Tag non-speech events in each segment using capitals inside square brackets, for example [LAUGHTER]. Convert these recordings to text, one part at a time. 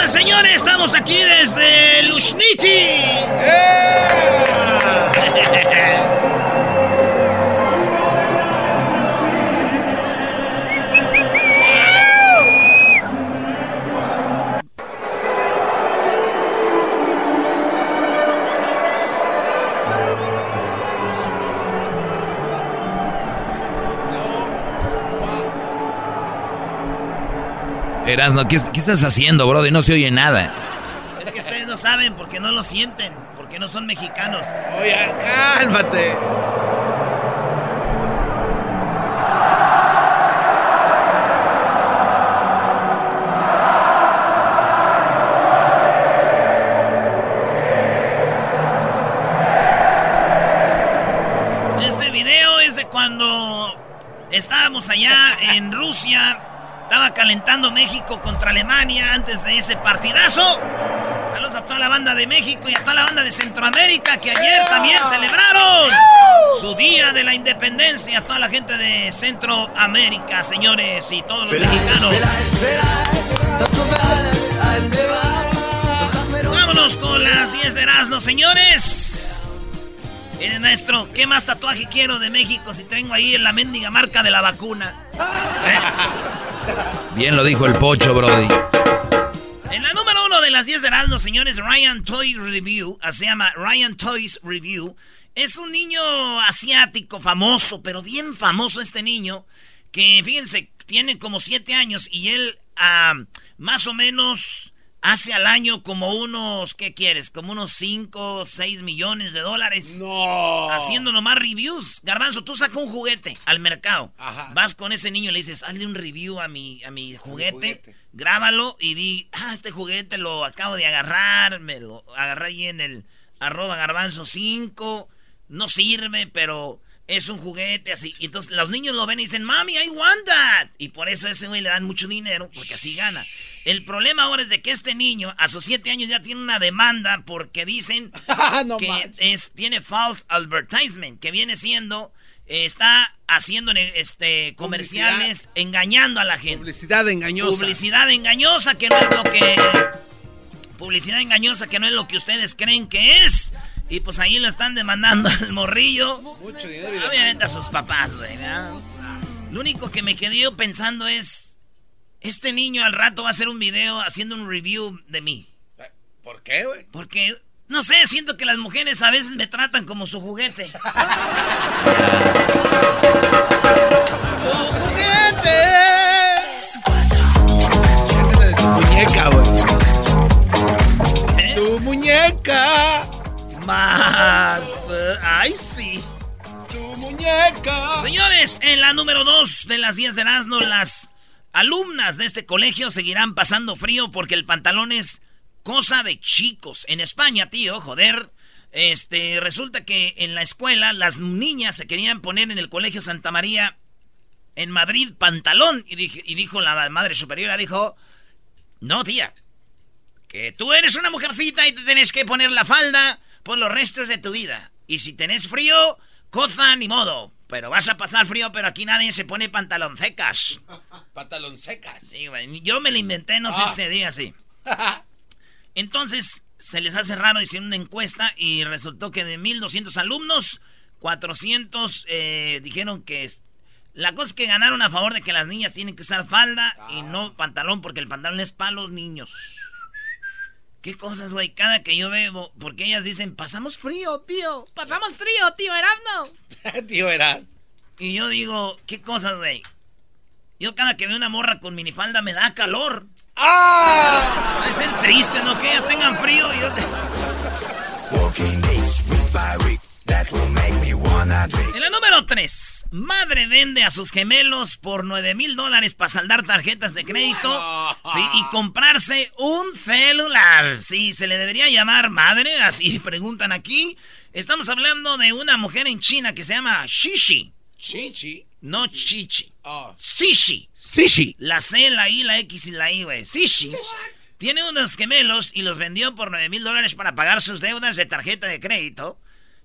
Señoras, señores, estamos aquí desde Lushniki. ¡Eh! [LAUGHS] Erasno, ¿qué, ¿qué, estás haciendo, brother? No se oye nada. Es que ustedes no saben porque no lo sienten, porque no son mexicanos. Oye, cálmate. Calentando México contra Alemania antes de ese partidazo. Saludos a toda la banda de México y a toda la banda de Centroamérica que ayer también celebraron su día de la independencia. A toda la gente de Centroamérica, señores, y todos los mexicanos. Vámonos con las 10 de Erasmo, señores. Miren, maestro, ¿qué más tatuaje quiero de México si tengo ahí en la mendiga marca de la vacuna? [LAUGHS] Bien lo dijo el pocho, Brody. En la número uno de las 10 de Erasmo, señores, Ryan Toys Review, ah, se llama Ryan Toys Review. Es un niño asiático famoso, pero bien famoso este niño, que fíjense, tiene como 7 años y él ah, más o menos hace al año como unos, ¿qué quieres? Como unos 5, 6 millones de dólares. No. Haciendo nomás reviews. Garbanzo, tú sacas un juguete al mercado. Ajá. Vas con ese niño y le dices, hazle un review a mi, a mi juguete, juguete, Grábalo y di, ah, este juguete lo acabo de agarrar. Me lo agarré ahí en el arroba garbanzo 5. No sirve, pero es un juguete así. Y entonces los niños lo ven y dicen, mami, I want that. Y por eso a ese güey le dan mucho dinero, porque así gana. El problema ahora es de que este niño a sus 7 años ya tiene una demanda porque dicen [LAUGHS] no que es, tiene false advertisement, que viene siendo, eh, está haciendo este, comerciales Publicidad. engañando a la gente. Publicidad engañosa. Publicidad engañosa que no es lo que... Publicidad engañosa que no es lo que ustedes creen que es. Y pues ahí lo están demandando [LAUGHS] al morrillo. Mucho dinero. Y Obviamente a sus papás, güey. Lo único que me quedé yo pensando es... Este niño al rato va a hacer un video haciendo un review de mí. ¿Por qué, güey? Porque, no sé, siento que las mujeres a veces me tratan como su juguete. ¡Tu juguete! [LAUGHS] Más. ¡Ay, sí! ¡Tu muñeca! Señores, en la número 2 de las 10 de Erasmo, las alumnas de este colegio seguirán pasando frío porque el pantalón es cosa de chicos. En España, tío, joder. Este, resulta que en la escuela las niñas se querían poner en el colegio Santa María en Madrid pantalón. Y, dije- y dijo la madre superiora, dijo, no, tía, que tú eres una mujercita y te tienes que poner la falda por los restos de tu vida. Y si tenés frío, coza ni modo. Pero vas a pasar frío, pero aquí nadie se pone pantalón secas. [LAUGHS] Pantalón secas. Sí, güey, Yo me lo inventé, no sé Ah. si se diga así. [LAUGHS] Entonces, se les hace raro, hicieron una encuesta y resultó que de 1.200 alumnos, 400 eh, dijeron que... es- La cosa es que ganaron a favor de que las niñas tienen que usar falda y no pantalón, porque el pantalón es para los niños. ¿Qué cosas, güey? Cada que yo veo, porque ellas dicen, pasamos frío, tío. Pasamos frío, tío Erasmo. [LAUGHS] Tío, era. Y yo digo, ¿qué cosas, güey? Yo cada que veo una morra con minifalda me da calor. ¡Ah! A ser triste, ¿no? Que ellas tengan frío y yo... En la número 3, Madre vende a sus gemelos por 9 mil dólares para saldar tarjetas de crédito sí, y comprarse un celular. Sí, se le debería llamar madre, así [LAUGHS] preguntan aquí. Estamos hablando de una mujer en China que se llama Shishi. Chichi. No Chichi. Oh. Shishi. Sishi. La C, la I, la X y la I, güey. Shishi. Tiene unos gemelos y los vendió por 9 mil dólares para pagar sus deudas de tarjeta de crédito.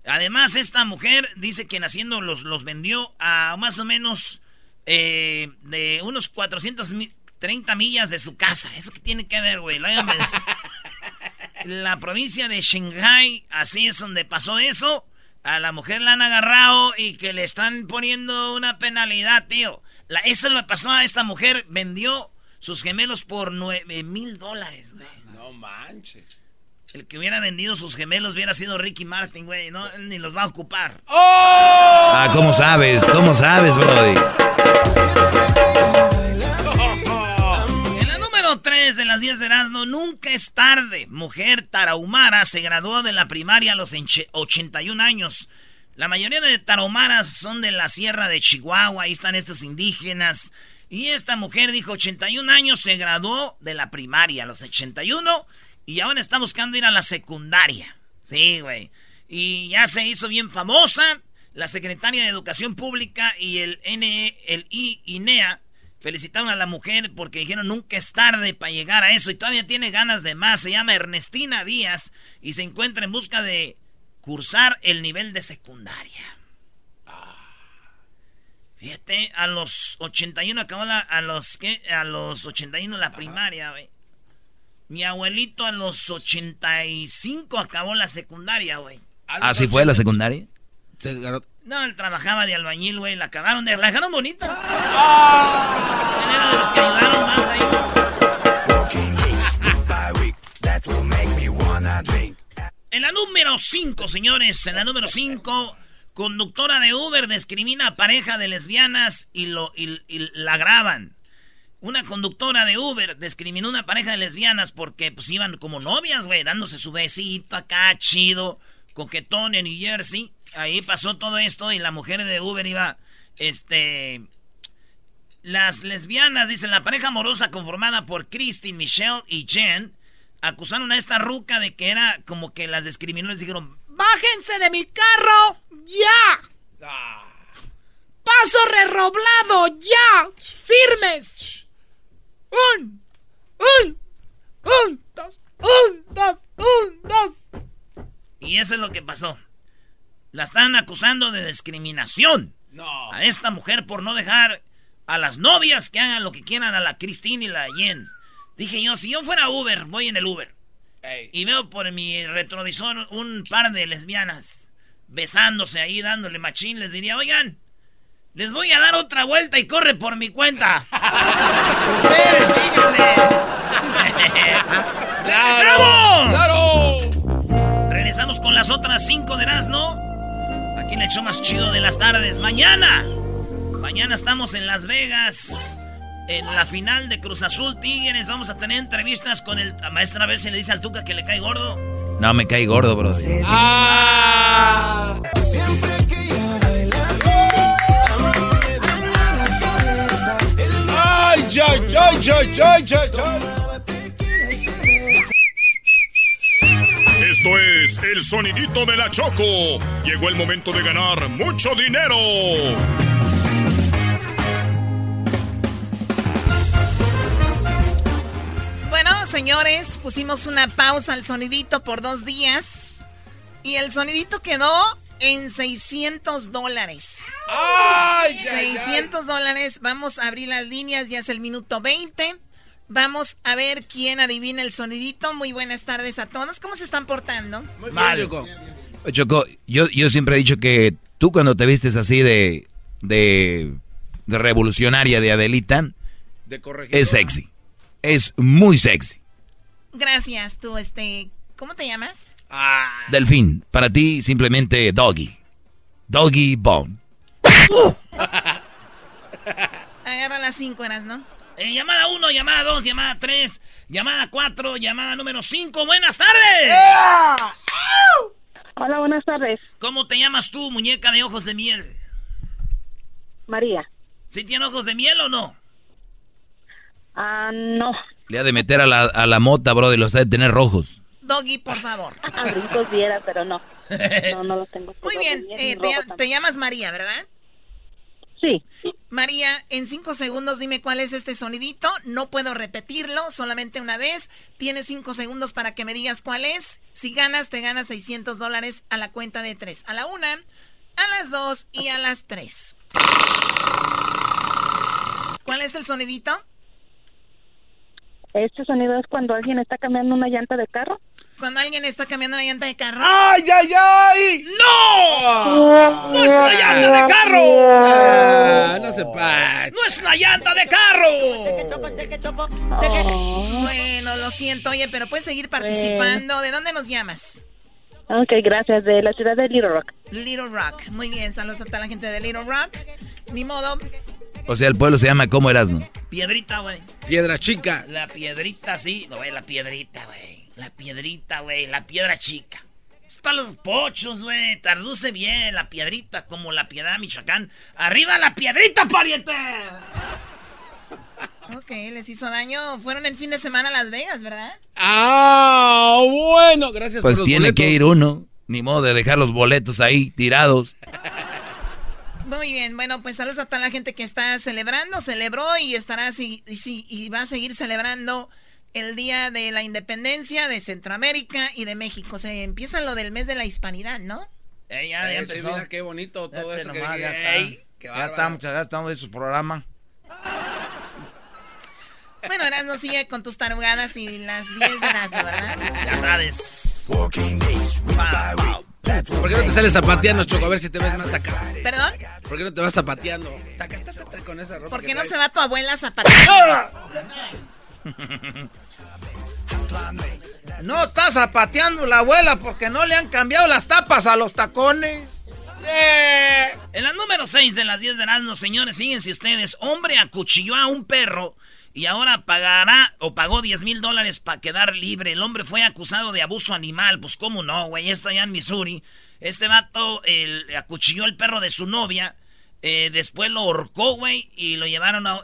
Además, esta mujer dice que naciendo los, los vendió a más o menos eh, de unos 430 millas de su casa. ¿Eso qué tiene que ver, güey? La, [LAUGHS] la provincia de Shanghai, así es donde pasó eso. A la mujer la han agarrado y que le están poniendo una penalidad, tío. La, eso le pasó a esta mujer. Vendió sus gemelos por 9 mil dólares, güey. No manches. El que hubiera vendido sus gemelos hubiera sido Ricky Martin, güey. No, él ni los va a ocupar. ¡Oh! Ah, ¿cómo sabes? ¿Cómo sabes, Brody? En la número 3 de las 10 de Erasmo, nunca es tarde. Mujer tarahumara se graduó de la primaria a los enche- 81 años. La mayoría de tarahumaras son de la sierra de Chihuahua, ahí están estos indígenas. Y esta mujer dijo 81 años, se graduó de la primaria a los 81 y ahora está buscando ir a la secundaria. Sí, güey. Y ya se hizo bien famosa. La secretaria de Educación Pública y el NE, el I, INEA felicitaron a la mujer porque dijeron nunca es tarde para llegar a eso y todavía tiene ganas de más. Se llama Ernestina Díaz y se encuentra en busca de cursar el nivel de secundaria. Fíjate, a los 81 acabó la, a los ¿qué? A los 81 la primaria, güey. Mi abuelito a los 85 acabó la secundaria, güey. ¿Así fue la secundaria? No, él trabajaba de albañil, güey. La acabaron de... La dejaron bonita. Él era de los que ayudaron más ahí. En la número 5, señores, en la número 5, conductora de Uber discrimina a pareja de lesbianas y, lo, y, y la graban. Una conductora de Uber discriminó a una pareja de lesbianas porque pues iban como novias, güey, dándose su besito acá, chido, coquetón en New Jersey. Ahí pasó todo esto y la mujer de Uber iba, este... Las lesbianas, dicen, la pareja amorosa conformada por Christine, Michelle y Jen, acusaron a esta ruca de que era como que las discriminó. Les dijeron, bájense de mi carro, ya. Ah. Paso reroblado, ya. Firmes. Un, un, un, dos, un, dos, un, dos. Y eso es lo que pasó. La están acusando de discriminación No. a esta mujer por no dejar a las novias que hagan lo que quieran a la Christine y la Jen. Dije yo, si yo fuera Uber, voy en el Uber. Ey. Y veo por mi retrovisor un par de lesbianas besándose ahí, dándole machín. Les diría, oigan, les voy a dar otra vuelta y corre por mi cuenta. [LAUGHS] Ustedes síganme. ¡Regresamos! [LAUGHS] ¡Claro! [LAUGHS] Regresamos con las otras cinco de Erasmo. Aquí en el show más chido de las tardes. Mañana. Mañana estamos en Las Vegas. En la final de Cruz Azul Tigres. Vamos a tener entrevistas con el la maestra a ver si le dice al Tuca que le cae gordo. No, me cae gordo, Brody. ¡Ah! ¡Ay, ay, ay, ay, ay, ay, ay! Esto es el sonidito de la Choco. Llegó el momento de ganar mucho dinero. Bueno, señores, pusimos una pausa al sonidito por dos días. Y el sonidito quedó en 600 dólares. ¡Ay, ay, ay! 600 dólares. Vamos a abrir las líneas, ya es el minuto 20. Vamos a ver quién adivina el sonidito. Muy buenas tardes a todos. ¿Cómo se están portando? Muy bien, Mal. Choco. Choco, yo, yo siempre he dicho que tú cuando te vistes así de, de, de revolucionaria de Adelita, De es sexy. Es muy sexy. Gracias, tú, este. ¿Cómo te llamas? Ah, Delfín, para ti simplemente doggy. Doggy bone. [LAUGHS] Agarra las cinco horas, ¿no? Eh, llamada 1, llamada 2, llamada 3, llamada 4, llamada número 5. Buenas tardes. Hola, buenas tardes. ¿Cómo te llamas tú, muñeca de ojos de miel? María. ¿Sí tiene ojos de miel o no? Ah, no. Le ha de meter a la, a la mota, bro, y los ha de tener rojos. Doggy, por favor. [LAUGHS] Brincos viera, pero no. No, no lo tengo. Muy bien, eh, te, te llamas María, ¿verdad? Sí. María, en cinco segundos dime cuál es este sonidito. No puedo repetirlo, solamente una vez. Tienes cinco segundos para que me digas cuál es. Si ganas, te ganas 600 dólares a la cuenta de tres. A la una, a las dos y a las tres. ¿Cuál es el sonidito? Este sonido es cuando alguien está cambiando una llanta de carro. Cuando alguien está cambiando una llanta de carro. ¡Ay, ay, ay! ¡No! ¡No es una llanta de carro! Ah, no se pache. ¡No es una llanta de carro! Bueno, lo siento, oye, pero puedes seguir participando. ¿De dónde nos llamas? Ok, gracias. De la ciudad de Little Rock. Little Rock. Muy bien, saludos a toda la gente de Little Rock. Ni modo. O sea, el pueblo se llama ¿Cómo eras, no? Piedrita, güey. Piedra chica. La piedrita, sí. No, güey, la piedrita, güey. La piedrita, güey. La piedra chica. Es para los pochos, güey. Traduce bien la piedrita como la piedad Michoacán. ¡Arriba la piedrita, pariente! [LAUGHS] Ok, les hizo daño. Fueron el fin de semana a Las Vegas, ¿verdad? Ah, bueno, gracias Pues por los tiene que ir uno. Ni modo de dejar los boletos ahí tirados. Muy bien, bueno, pues saludos a toda la gente que está celebrando, celebró y estará si- y, si- y va a seguir celebrando el Día de la Independencia de Centroamérica y de México. Se empieza lo del mes de la hispanidad, ¿no? Eh, ya, ya Eh, sí, empezó. mira qué bonito todo Este eso. que nomás, dije, ya está. ey, qué ya estamos, ya estamos de su programa. Bueno, ahora no sigue con tus tarugadas y las 10 de las, ¿verdad? Ya sabes. ¿Por qué no te sales zapateando, Choco? A ver si te ves más acá. ¿Perdón? ¿Por qué no te vas zapateando? Taca, taca, taca, con esa ropa ¿Por que qué no traes. se va tu abuela zapateando? [LAUGHS] No está zapateando la abuela porque no le han cambiado las tapas a los tacones. En la número 6 de las 10 de Erasmus, señores, fíjense ustedes, hombre acuchilló a un perro y ahora pagará o pagó 10 mil dólares para quedar libre. El hombre fue acusado de abuso animal, pues cómo no, güey, esto allá en Missouri. Este vato el, acuchilló al perro de su novia, eh, después lo ahorcó, güey, y lo llevaron a...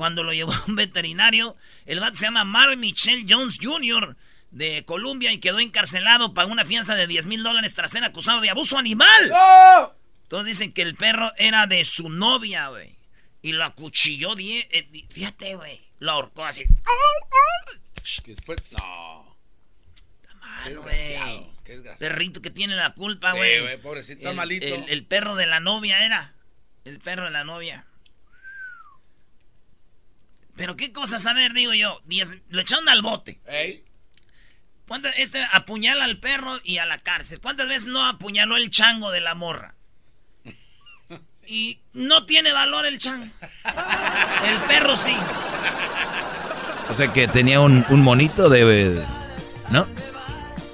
cuando lo llevó [LAUGHS] a un veterinario, el vato se llama Mark Michelle Jones Jr., de Colombia y quedó encarcelado, pagó una fianza de 10 mil dólares tras ser acusado de abuso animal. Todos dicen que el perro era de su novia, güey. Y lo acuchilló, die- eh, fíjate, güey. Lo ahorcó así. Que después- No. Mal, Qué güey. desgraciado. Qué desgraciado. Perrito que tiene la culpa, Sí, güey. güey, pobrecito, está El- malito. El, el perro de la novia era. El perro de la novia. Pero qué cosas, a ver, digo yo. Diez- lo echaron al bote. ¿Cuántas, este apuñala al perro y a la cárcel? ¿Cuántas veces no apuñaló el chango de la morra? [LAUGHS] Y no tiene valor el chango. El perro sí. O sea que tenía un, un monito de... ¿No?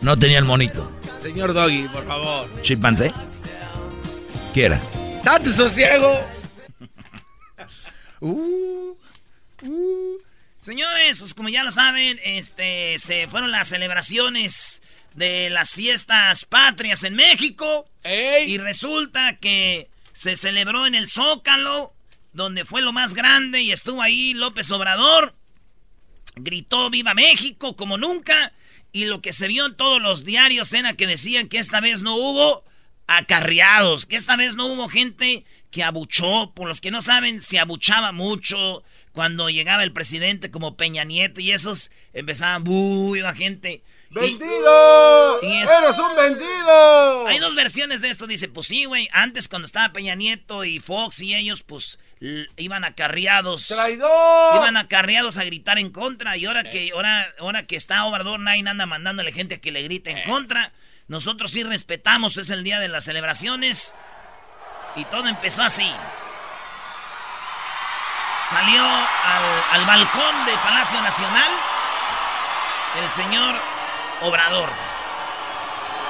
No tenía el monito. Señor Doggy, por favor. ¿Chimpancé? ¿Qué era? ¡Date sosiego! [LAUGHS] Señores, pues como ya lo saben, este se fueron las celebraciones de las fiestas patrias en México. ¡Ey! Y resulta que se celebró en el Zócalo, donde fue lo más grande y estuvo ahí López Obrador. Gritó Viva México como nunca. Y lo que se vio en todos los diarios era que decían que esta vez no hubo acarreados, que esta vez no hubo gente que abuchó. Por los que no saben, se abuchaba mucho cuando llegaba el presidente como Peña Nieto y esos empezaban, ¡buh! Iba gente. Y- ¡Vendido! y es- ¡Eres un vendido! hay dos versiones de esto. Dice, pues sí, güey. Antes cuando estaba Peña Nieto y Fox y ellos, pues iban acarreados. ¡Traidor! Iban acarreados a gritar en contra. Y ahora que, ahora, ahora que está Obrador, nadie anda mandándole gente que le grite en contra. Nosotros sí respetamos, es el día de las celebraciones. Y todo empezó así. Salió al, al balcón de Palacio Nacional el señor Obrador,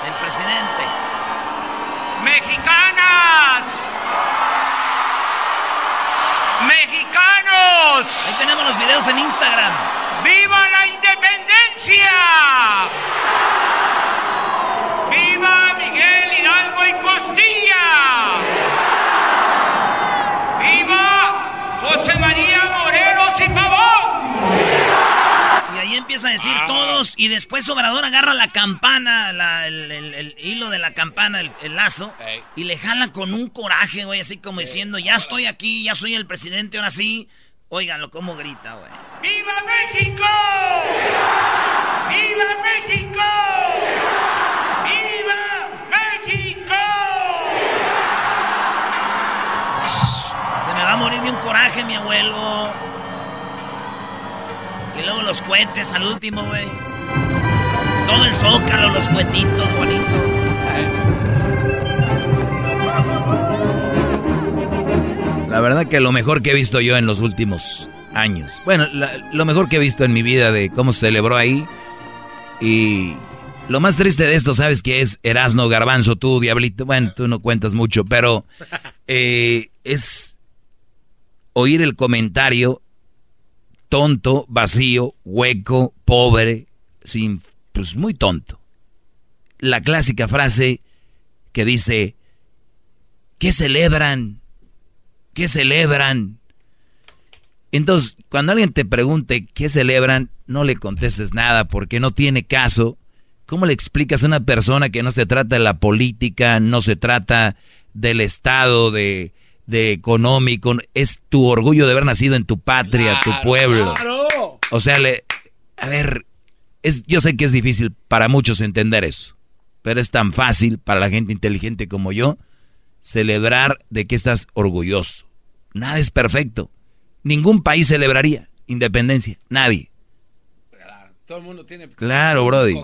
el presidente. Mexicanas. Mexicanos. Ahí tenemos los videos en Instagram. ¡Viva la independencia! ¡Viva Miguel Hidalgo y Costilla! José María Morelos y Pavón. Y ahí empieza a decir todos y después Obrador agarra la campana, el, hilo de la campana, el, lazo, y le jala con un coraje, güey, así como diciendo, ya estoy aquí, ya soy el presidente, ahora sí. Óiganlo cómo grita, güey. ¡Viva México! ¡Viva, México! Morir de un coraje, mi abuelo. Y luego los cohetes al último, güey. Todo el zócalo, los cohetitos bonitos. La verdad que lo mejor que he visto yo en los últimos años. Bueno, lo mejor que he visto en mi vida de cómo se celebró ahí. Y lo más triste de esto, ¿sabes qué es? Erasno, Garbanzo, tú, Diablito. Bueno, tú no cuentas mucho, pero eh, es oír el comentario tonto, vacío, hueco, pobre, sin, pues muy tonto. La clásica frase que dice, ¿qué celebran? ¿Qué celebran? Entonces, cuando alguien te pregunte qué celebran, no le contestes nada porque no tiene caso. ¿Cómo le explicas a una persona que no se trata de la política, no se trata del estado de, de económico, es tu orgullo de haber nacido en tu patria, tu pueblo? O sea, le, a ver, es, yo sé que es difícil para muchos entender eso, pero es tan fácil para la gente inteligente como yo celebrar de que estás orgulloso. Nada es perfecto. Ningún país celebraría independencia. Nadie. Todo el mundo tiene. Claro, Brody.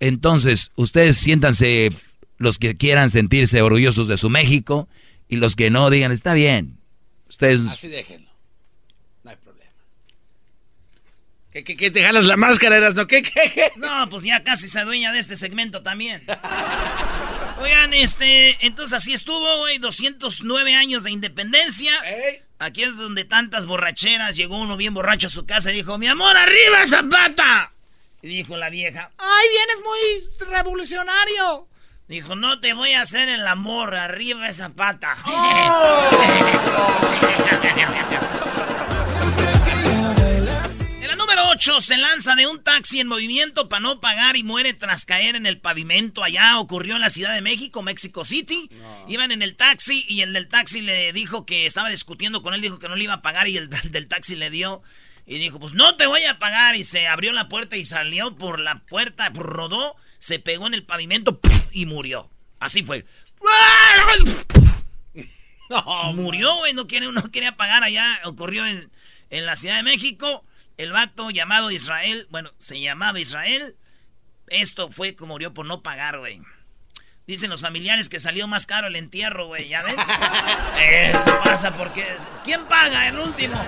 Entonces, ustedes siéntanse los que quieran sentirse orgullosos de su México y los que no digan, está bien. Ustedes... Así déjenlo. No hay problema. ¿Qué, qué, qué te jalas la máscara, eras no? ¿Qué, qué, qué? No, pues ya casi se adueña de este segmento también. Oigan, este, entonces así estuvo, güey, 209 años de independencia. Ey. Aquí es donde tantas borracheras, llegó uno bien borracho a su casa y dijo, mi amor, arriba Zapata. Y dijo la vieja, ay, vienes muy revolucionario. Dijo, no te voy a hacer el amor, arriba esa pata. [LAUGHS] [LAUGHS] En la número 8 se lanza de un taxi en movimiento para no pagar y muere tras caer en el pavimento. Allá ocurrió en la Ciudad de México, México City. Iban en el taxi y el del taxi le dijo que estaba discutiendo con él, dijo que no le iba a pagar y el del taxi le dio. Y dijo, pues no te voy a pagar. Y se abrió la puerta y salió por la puerta, rodó, se pegó en el pavimento y murió. Así fue. [LAUGHS] Murió, güey, no, quiere, no quería pagar allá. Ocurrió en, en la Ciudad de México. El vato llamado Israel, bueno, se llamaba Israel. Esto fue como murió por no pagar, güey. Dicen los familiares que salió más caro el entierro, güey, ¿ya ven? [LAUGHS] Eso pasa porque... ¿Quién paga el último?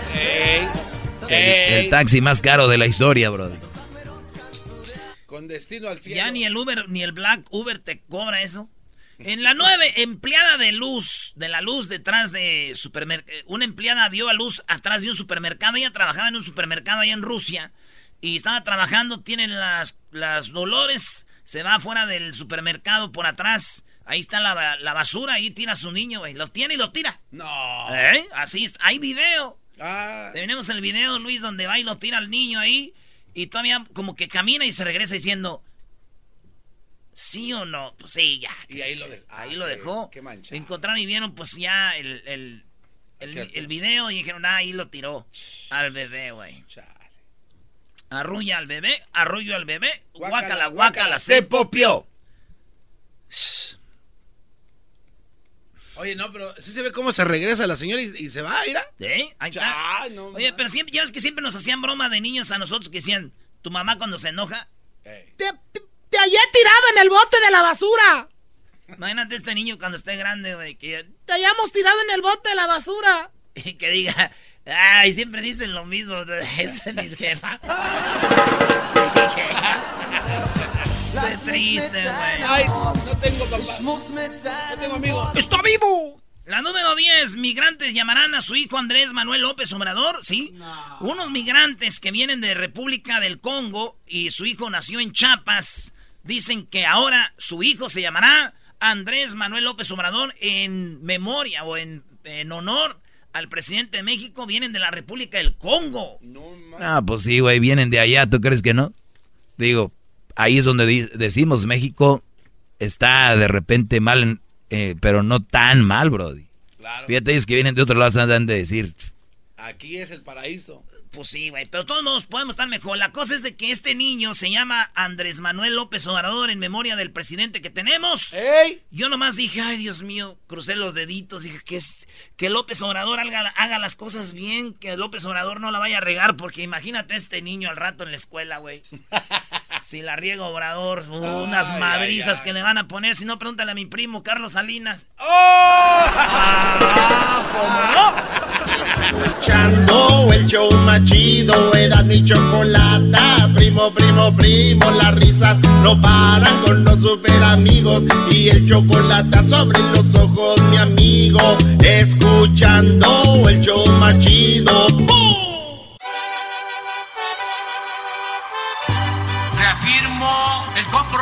El, el taxi más caro de la historia, brother. Con destino al cielo. Ya ni el Uber, ni el Black Uber te cobra eso. En la 9, empleada de luz, de la luz detrás de supermercado. Una empleada dio a luz atrás de un supermercado. Ella trabajaba en un supermercado allá en Rusia. Y estaba trabajando, tiene las, las dolores. Se va afuera del supermercado por atrás. Ahí está la, la basura. Ahí tira a su niño, güey. Lo tiene y lo tira. No. ¿Eh? Así está. Hay video. Ah. Tenemos el video, Luis, donde va y lo tira al niño ahí. Y todavía como que camina y se regresa diciendo... ¿Sí o no? Pues sí, ya. Y ahí lo dejó. Ahí Ah, lo dejó. Qué mancha. Encontraron y vieron pues ya el, el, el, video y dijeron, ah, ahí lo tiró al bebé, güey. Arrulla al bebé, arrullo al bebé, Guácala, guácala, se popió. Oye, no, pero sí se ve cómo se regresa la señora y, y se va, mira. ¿Eh? Ahí está. Ay, no, Oye, pero siempre, ya ves que siempre nos hacían broma de niños a nosotros que decían, tu mamá cuando se enoja. Te, te, te hallé tirado en el bote de la basura. imagínate este niño cuando esté grande, güey, que, Te hayamos tirado en el bote de la basura. [LAUGHS] que diga, ay, siempre dicen lo mismo, esa es mi jefa. Qué triste, güey. Ay, no tengo papá. No tengo amigos. ¡Está vivo! La número 10, migrantes llamarán a su hijo Andrés Manuel López Obrador, ¿sí? Unos migrantes que vienen de República del Congo y su hijo nació en Chiapas, dicen que ahora su hijo se llamará Andrés Manuel López Obrador en memoria o en, en honor al presidente de México, vienen de la República del Congo. No. Ah, pues sí, güey, vienen de allá, ¿tú crees que no? digo, ahí es donde decimos México está de repente mal, eh, pero no tan mal, Brody. Claro. Fíjate, ellos que vienen de otro lado andan de decir. Aquí es el paraíso. Pues sí, güey, pero todos modos podemos estar mejor. La cosa es de que este niño se llama Andrés Manuel López Obrador en memoria del presidente que tenemos. ¡Ey! Yo nomás dije, ay, Dios mío, crucé los deditos, dije que, es, que López Obrador haga, haga, las cosas bien, que López Obrador no la vaya a regar, porque imagínate este niño al rato en la escuela, güey. [LAUGHS] si la riega Obrador, unas madrizas que le van a poner, si no, pregúntale a mi primo Carlos Salinas. ¡Oh! Ah, Escuchando el show más chido, era mi chocolata. Primo, primo, primo, las risas no paran con los super amigos. Y el chocolate sobre los ojos, mi amigo. Escuchando el show más chido. Reafirmo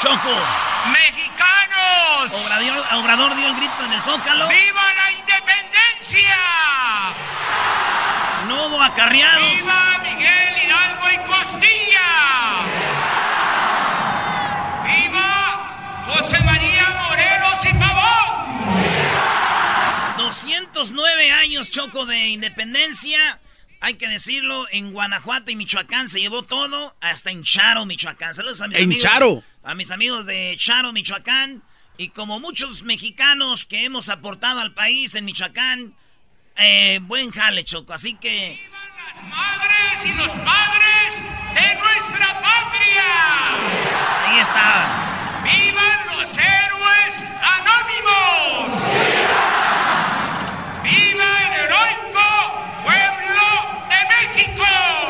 Choco. Mexicanos. Obrador, Obrador dio el grito en el zócalo. ¡Viva la independencia! No hubo acarreados. ¡Viva Miguel Hidalgo y Costilla! ¡Viva José María Morelos y Pavón! 209 años choco de independencia. Hay que decirlo, en Guanajuato y Michoacán se llevó todo, hasta en Charo, Michoacán. Saludos a mis ¿En amigos. Charo? A mis amigos de Charo, Michoacán. Y como muchos mexicanos que hemos aportado al país en Michoacán, eh, buen jale, Choco. Así que... ¡Vivan las madres y los padres de nuestra patria! Ahí está. ¡Vivan los héroes anónimos! ¡Viva el heroico México!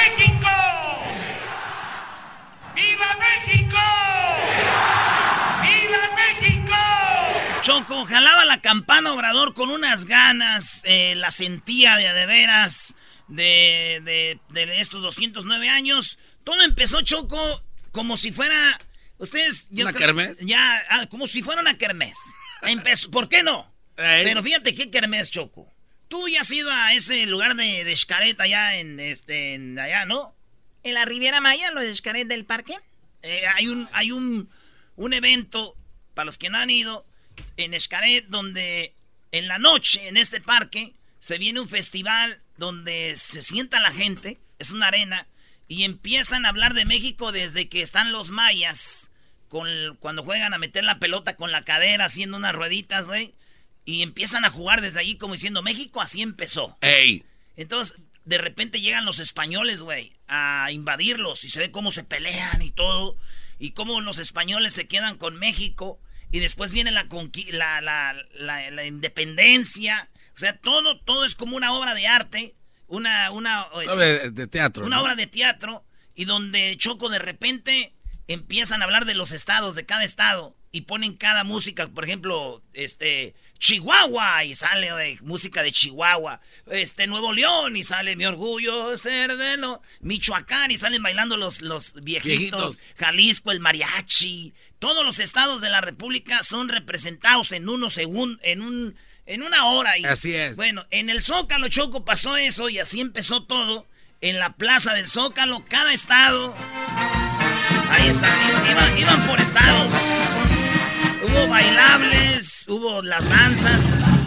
México! ¡Viva México! ¡Viva México! Choco, jalaba la campana Obrador con unas ganas, eh, la sentía de, de veras de, de, de estos 209 años. Todo empezó, Choco, como si fuera... Ustedes... yo ¿Una creo- kermés? Ya, ah, como si fuera una kermés. Empezó, ¿Por qué no? Ey. Pero fíjate qué kermés, Choco. Tú ya has ido a ese lugar de, de Xcaret allá en, este, en allá, ¿no? En la Riviera Maya, los Xcaret del parque. Eh, hay un, hay un, un evento, para los que no han ido, en Xcaret, donde en la noche, en este parque, se viene un festival donde se sienta la gente, es una arena, y empiezan a hablar de México desde que están los mayas, con, cuando juegan a meter la pelota con la cadera, haciendo unas rueditas, güey, y empiezan a jugar desde allí como diciendo, México así empezó. ¡Ey! Entonces, de repente llegan los españoles, güey, a invadirlos y se ve cómo se pelean y todo. Y cómo los españoles se quedan con México. Y después viene la, la, la, la, la independencia. O sea, todo, todo es como una obra de arte. Una, una, es- De, de teatro. una ¿no? obra de teatro. Y donde Choco de repente empiezan a hablar de los estados, de cada estado. Y ponen cada música, por ejemplo, este, Chihuahua, y sale de música de Chihuahua. Este, Nuevo León, y sale mi orgullo ser de lo. Michoacán, y salen bailando los, los viejitos. Viejitos. Jalisco, el mariachi. Todos los estados de la República son representados en unos segundos, en un, en una hora. Y, Así es. Bueno, en el Zócalo Choco pasó eso y así empezó todo. En la plaza del Zócalo, cada estado. Ahí está, iban, iban por estados. Hubo bailables, hubo las danzas.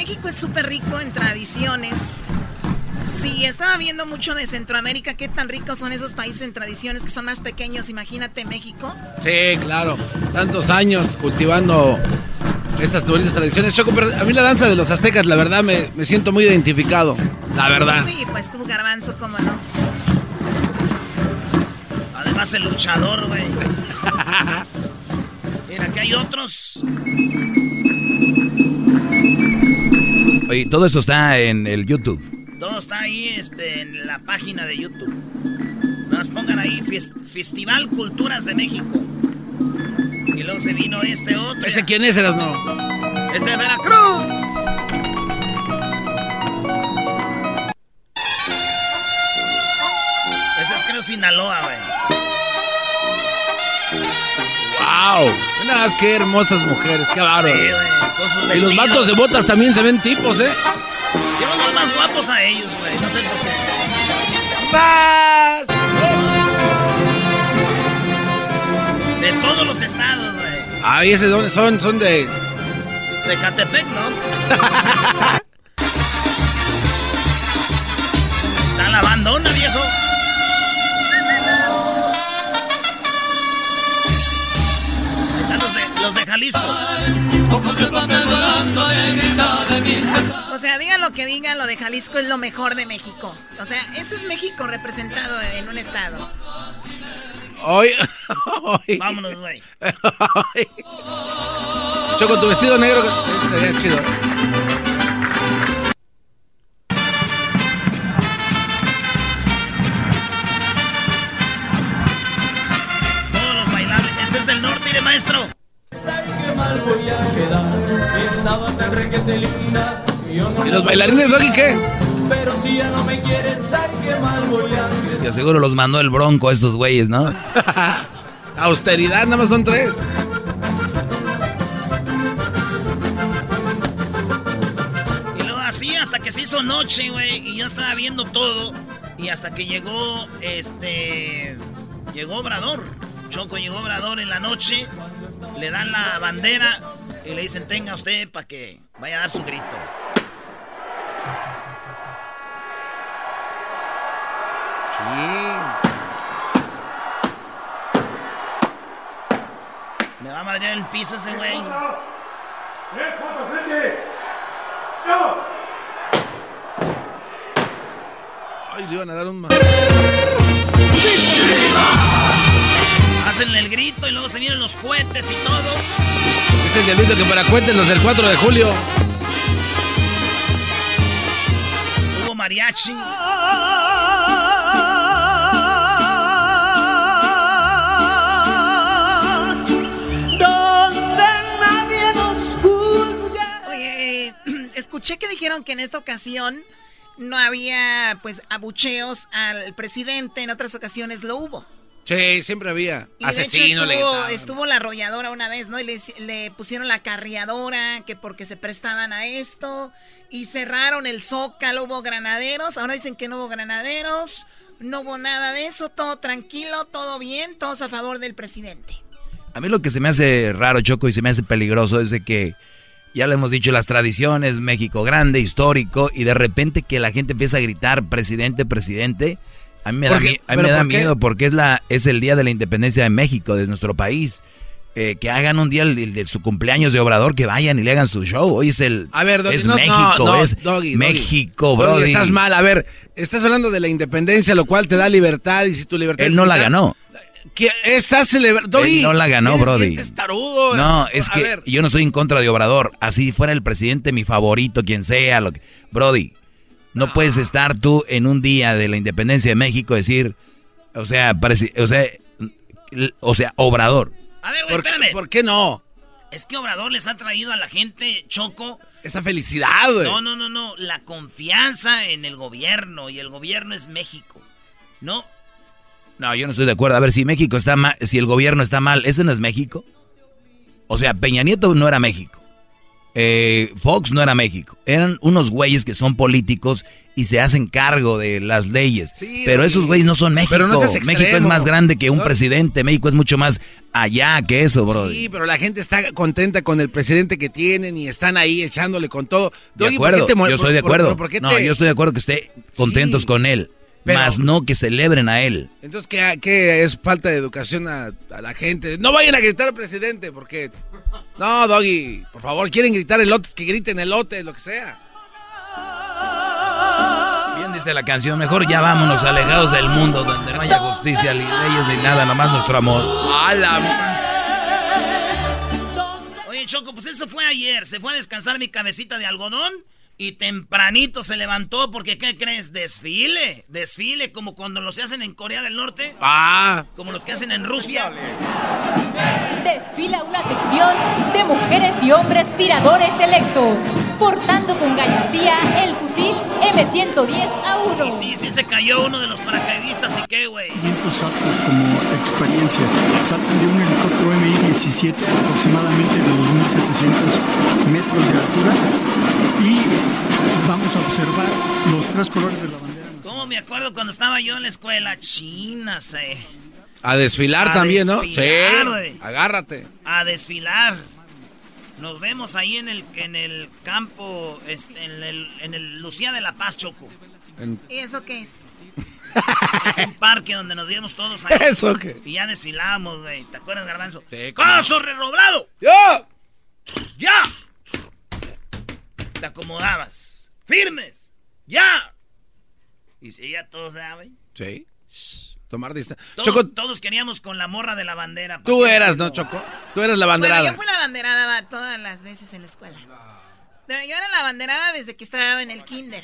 México es súper rico en tradiciones. Sí, estaba viendo mucho de Centroamérica, qué tan ricos son esos países en tradiciones que son más pequeños, imagínate México. Sí, claro, tantos años cultivando estas bonitas tradiciones. Choco, pero a mí la danza de los aztecas, la verdad, me, me siento muy identificado, la verdad. Sí, pues tú, garbanzo, cómo no. Además el luchador, güey. [LAUGHS] Mira, aquí hay otros. Oye, todo eso está en el YouTube. Todo está ahí este, en la página de YouTube. Nos pongan ahí Festival Culturas de México. Y luego se vino este otro. ¿Ese quién es, no? Este de Veracruz. Ese es creo Sinaloa, güey. ¡Wow! Mira, qué hermosas mujeres, qué bárbaro. Sí, y los vatos de botas también se ven tipos, ¿eh? Yo los más guapos a ellos, güey. No sé por qué. ¡Más! De todos los estados, güey. Ah, ¿y ese dónde son? Son de. De Catepec, ¿no? [LAUGHS] lo que digan, lo de Jalisco es lo mejor de México. O sea, eso es México representado en un estado. Hoy, [LAUGHS] Vámonos, güey. Choco, tu vestido negro. Está chido. Todos los bailables. Este es el norte, de maestro voy a quedar. Estaba tan requete linda. ¿Y los bailarines, Doggy, qué? Pero si ya no me quieres, ¿sabes qué mal voy a? Ya seguro los mandó el bronco a estos güeyes, ¿no? [LAUGHS] Austeridad, nada más son tres. Y luego así hasta que se hizo noche, güey, y yo estaba viendo todo. Y hasta que llegó, este... Llegó Obrador. Choco llegó Obrador en la noche le dan la bandera y le dicen, tenga usted para que vaya a dar su grito. Me va a madrear el piso ese güey. Ay, le iban a dar un Hacen el grito y luego se vienen los cohetes y todo. Dicen Diablito que para cohetes los del 4 de julio. Hubo mariachi. Escuché que dijeron que en esta ocasión no había pues abucheos al presidente, en otras ocasiones lo hubo. Sí, siempre había. Y Asesino, de hecho estuvo, estuvo, la arrolladora una vez, ¿no? Y le, pusieron la carriadora, que porque se prestaban a esto. Y cerraron el zócalo, hubo granaderos. Ahora dicen que no hubo granaderos. No hubo nada de eso, todo tranquilo, todo bien, todos a favor del presidente. A mí lo que se me hace raro, Choco, y se me hace peligroso es de que, ya le hemos dicho, las tradiciones, México grande, histórico, y de repente que la gente empieza a gritar, presidente, presidente. A mí me da, miedo porque es, la, es el día de la independencia de México, de nuestro país. Eh, que hagan un día de su cumpleaños de Obrador, que vayan y le hagan su show. Hoy es el. A ver, es México, es México, bro. Estás mal, a ver, estás hablando de la independencia, lo cual te da libertad y si tu libertad. Él no la ganó. ¿Qué estás celebrando? Él no la ganó, Brody. Tarudo, no, es que yo no soy en contra de Obrador. Así fuera el presidente, mi favorito, quien sea. Lo que... Brody, no, puedes estar tú en un día de la independencia de México decir, o sea, parece, o sea, o sea, Obrador. A ver, güey, espérame. ¿Por qué no? Es que Obrador les ha traído a la gente, Choco. Esa felicidad, güey. No, no, no, no. La confianza en el gobierno. Y el gobierno es México. ¿No? No, yo no estoy de acuerdo. A ver, si México está mal, si el gobierno está mal, ¿ese no es México? O sea, Peña Nieto no era México. eh, Fox no era México. Eran unos güeyes que son políticos y se hacen cargo de las leyes. pero esos güeyes no son México. México es más grande que un presidente. México es mucho más allá que eso, bro. Sí, pero la gente está contenta con el presidente que tienen y están ahí echándole con todo. de acuerdo, yo estoy de acuerdo. no, yo estoy de acuerdo que esté contentos con él. Más no que celebren a él. Entonces, ¿qué, qué es falta de educación a, a, la gente? No vayan a gritar al presidente, porque... No, Doggy, por favor, quieren gritar elote, que griten elote, lo que sea dice la canción, mejor ya vámonos alejados del mundo donde no haya justicia, ni leyes, ni nada, nomás nuestro amor. Oye, Choco, pues eso fue ayer. Se fue a descansar mi cabecita de algodón y tempranito se levantó porque, ¿qué crees? Desfile. Desfile como cuando los hacen en Corea del Norte. Ah. Como los que hacen en Rusia. Desfila una sección de mujeres y hombres tiradores electos, portando con gallardía el fusil M110 a 1 Y sí, sí se cayó uno de los paracaidistas y qué, güey. 500 saltos como experiencia. Saltan de un helicóptero Mi-17 aproximadamente de 2.700 metros de altura y vamos a observar los tres colores de la bandera. ¿Cómo me acuerdo cuando estaba yo en la escuela? China, sé. A desfilar también, ¿no? Sí. Agárrate. A desfilar. Nos vemos ahí en el en el campo, este, en, el, en el Lucía de la Paz, Choco. ¿Y eso qué es? [LAUGHS] es un parque donde nos vimos todos ahí. ¿Eso qué? Y ya desfilamos, güey. ¿Te acuerdas, Garbanzo? Sí. ¡Caso redoblado! ¡Ya! ¡Ya! Te acomodabas. ¡Firmes! ¡Ya! Y si ya todos saben. Sí. Tomar distancia. Todos, todos, queríamos con la morra de la bandera. Tú eras, ¿no, Choco? Tú eras la banderada. Bueno, yo fui la banderada todas las veces en la escuela. Pero yo era la banderada desde que estaba en el kinder.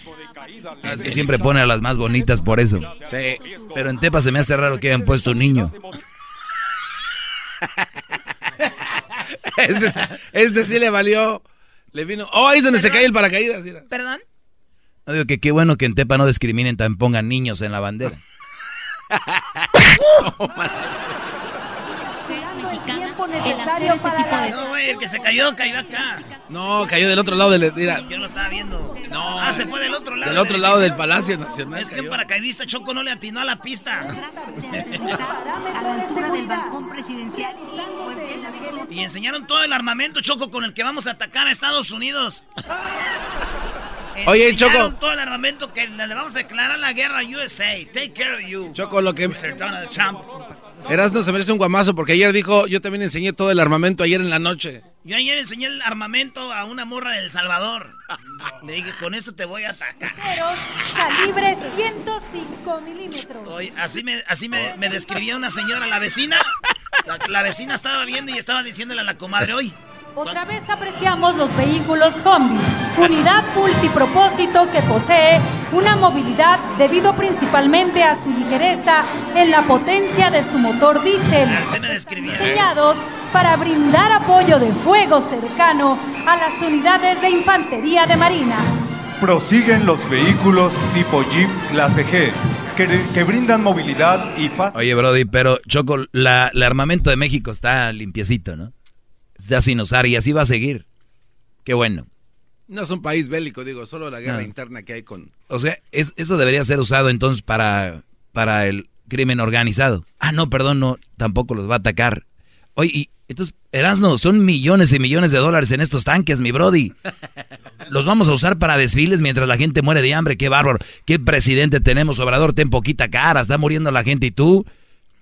Es que siempre pone a las más bonitas por eso. Sí. Pero en Tepa se me hace raro que hayan puesto un niño. [LAUGHS] este, este sí le valió. Le vino. Oh, ahí es donde se cae el paracaídas. ¿Perdón? No digo que qué bueno que en Tepa no discriminen, también pongan niños en la bandera. [LAUGHS] necesario para No, güey, el que se cayó, cayó acá. No, cayó del otro lado del... Mira. Yo lo estaba viendo. No. Ah, se fue del otro lado. Del otro lado del Palacio Nacional. Es que un paracaidista Choco no le atinó a la pista. [LAUGHS] a la altura del balcón presidencial. Y enseñaron todo el armamento, Choco, con el que vamos a atacar a Estados Unidos. [LAUGHS] Oye, Choco. todo el armamento que le vamos a declarar la guerra a USA. Take care of you. Choco, lo que... Donald Trump. Erasno se merece un guamazo porque ayer dijo, yo también enseñé todo el armamento ayer en la noche. Yo ayer enseñé el armamento a una morra del Salvador. Le dije, con esto te voy a atacar. Calibre 105 milímetros. Oye, así me, así me, me describía una señora, la vecina. La, vecina estaba viendo y estaba diciéndole a la comadre hoy. Otra vez apreciamos los vehículos Combi, unidad multipropósito que posee una movilidad debido principalmente a su ligereza en la potencia de su motor diésel, diseñados para brindar apoyo de fuego cercano a las unidades de infantería de marina. Prosiguen los vehículos tipo Jeep clase G que, brindan movilidad y fácil. Oye, Brody, pero Choco, la, el armamento de México está limpiecito, ¿no? Está sin usar y así va a seguir. Qué bueno. No es un país bélico, digo, solo la guerra interna que hay con... O sea, es, eso debería ser usado entonces para, para el crimen organizado. Ah, no, perdón, no, tampoco los va a atacar. Oye, y entonces, Erasno, son millones y millones de dólares en estos tanques, mi Brody. [LAUGHS] Los vamos a usar para desfiles mientras la gente muere de hambre. Qué bárbaro. Qué presidente tenemos, Obrador. Ten poquita cara. Está muriendo la gente y tú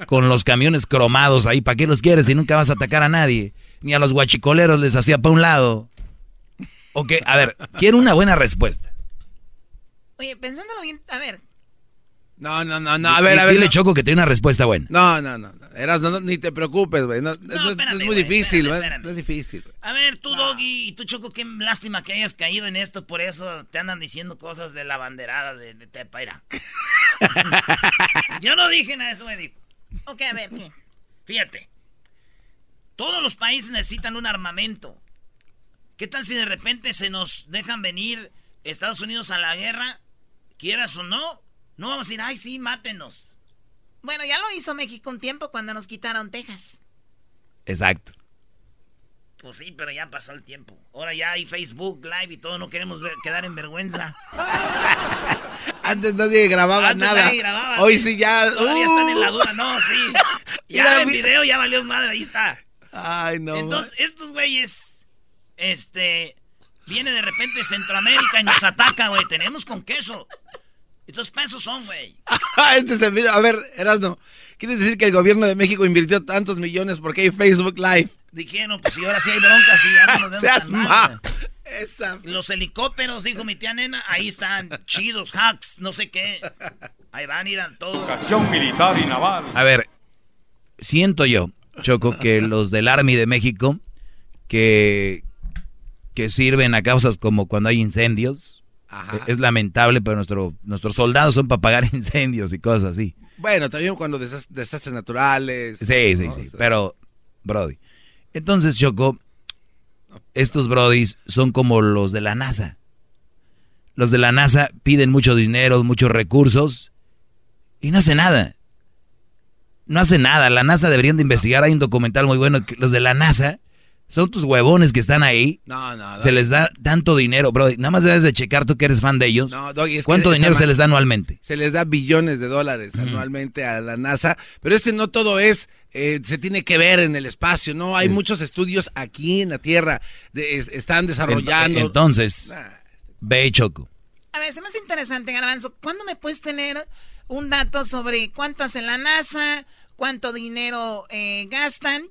con los camiones cromados ahí. ¿Para qué los quieres si nunca vas a atacar a nadie? Ni a los guachicoleros les hacía para un lado. Ok, a ver, quiero una buena respuesta. Oye, pensándolo bien, a ver, no, no, no, no. A ver, a ver. Dile Choco que tiene una respuesta buena. No, no, no. Eras, no, ni te preocupes, güey. No, es, muy difícil, güey. No es difícil. A ver, tú, Doggy, y tú, Choco, qué lástima que hayas caído en esto. Por eso te andan diciendo cosas de la banderada de, de Tepaira. [LAUGHS] Yo no dije nada, eso me dijo. Ok, a ver, ¿qué? Fíjate. Todos los países necesitan un armamento. ¿Qué tal si de repente se nos dejan venir Estados Unidos a la guerra? Quieras o no, no vamos a decir, ay, sí, mátenos. Bueno, ya lo hizo México un tiempo cuando nos quitaron Texas. Exacto. Pues sí, pero ya pasó el tiempo. Ahora ya hay Facebook Live y todo, no queremos quedar en vergüenza. [LAUGHS] Antes nadie grababa nada. Hoy sí ya. Todavía están en la duda, no, sí. [LAUGHS] Ya el video ya valió madre, ahí está. Ay, no. Entonces, estos güeyes, este, viene de repente Centroamérica y nos ataca, güey. Tenemos con queso. Estos pesos son, güey. [LAUGHS] este se mira, a ver, Erasno, ¿quieres decir que el gobierno de México invirtió tantos millones porque hay Facebook Live? Dijeron, pues si ahora sí hay broncas y ya no nos [LAUGHS] vemos tan Esa. Los helicópteros, dijo mi tía nena, ahí están, chidos, hacks, no sé qué. Ahí van, irán todos. Educación militar y naval. A ver, siento yo, Choco, que [LAUGHS] los del Army de México, que, que sirven a causas como cuando hay incendios, es lamentable, pero nuestro, nuestros soldados son para pagar [LAUGHS] incendios y cosas así. Bueno, también cuando desastres naturales. Sí, sí, sí. Pero, Brody. Entonces, Choco, estos Brodis son como los de la NASA. Los de la NASA piden mucho dinero, muchos recursos y no hace nada. No hace nada. La NASA deberían de investigar. Hay un documental muy bueno que los de la NASA son tus huevones que están ahí. No, no, Se les da tanto dinero, bro. Nada más debes de checar tú que eres fan de ellos. No, Doggy, es ¿Cuánto dinero se les da anualmente? Se les da billones de dólares anualmente a la NASA. Pero es que no todo es, eh, se tiene que ver en el espacio, ¿no? Hay muchos estudios aquí en la Tierra. están desarrollando. Entonces, ve Choco. A ver, es más interesante, Garbanzo. ¿Cuándo me puedes tener un dato sobre cuánto hace la NASA, cuánto dinero eh, gastan?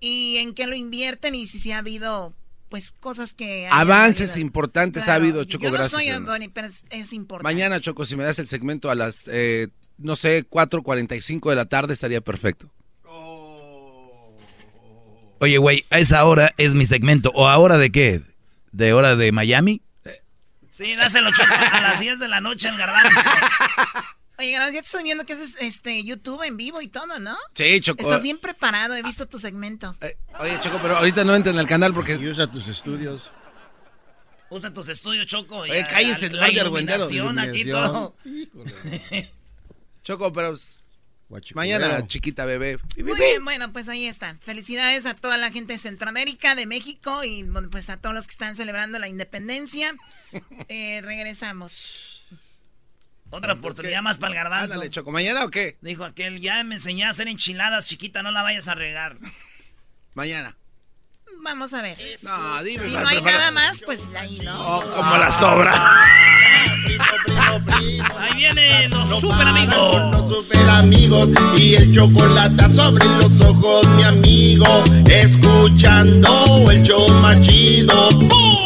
y en qué lo invierten y si, si ha habido pues cosas que avances importantes ha habido Choco yo no gracias soy, pero es, importante. Mañana Choco si me das el segmento a las eh, no sé 4:45 de la tarde estaría perfecto. Oye güey a esa hora es mi segmento. O ahora de qué de hora de Miami sí dáselo Choco a las 10 de la noche en Garbanzo [LAUGHS] Oye, gracias, ya te estoy viendo que haces este, YouTube en vivo y todo, ¿no? Sí, Choco. Estás bien preparado, he visto tu segmento. Eh, oye, Choco, pero ahorita no entren al canal porque... Y usa tus estudios. Usa tus estudios, Choco. Oye, cállense, la, la iluminación aquí todo. [LAUGHS] Choco, pero... Mañana, chiquita bebé. Muy bien, bueno, pues ahí está. Felicidades a toda la gente de Centroamérica, de México y pues a todos los que están celebrando la independencia. [LAUGHS] Eh, regresamos. Otra oportunidad más para el garbanzo. Ándale, Choco. ¿Mañana o qué? Dijo aquel, ya me enseñé a hacer enchiladas, chiquita, no la vayas a regar. Mañana. Vamos a ver. No, dime. Si no hay nada más, pues ahí, ¿no? Oh, como la sobra. ahí vienen los super amigos. Los super amigos y el chocolate sobre los ojos, mi amigo. Escuchando el show machido.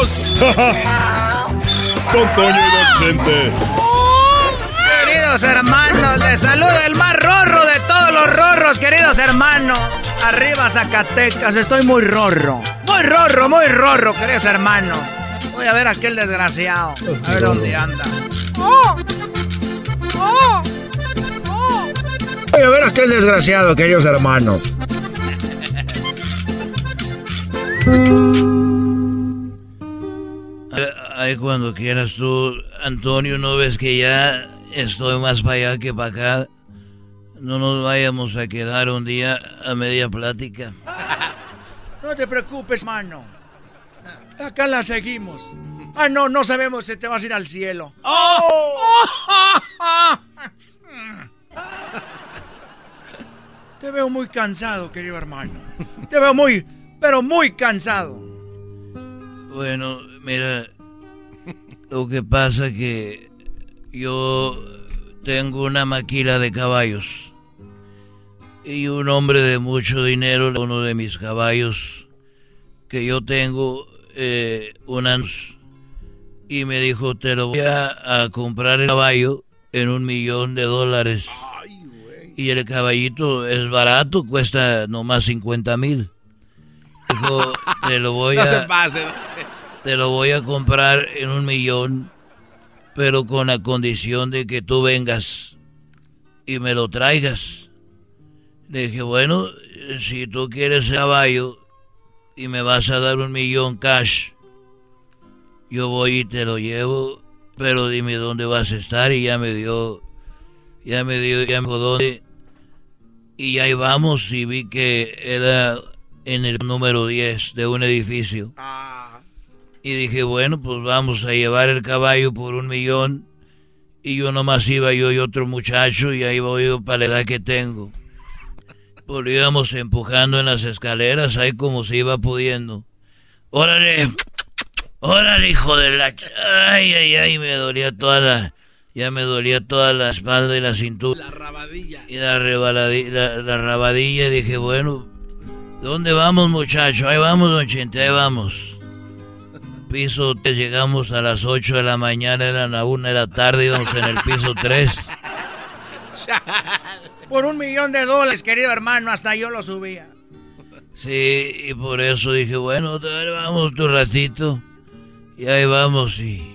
Don Toño y Don Chente. Queridos hermanos, les saluda el más rorro de todos los rorros, queridos hermanos. Arriba Zacatecas, estoy muy rorro. Muy rorro, muy rorro, queridos hermanos. Voy a ver a aquel desgraciado. A ver dónde anda. ¡Oh! ¡Oh! ¡Oh! Voy a ver a aquel desgraciado, queridos hermanos. [LAUGHS] Ay, cuando quieras tú, Antonio, ¿no ves que ya estoy más para allá que para acá? No nos vayamos a quedar un día a media plática. [LAUGHS] No te preocupes, mano. Acá la seguimos. Ah, no, no sabemos si te vas a ir al cielo. ¡Oh! Te veo muy cansado, querido hermano. Te veo muy, pero muy cansado. Bueno, mira, lo que pasa que yo tengo una maquila de caballos y un hombre de mucho dinero, uno de mis caballos que yo tengo, eh, y me dijo, te lo voy a, comprar el caballo en un millón de dólares. y el caballito es barato, cuesta nomás 50 mil. dijo, te lo voy [LAUGHS] a... Te lo voy a comprar en un millón, pero con la condición de que tú vengas y me lo traigas. Le dije, bueno, si tú quieres caballo y me vas a dar un millón cash, yo voy y te lo llevo, pero dime dónde vas a estar y ya me dio, ya me dio, ya me dijo dónde. Y ahí vamos y vi que era en el número 10 de un edificio. Y dije, bueno, pues vamos a llevar el caballo por un millón. Y yo nomás iba yo y otro muchacho y ahí voy yo para la edad que tengo. Pues íbamos empujando en las escaleras ahí como se iba pudiendo. Órale, órale, hijo de la... Ay, ay, ay, me dolía toda la... Ya me dolía toda la espalda y la cintura. La rabadilla. Y la, la, la rabadilla. Y dije, bueno, ¿dónde vamos, muchacho? Ahí vamos, don Chente, ahí vamos. Piso, llegamos a las 8 de la mañana, eran a 1 de la tarde, íbamos en el piso 3. [LAUGHS] Por un millón de dólares, querido hermano, hasta yo lo subía. Sí, y por eso dije, bueno, vamos tu ratito. Y ahí vamos, y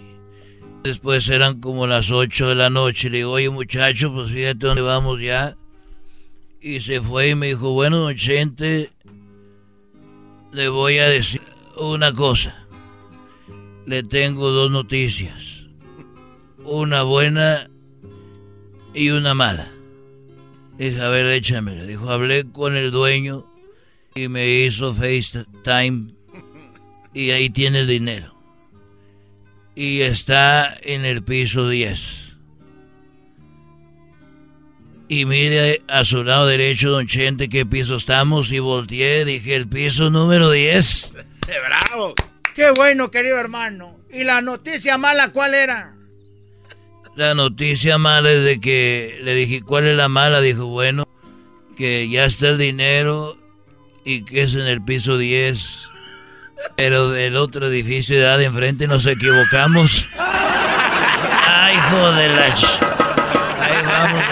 después eran como las 8 de la noche. Le digo, oye muchacho, pues fíjate dónde vamos ya. Y se fue y me dijo, bueno, don Chente, le voy a decir una cosa. Le tengo dos noticias. Una buena y una mala. Dije, a ver, échamela. Dijo, hablé con el dueño y me hizo FaceTime y ahí tiene el dinero. Y está en el piso 10. Y mire a su lado derecho, don Chente, qué piso estamos. Y volteé, dije, el piso número 10. [LAUGHS] ¡Bravo! ¡Qué bueno, querido hermano! ¿Y la noticia mala cuál era? La noticia mala es de que le dije, ¿cuál es la mala? Dijo, bueno, que ya está el dinero y que es en el piso 10. Pero del otro edificio de edad de enfrente nos equivocamos. ¡Ay, hijo de la... Ahí vamos.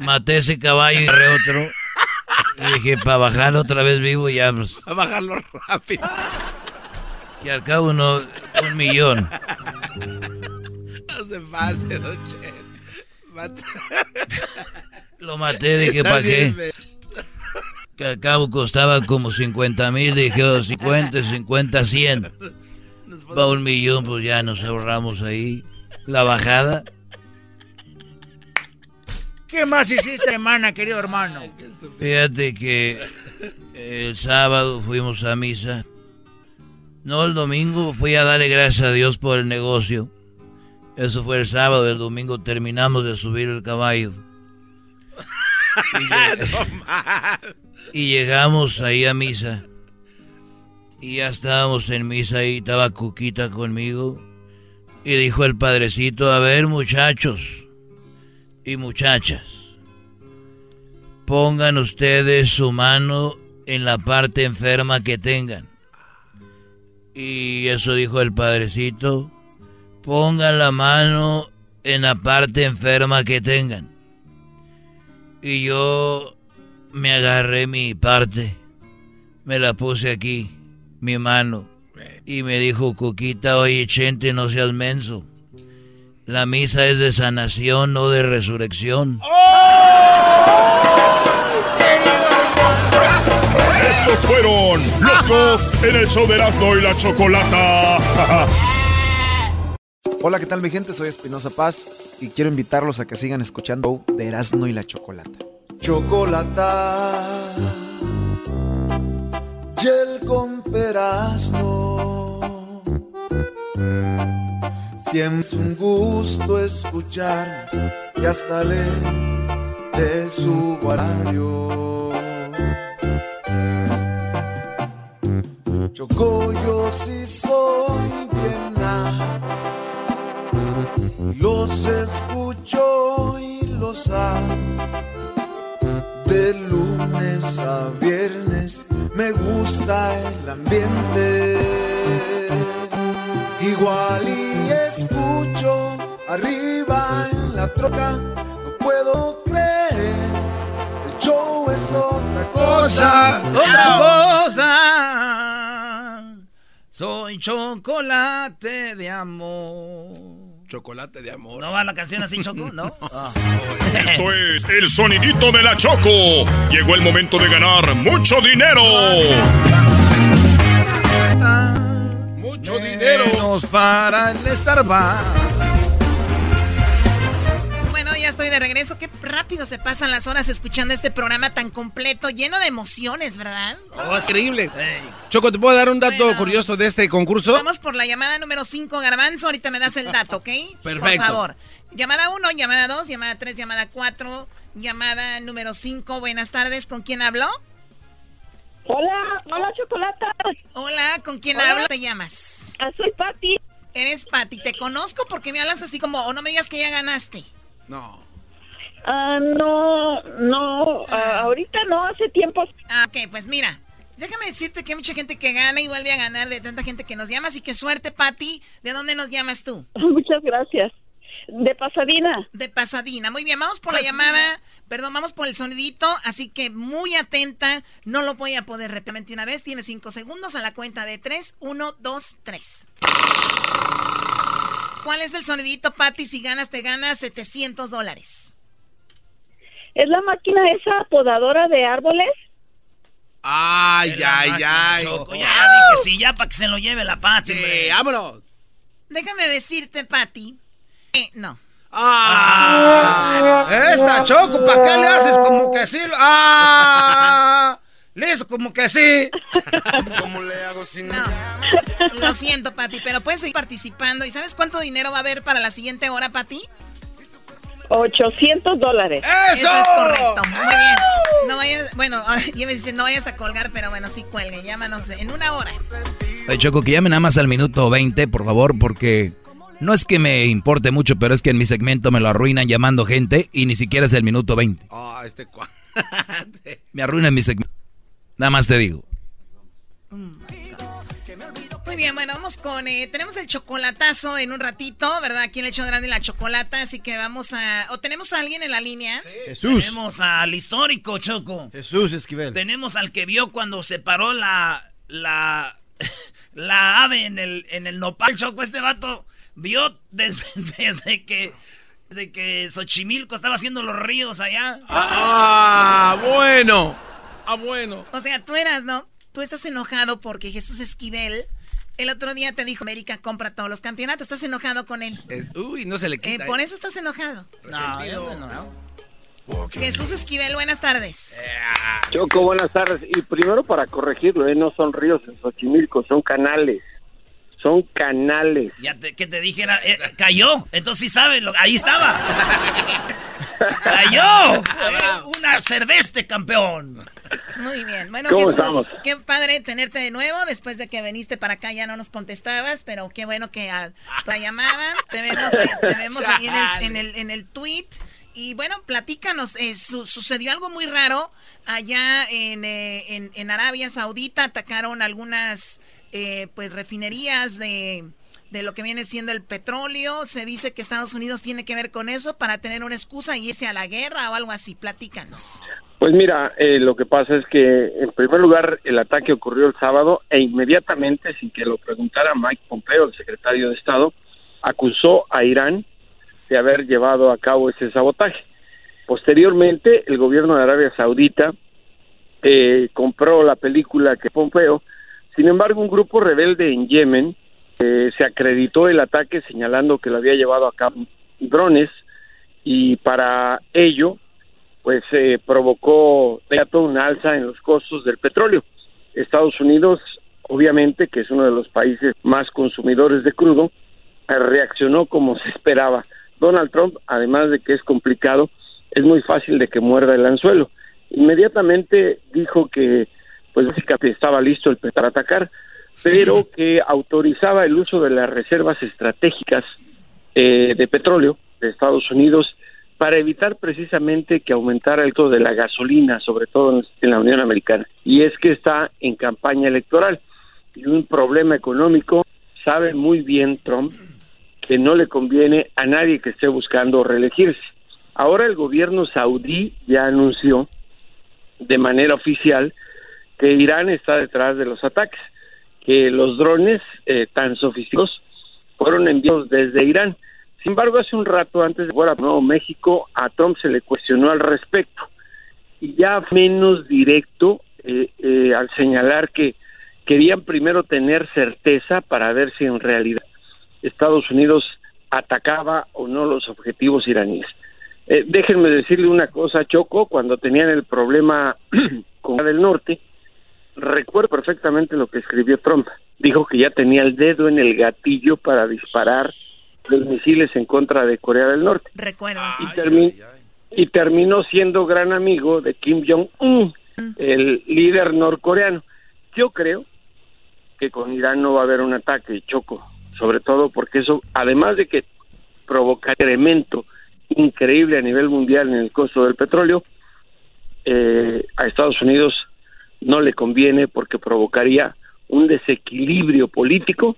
Maté ese caballo y agarré otro. Y dije, para bajarlo otra vez vivo ya. Pues. A bajarlo rápido. Y al cabo uno, un millón. No se pase, don Lo maté, dije, ¿para qué? Que al cabo costaba como 50 mil, dije, 50, 50, 100. Para un millón, pues ya nos ahorramos ahí. La bajada. ¿Qué más hiciste, hermana, querido hermano? Fíjate que el sábado fuimos a misa. No, el domingo fui a darle gracias a Dios por el negocio. Eso fue el sábado, el domingo terminamos de subir el caballo. [LAUGHS] Y, llegamos ahí a misa. Y ya estábamos en misa y estaba Cuquita conmigo. Y dijo el padrecito, a ver muchachos y muchachas, pongan ustedes su mano en la parte enferma que tengan. Y eso dijo el padrecito, pongan la mano en la parte enferma que tengan. Y yo me agarré mi parte, me la puse aquí, mi mano, y me dijo Cuquita, oye Chente, no seas menso. La misa es de sanación, no de resurrección. Estos fueron los dos en el show de Erasmo y la Chocolata. [LAUGHS] Hola, ¿qué tal mi gente? Soy Espinosa Paz y quiero invitarlos a que sigan escuchando de Erasmo y la Chocolata. Chocolata, gel con perazno Siempre es un gusto escuchar y hasta leer de su radio. Choco, yo sí soy bien Los escucho y los amo. De lunes a viernes me gusta el ambiente. Igual y escucho arriba en la troca, no puedo creer, el show es otra cosa, otra cosa. Soy chocolate de amor. Chocolate de amor. ¿No va la canción así, Choco? ¿No? [LAUGHS] Ah. Esto es el sonidito de la Choco. Llegó el momento de ganar mucho dinero. Mucho dinero. para el Starbucks. Estoy de regreso. Qué rápido se pasan las horas escuchando este programa tan completo, lleno de emociones, ¿verdad? Oh, es increíble. Choco, ¿te puedo dar un dato curioso de este concurso? Vamos por la llamada número 5, Garbanzo. Ahorita me das el dato, ¿ok? [LAUGHS] Perfecto. Por favor. Llamada 1, llamada 2, llamada 3, llamada 4, llamada número 5. Buenas tardes. ¿Con quién hablo? Hola, hola Chocolata. Hola, ¿con quién Hola. hablo? ¿Te llamas? Ah, soy Patti. Eres Patti. Te conozco porque me hablas así como, o no me digas que ya ganaste. No. Ah, no, no, ah, ahorita no, hace tiempo. Ah, ok, pues mira. Déjame decirte que hay mucha gente que gana y vuelve a ganar de tanta gente que nos llama. Así que suerte, Patti. ¿De dónde nos llamas tú? [LAUGHS] Muchas gracias. De Pasadena. De Pasadena. Muy bien, vamos por la llamada. Perdón, vamos por el sonidito. Así que muy atenta. No lo voy a poder repetir una vez. Tiene cinco segundos a la cuenta de tres. Uno, dos, tres. ¿Cuál es el sonidito, Patti? Si ganas, te ganas 700 dólares. ¿Es la máquina esa podadora de árboles? Ay, ay, ay. Choco, ya dije sí, ya para que se lo lleve la Pati, hombre. vámonos. Déjame decirte, Patti. Eh, no. Ah, esta Choco, ¿para qué le haces como que sí? Ah, le hizo como que sí. [LAUGHS] ¿Cómo le hago sin No. Lo siento, Patti, pero puedes seguir participando. ¿Y sabes cuánto dinero va a haber para la siguiente hora, Patti? 800 dólares. Eso es correcto. Muy bien. No vayas, bueno, ahora yo me dice no vayas a colgar, pero bueno, sí cuelgue. Llámanos en una hora. Oye, Choco, que llame nada más al minuto 20, por favor, porque no es que me importe mucho, pero es que en mi segmento me lo arruinan llamando gente y ni siquiera es el minuto 20. Ah, este cua- Me arruinan mi segmento. Nada más te digo. Muy bien, bueno, vamos con. eh, tenemos el chocolatazo en un ratito, ¿verdad? Aquí en el hecho grande la chocolata, así que vamos a. ¿O tenemos a alguien en la línea? Jesús. Tenemos al histórico, Choco. Jesús Esquivel. Tenemos al que vio cuando se paró la. La. [LAUGHS] La ave en el, en el nopal, Choco. Este vato vio desde, [LAUGHS] desde que. Desde que Xochimilco estaba haciendo los ríos allá. Ah, bueno. Ah, bueno. O sea, tú eras, ¿no? Tú estás enojado porque Jesús Esquivel el otro día te dijo, América compra todos los campeonatos. ¿Estás enojado con él? Eh, uy, no se le Eh, quita. por eh. eso estás enojado. Resentido. Jesús Esquivel, buenas tardes. Choco, buenas tardes. Y primero para corregirlo, ¿eh? no son ríos en Xochimilco, son canales. Son canales. Ya te, que te dijera, eh, cayó. Entonces sí saben, lo- ahí estaba. [LAUGHS] cayó. [LAUGHS] Una cerveza, campeón. Muy bien. Bueno, ¿Cómo Jesús, estamos? qué padre tenerte de nuevo. Después de que viniste para acá ya no nos contestabas, pero qué bueno que a la llamada te vemos ahí, te vemos ahí en, el, en, el, en el tweet. Y bueno, platícanos, eh, su- sucedió algo muy raro allá en, eh, en, en Arabia Saudita, atacaron algunas eh, pues refinerías de, de lo que viene siendo el petróleo. Se dice que Estados Unidos tiene que ver con eso para tener una excusa y irse a la guerra o algo así. Platícanos. Pues mira, eh, lo que pasa es que en primer lugar el ataque ocurrió el sábado e inmediatamente, sin que lo preguntara Mike Pompeo, el secretario de Estado, acusó a Irán de haber llevado a cabo ese sabotaje. Posteriormente, el gobierno de Arabia Saudita eh, compró la película que Pompeo. Sin embargo, un grupo rebelde en Yemen eh, se acreditó el ataque señalando que lo había llevado a cabo drones y para ello pues eh, provocó una alza en los costos del petróleo. Estados Unidos, obviamente, que es uno de los países más consumidores de crudo, eh, reaccionó como se esperaba. Donald Trump, además de que es complicado, es muy fácil de que muerda el anzuelo. Inmediatamente dijo que, pues básicamente estaba listo el para atacar, pero [LAUGHS] que autorizaba el uso de las reservas estratégicas eh, de petróleo de Estados Unidos para evitar precisamente que aumentara el costo de la gasolina, sobre todo en, en la Unión Americana. Y es que está en campaña electoral y un problema económico, sabe muy bien Trump que no le conviene a nadie que esté buscando reelegirse. Ahora el gobierno saudí ya anunció de manera oficial que Irán está detrás de los ataques, que los drones eh, tan sofisticados fueron enviados desde Irán. Sin embargo, hace un rato antes de jugar a Nuevo México, a Trump se le cuestionó al respecto. Y ya menos directo eh, eh, al señalar que querían primero tener certeza para ver si en realidad Estados Unidos atacaba o no los objetivos iraníes. Eh, déjenme decirle una cosa, Choco, cuando tenían el problema [CLEARS THROAT] con del Norte, recuerdo perfectamente lo que escribió Trump. Dijo que ya tenía el dedo en el gatillo para disparar los misiles en contra de Corea del Norte. Recuerdas. Y, y terminó siendo gran amigo de Kim Jong-un, el líder norcoreano. Yo creo que con Irán no va a haber un ataque, Choco, sobre todo porque eso, además de que provoca incremento increíble a nivel mundial en el costo del petróleo, eh, a Estados Unidos no le conviene porque provocaría un desequilibrio político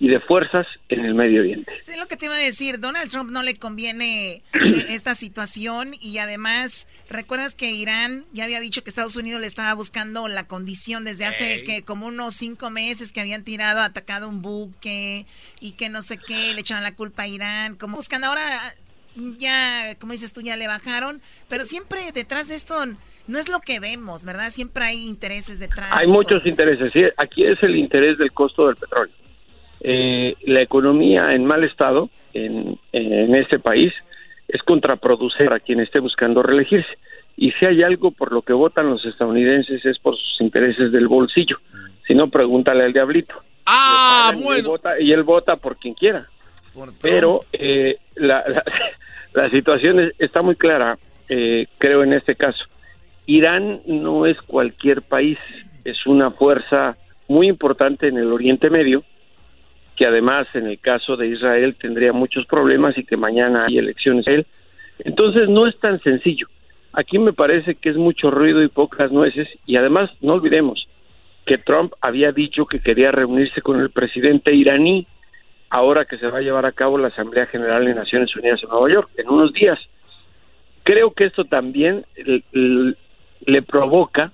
y de fuerzas en el Medio Oriente. Sí, lo que te iba a decir, Donald Trump no le conviene eh, [CLEARS THROAT] esta situación y además, ¿recuerdas que Irán ya había dicho que Estados Unidos le estaba buscando la condición desde hace que como unos cinco meses que habían tirado, atacado un buque y que no sé qué, le echaban la culpa a Irán, como buscando ahora ya, como dices tú, ya le bajaron, pero siempre detrás de esto no es lo que vemos, ¿verdad? Siempre hay intereses detrás. Hay muchos intereses, sí. Aquí es el interés del costo del petróleo eh, la economía en mal estado en, en este país es contraproducente a quien esté buscando reelegirse. Y si hay algo por lo que votan los estadounidenses es por sus intereses del bolsillo. Si no, pregúntale al diablito. Ah, bueno. Y él, vota, y él vota por quien quiera. Pero eh, la, la, [LAUGHS] la, situación está muy clara, eh, creo, en este caso. Irán no es cualquier país, es una fuerza muy importante en el Oriente Medio que además en el caso de Israel tendría muchos problemas y que mañana hay elecciones. Entonces no es tan sencillo. Aquí me parece que es mucho ruido y pocas nueces y además no olvidemos que Trump había dicho que quería reunirse con el presidente iraní ahora que se va a llevar a cabo la Asamblea General de Naciones Unidas en Nueva York en unos días. Creo que esto también le provoca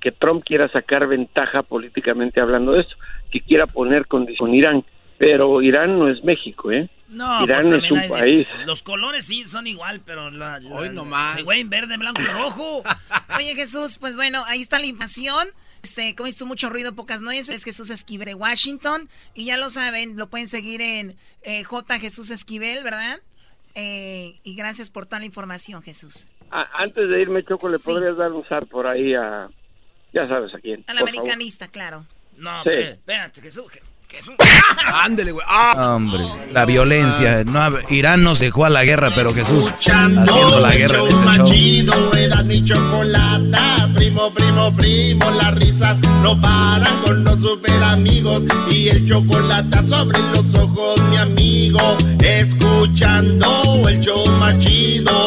que Trump quiera sacar ventaja políticamente hablando de esto, que quiera poner condición Irán, pero Irán no es México, ¿eh? No, Irán pues es un país. Los colores sí son igual, pero la, la Hoy nomás. güey, verde, blanco y rojo. [LAUGHS] Oye, Jesús, pues bueno, ahí está la invasión. Este, como tú mucho ruido, pocas nueces, Jesús Esquivel de Washington. Y ya lo saben, lo pueden seguir en eh, J. Jesús Esquivel, ¿verdad? Eh, y gracias por toda la información, Jesús. Antes de irme, Choco, ¿le podrías dar un zar por ahí a, ya sabes a quién. Al americanista, claro. No, sí. espérate, Jesús. Jesús. [LAUGHS] Ándele, güey. Ah. Hombre, la violencia. No, Irán nos dejó a la guerra, pero Jesús haciendo la guerra este más show. chido era mi chocolata. Primo, primo, primo, las risas no paran con los super amigos. Y el chocolate sobre los ojos, mi amigo. Escuchando el show más chido.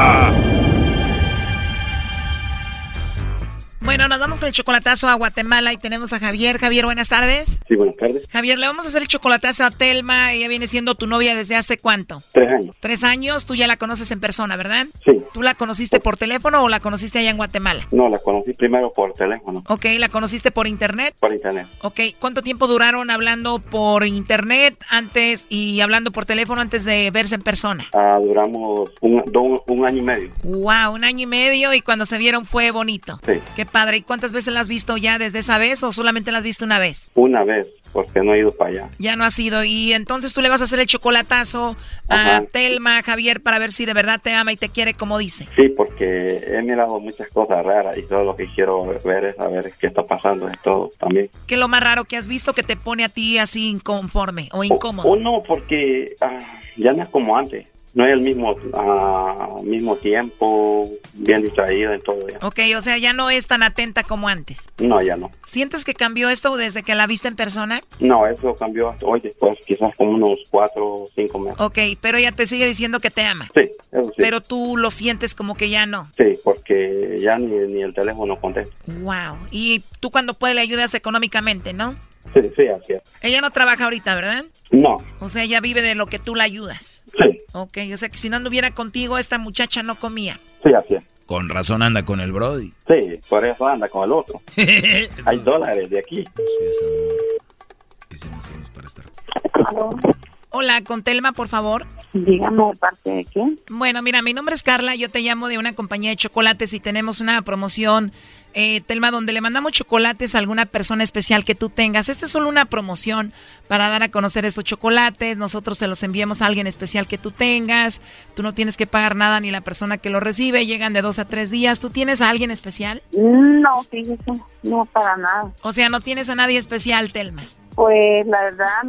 Bueno, nos vamos con el chocolatazo a Guatemala y tenemos a Javier. Javier, buenas tardes. Sí, buenas tardes. Javier, le vamos a hacer el chocolatazo a Telma. Ella viene siendo tu novia desde hace cuánto? Tres años. Tres años. Tú ya la conoces en persona, ¿verdad? Sí. ¿Tú la conociste por teléfono o la conociste allá en Guatemala? No, la conocí primero por teléfono. Ok, ¿la conociste por internet? Por internet. Ok, ¿cuánto tiempo duraron hablando por internet antes y hablando por teléfono antes de verse en persona? Ah, duramos un, año y medio. Wow, un año y medio y cuando se vieron fue bonito. Sí. Qué padre. ¿Y cuántas veces la has visto ya desde esa vez o solamente la has visto una vez? Una vez, porque no he ido para allá. Ya no ha sido. Y entonces tú le vas a hacer el chocolatazo Ajá. a Telma, Javier, para ver si de verdad te ama y te quiere como dice. Sí, porque he mirado muchas cosas raras y todo lo que quiero ver es saber qué está pasando, es todo también. ¿Qué es lo más raro que has visto que te pone a ti así inconforme o incómodo? Uno, porque ah, ya no es como antes. No es el mismo, ah, mismo tiempo, bien distraída en todo. Ya. Ok, o sea, ya no es tan atenta como antes. No, ya no. ¿Sientes que cambió esto desde que la viste en persona? No, eso cambió hasta hoy, después quizás como unos cuatro o cinco meses. Ok, pero ella te sigue diciendo que te ama. Sí, eso sí. Pero tú lo sientes como que ya no. Sí, porque ya ni, ni el teléfono contesta. Wow. Y tú cuando puedes le ayudas económicamente, ¿no? Sí, sí, así es. Ella no trabaja ahorita, ¿verdad? No. O sea, ella vive de lo que tú la ayudas. Sí. Ok, o sea que si no anduviera contigo, esta muchacha no comía. Sí, así es. Con razón anda con el Brody. Sí, por eso anda con el otro. [LAUGHS] Hay dólares de aquí. Hola, con Telma, por favor. Dígame de parte de quién. Bueno, mira, mi nombre es Carla, yo te llamo de una compañía de chocolates y tenemos una promoción, eh, Telma, donde le mandamos chocolates a alguna persona especial que tú tengas. Esta es solo una promoción para dar a conocer estos chocolates. Nosotros se los enviamos a alguien especial que tú tengas. Tú no tienes que pagar nada ni la persona que lo recibe. Llegan de dos a tres días. ¿Tú tienes a alguien especial? No, fíjese, no para nada. O sea, no tienes a nadie especial, Telma. Pues la verdad,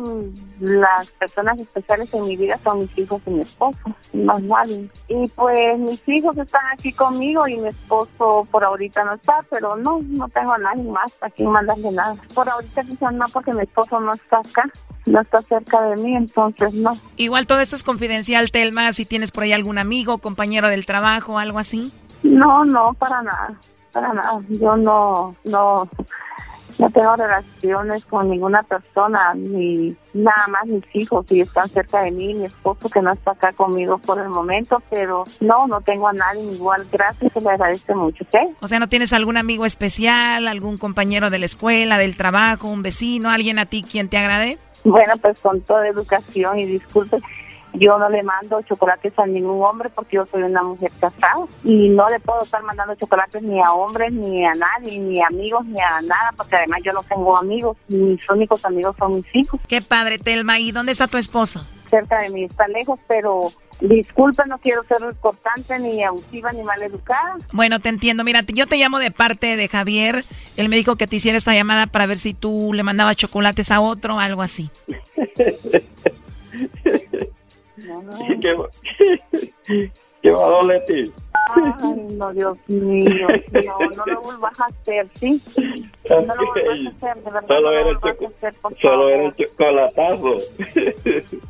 las personas especiales en mi vida son mis hijos y mi esposo, más nadie. Y pues mis hijos están aquí conmigo y mi esposo por ahorita no está, pero no, no tengo a nadie más a quien mandarle nada. Por ahorita quizás no, porque mi esposo no está acá, no está cerca de mí, entonces no. Igual todo esto es confidencial, Telma. Si tienes por ahí algún amigo, compañero del trabajo, algo así. No, no, para nada, para nada. Yo no, no, no tengo relaciones con ninguna persona, ni nada más mis hijos, y están cerca de mí, mi esposo que no está acá conmigo por el momento, pero no, no tengo a nadie igual. Gracias, se le agradece mucho, ¿ok? O sea, ¿no tienes algún amigo especial, algún compañero de la escuela, del trabajo, un vecino, alguien a ti quien te agrade? Bueno, pues con toda educación y disculpe, yo no le mando chocolates a ningún hombre porque yo soy una mujer casada y no le puedo estar mandando chocolates ni a hombres, ni a nadie, ni a amigos, ni a nada, porque además yo no tengo amigos, mis únicos amigos son mis hijos. Qué padre, Telma. ¿Y dónde está tu esposo? Cerca de mí, está lejos, pero disculpe, no quiero ser cortante, ni abusiva, ni maleducada. Bueno, te entiendo. Mira, yo te llamo de parte de Javier. Él me dijo que te hiciera esta llamada para ver si tú le mandabas chocolates a otro, algo así. [LAUGHS] ¿Qué, va- [LAUGHS] ¿Qué va a doler ti? Ay, no, Dios mío, no, no lo vuelvas a hacer, ¿sí? No lo vuelvas a hacer, de verdad. Solo no era el, hacer, solo era chocolatazo. [LAUGHS]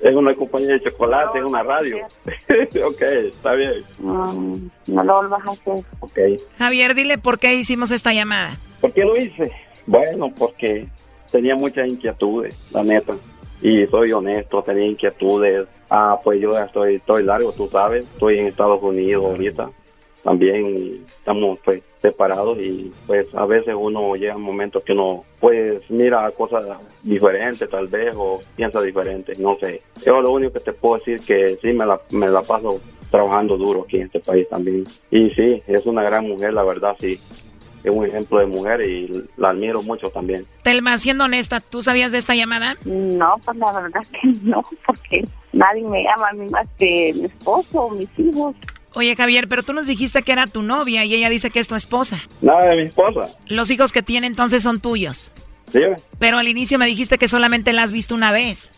es una compañía de chocolate, es una radio. [LAUGHS] ok, está bien. Mm, no lo vuelvas a hacer. Ok. Javier, dile por qué hicimos esta llamada. ¿Por qué lo hice? Bueno, porque tenía muchas inquietudes, la neta. Y soy honesto, tenía inquietudes. Ah, pues yo ya estoy, estoy largo, tú sabes. Estoy en Estados Unidos ahorita. También estamos pues separados y pues a veces uno llega a momentos que uno pues mira cosas diferentes tal vez o piensa diferente, no sé. Yo lo único que te puedo decir que sí me la, me la paso trabajando duro aquí en este país también. Y sí, es una gran mujer, la verdad, sí. Es un ejemplo de mujer y la admiro mucho también. Telma, siendo honesta, ¿tú sabías de esta llamada? No, pues la verdad que no, porque nadie me llama a mí más que mi esposo o mis hijos. Oye, Javier, pero tú nos dijiste que era tu novia y ella dice que es tu esposa. Nada de mi esposa. Los hijos que tiene entonces son tuyos. Pero al inicio me dijiste que solamente la has visto una vez.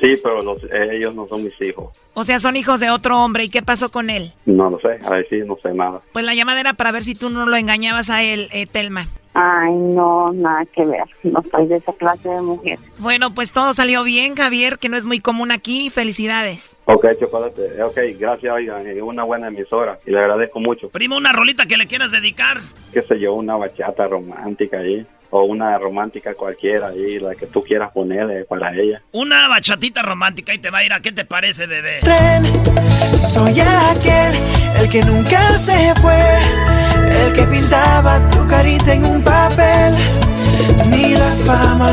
Sí, pero los- ellos no son mis hijos. O sea, son hijos de otro hombre. ¿Y qué pasó con él? No lo sé, a ver si no sé nada. Pues la llamada era para ver si tú no lo engañabas a él, eh, Telma. Ay, no, nada que ver. No soy de esa clase de mujer. Bueno, pues todo salió bien, Javier, que no es muy común aquí. Felicidades. Ok, chocolate. Ok, gracias, oigan. Es una buena emisora y le agradezco mucho. Primo, una rolita que le quieras dedicar. Qué sé yo, una bachata romántica ahí. O una romántica cualquiera ahí, la que tú quieras ponerle para ella. Una bachatita romántica y te va a ir a qué te parece, bebé. Soy aquel, el que nunca se fue, el que pintaba tu carita en un papel. Ni la fama,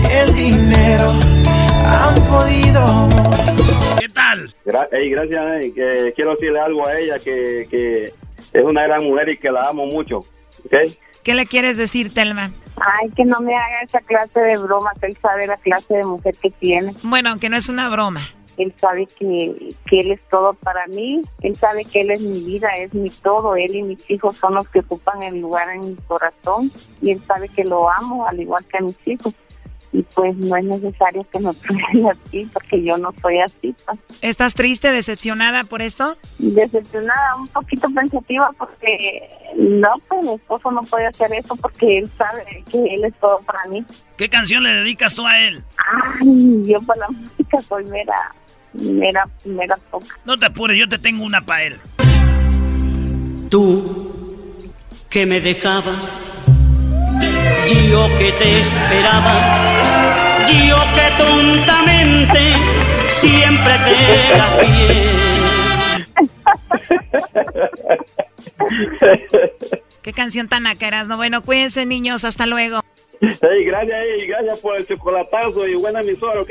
ni el dinero han podido. ¿Qué tal? Gra ey, gracias, que quiero decirle algo a ella, que, que es una gran mujer y que la amo mucho. ¿Ok? ¿Qué le quieres decir, Telma? Ay, que no me haga esa clase de bromas. Él sabe la clase de mujer que tiene. Bueno, aunque no es una broma. Él sabe que, que él es todo para mí. Él sabe que él es mi vida, es mi todo. Él y mis hijos son los que ocupan el lugar en mi corazón. Y él sabe que lo amo, al igual que a mis hijos. Y pues no es necesario que me [LAUGHS] prueben así porque yo no soy así. Pues. ¿Estás triste, decepcionada por esto? Decepcionada, un poquito pensativa porque no, pues mi esposo no puede hacer eso porque él sabe que él es todo para mí. ¿Qué canción le dedicas tú a él? Ay, yo para la música soy mera, mera, mera poca. No te apures, yo te tengo una para él. Tú que me dejabas yo que te esperaba, yo que tontamente siempre te era fiel. Qué canción tan acaraz, no bueno, cuídense niños, hasta luego. Hey, gracias, hey, gracias por el chocolatazo y buena emisora, ¿ok?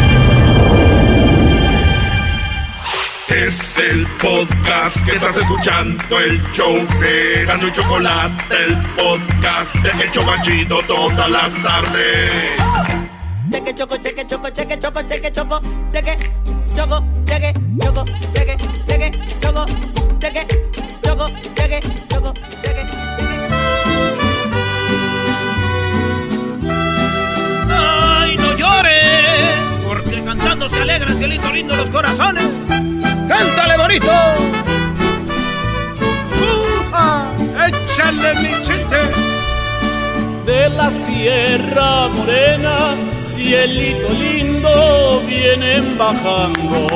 Es el podcast que estás escuchando, el show de Gano y Chocolate, el podcast de El Chocachito todas las tardes. Cheque, choco, cheque, choco, cheque, choco, cheque, choco, cheque, choco, cheque, choco, cheque, cheque, choco, cheque, choco, cheque, choco, cheque, ¡Ay, no llores! Porque cantando se alegra, cielito lindo los corazones. ¡Cántale bonito! ¡Échale mi chiste! De la Sierra Morena, cielito lindo, vienen bajando.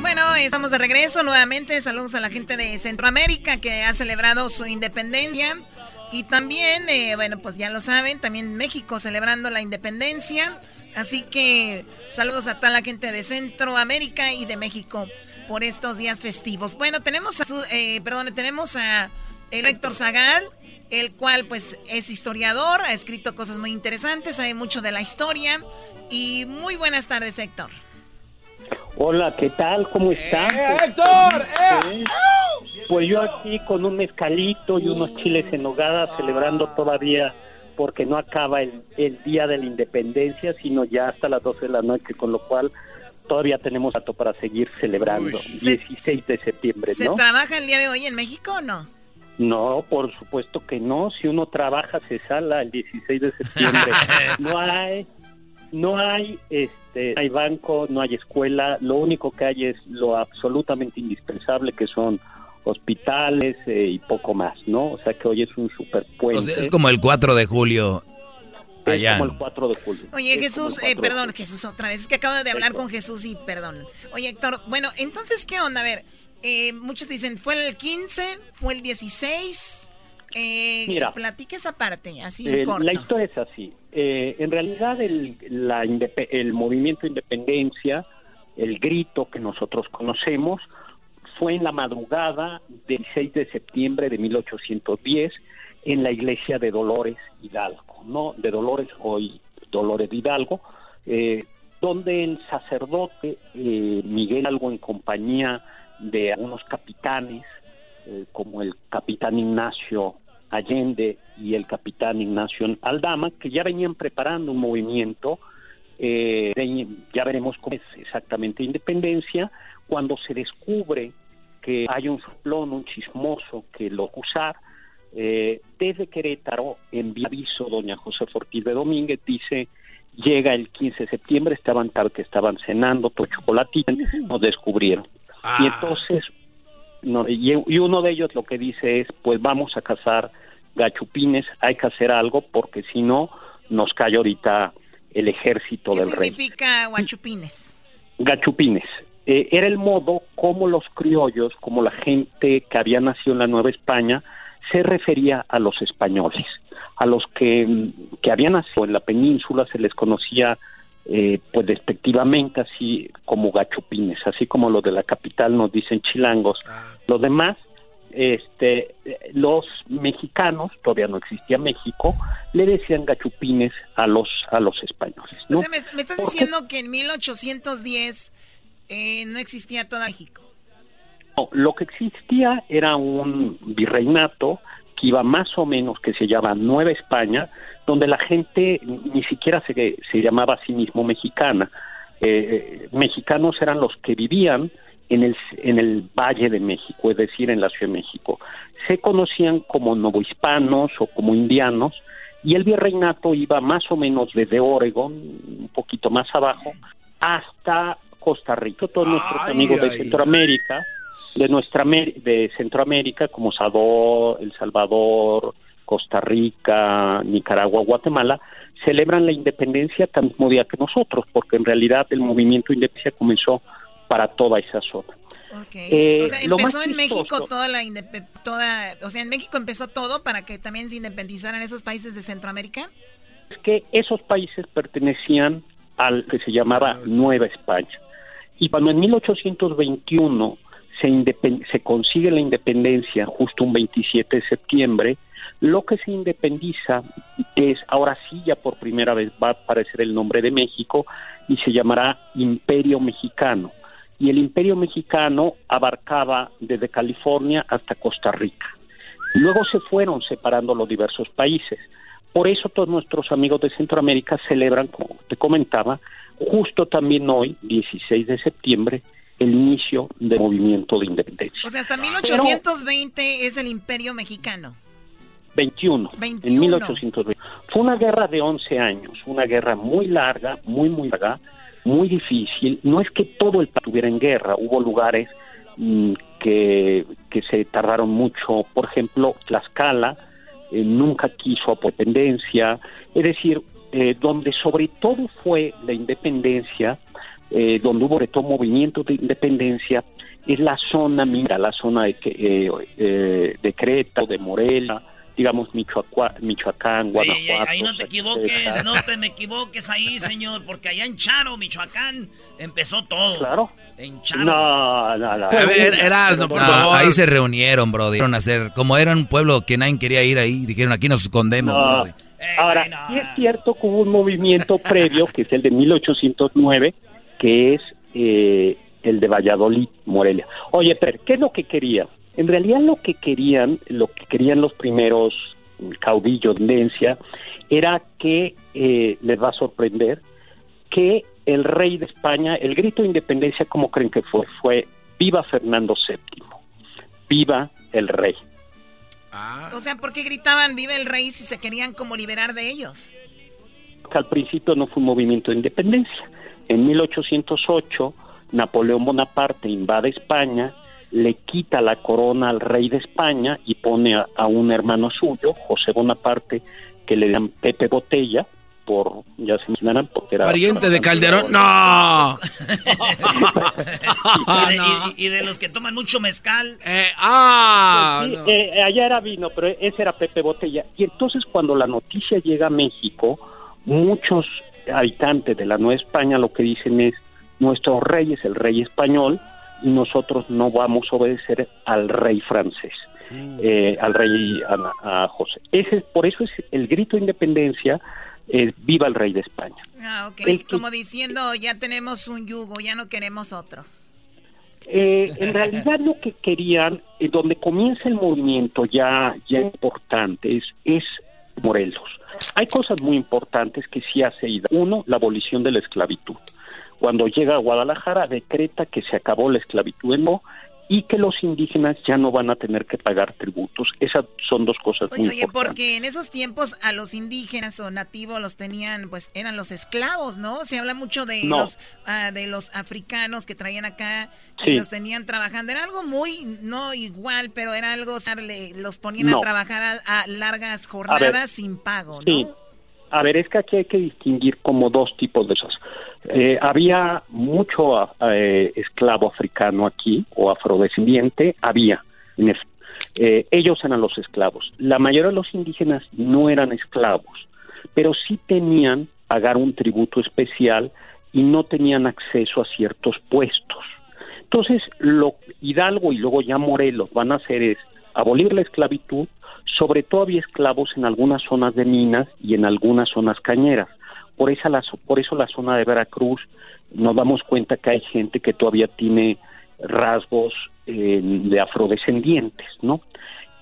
Bueno, estamos de regreso nuevamente. Saludos a la gente de Centroamérica que ha celebrado su independencia. Y también, eh, bueno, pues ya lo saben, también México celebrando la independencia. Así que saludos a toda la gente de Centroamérica y de México por estos días festivos. Bueno, tenemos a su, eh, perdón, tenemos a Héctor Zagal, el cual pues es historiador, ha escrito cosas muy interesantes, sabe mucho de la historia. Y muy buenas tardes, Héctor. Hola, ¿qué tal? ¿Cómo están? ¡Eh, Héctor! Eh. Pues yo aquí con un mezcalito y unos chiles en nogada celebrando todavía porque no acaba el, el día de la independencia, sino ya hasta las 12 de la noche, con lo cual todavía tenemos dato para seguir celebrando. 16 de septiembre, ¿Se ¿no? trabaja el día de hoy en México o no? No, por supuesto que no. Si uno trabaja, se sala el 16 de septiembre. [LAUGHS] no hay, no hay, este, no hay banco, no hay escuela. Lo único que hay es lo absolutamente indispensable, que son hospitales eh, y poco más, ¿no? O sea que hoy es un super puente. O sea, es como el 4 de julio allá. Es como el 4 de julio. Oye, Es Jesús, eh, 4 de perdón, Jesús, otra vez. Es que acabo de hablar con Jesús y perdón. Oye, Héctor, bueno, entonces, ¿qué onda? A ver, eh, muchos dicen, ¿fue el 15? ¿Fue el 16? Eh, Mira. platique esa parte, así Eh, corto. la historia es así. Eh, en realidad el, la indepe- el movimiento de independencia, el grito que nosotros conocemos, fue en la madrugada del 16 de septiembre de 1810 en la iglesia de Dolores Hidalgo, ¿no? De Dolores, hoy Dolores de Hidalgo, eh, donde el sacerdote eh, Miguel Hidalgo en compañía de algunos capitanes, eh, como el capitán Ignacio Allende y el capitán Ignacio Aldama, que ya venían preparando un movimiento, eh, de- ya veremos cómo es exactamente independencia, cuando se descubre que hay un soplón, un chismoso que lo acusar, eh, desde Querétaro envía aviso doña José Ortiz de Domínguez, dice, llega el 15 de septiembre, estaban tal que estaban cenando, todo chocolatito, nos descubrieron. Y entonces, no, y, y uno de ellos lo que dice es, pues vamos a cazar gachupines, hay que hacer algo porque si no, nos cae ahorita el ejército ¿Qué del rey. significa guachupines? Gachupines. Eh, era el modo como los criollos, como la gente que había nacido en la Nueva España, se refería a los españoles. A los que, mm, que habían nacido en la península se les conocía eh, pues despectivamente así como gachupines, así como los de la capital nos dicen chilangos. Los demás, este, los mexicanos, todavía no existía México, le decían gachupines a los a los españoles. O ¿no? sea, me, me estás diciendo que en 1810 eh, no existía todo México. No, lo que existía era un virreinato que iba más o menos, que se llama Nueva España, donde la gente ni siquiera se, se llamaba a sí mismo mexicana. Eh, mexicanos eran los que vivían en el, en el Valle de México, es decir, en la Ciudad de México. Se conocían como novohispanos o como indianos, y el virreinato iba más o menos desde Oregon, un poquito más abajo, hasta Costa Rica. Todos nuestros amigos de Centroamérica, de nuestra de Centroamérica, como Salvador, El Salvador, Costa Rica, Nicaragua, Guatemala, celebran la independencia tan mismo día que nosotros, porque en realidad el movimiento de independencia comenzó para toda esa zona. Eh, o sea, empezó en México toda la toda, o sea, en México empezó todo para que también se independizaran esos países de Centroamérica. Es que esos países pertenecían al que se llamaba Nueva España. Y cuando en 1821 se, se consigue la independencia, justo un 27 de septiembre, lo que se independiza es, ahora sí ya por primera vez va a aparecer el nombre de México y se llamará Imperio Mexicano. Y el Imperio Mexicano abarcaba desde California hasta Costa Rica. Luego se fueron separando los diversos países. Por eso todos nuestros amigos de Centroamérica celebran, como te comentaba, justo también hoy, 16 de septiembre, el inicio del movimiento de independencia. O sea, hasta 1820 es el Imperio Mexicano. 21, 21, en 1820. Fue una guerra de 11 años, una guerra muy larga, muy, muy larga, muy difícil. No es que todo el país estuviera en guerra, hubo lugares mm, que, que se tardaron mucho. Por ejemplo, Tlaxcala eh, nunca quiso independencia, es decir, eh, donde sobre todo fue la independencia, eh, donde hubo sobre todo movimientos de independencia, es la zona, mira, la zona de, eh, de Creta, de Morelia, digamos Michoacán, Guanajuato. ahí no te equivoques, no te me equivoques ahí, señor, porque allá en Charo, Michoacán, empezó todo. Claro. En Charo. No, no, no. A ver, Erasno, por favor. Ahí se reunieron, bro. Dijeron hacer, como era un pueblo que nadie quería ir ahí, dijeron aquí nos escondemos, no. Ahora, sí es cierto que hubo un movimiento [LAUGHS] previo, que es el de 1809, que es eh, el de Valladolid, Morelia. Oye, pero, ¿qué es lo que quería? En realidad lo que querían, lo que querían los primeros caudillos de Indencia, era que, eh, les va a sorprender, que el rey de España, el grito de independencia, ¿cómo creen que fue? Fue viva Fernando VII, viva el rey. O sea, ¿por qué gritaban viva el rey si se querían como liberar de ellos? Al principio no fue un movimiento de independencia. En 1808, Napoleón Bonaparte invade España, le quita la corona al rey de España y pone a, un hermano suyo, José Bonaparte, que le dan Pepe Botella, por, ya se imaginarán, porque era... Pariente de Calderón, no. [LAUGHS] y, de, los que toman mucho mezcal. Eh, ah, eh, allá era vino, pero ese era Pepe Botella. Y entonces cuando la noticia llega a México, muchos habitantes de la Nueva España lo que dicen es, nuestro rey es el rey español, y nosotros no vamos a obedecer al rey francés, mm. eh, al rey a, José. Ese, por eso es el grito de independencia, viva el rey de España. Ah, ok, como diciendo, ya tenemos un yugo, ya no queremos otro. Eh, en realidad lo que querían, eh, donde comienza el movimiento ya, ya importante, es, es Morelos. Hay cosas muy importantes que sí hace ida. Uno, la abolición de la esclavitud cuando llega a Guadalajara decreta que se acabó la esclavitud en y que los indígenas ya no van a tener que pagar tributos. Esas son dos cosas muy oye, porque en esos tiempos a los indígenas o nativos los tenían, pues eran los esclavos, ¿no? Se habla mucho de los ah, de los africanos que traían acá y los tenían trabajando. Era algo muy, no igual, pero era algo, o sea, los ponían a trabajar a, largas jornadas sin pago, ¿no? Sí. A ver, es que aquí hay que distinguir como dos tipos de esos. Eh, había mucho eh, esclavo africano aquí o afrodescendiente, había. Eh, ellos eran los esclavos. La mayoría de los indígenas no eran esclavos, pero sí tenían pagar un tributo especial y no tenían acceso a ciertos puestos. Entonces, lo Hidalgo y luego ya Morelos van a hacer es abolir la esclavitud, sobre todo había esclavos en algunas zonas de minas y en algunas zonas cañeras. Por, esa, la, por eso la zona de Veracruz nos damos cuenta que hay gente que todavía tiene rasgos eh, de afrodescendientes, ¿no?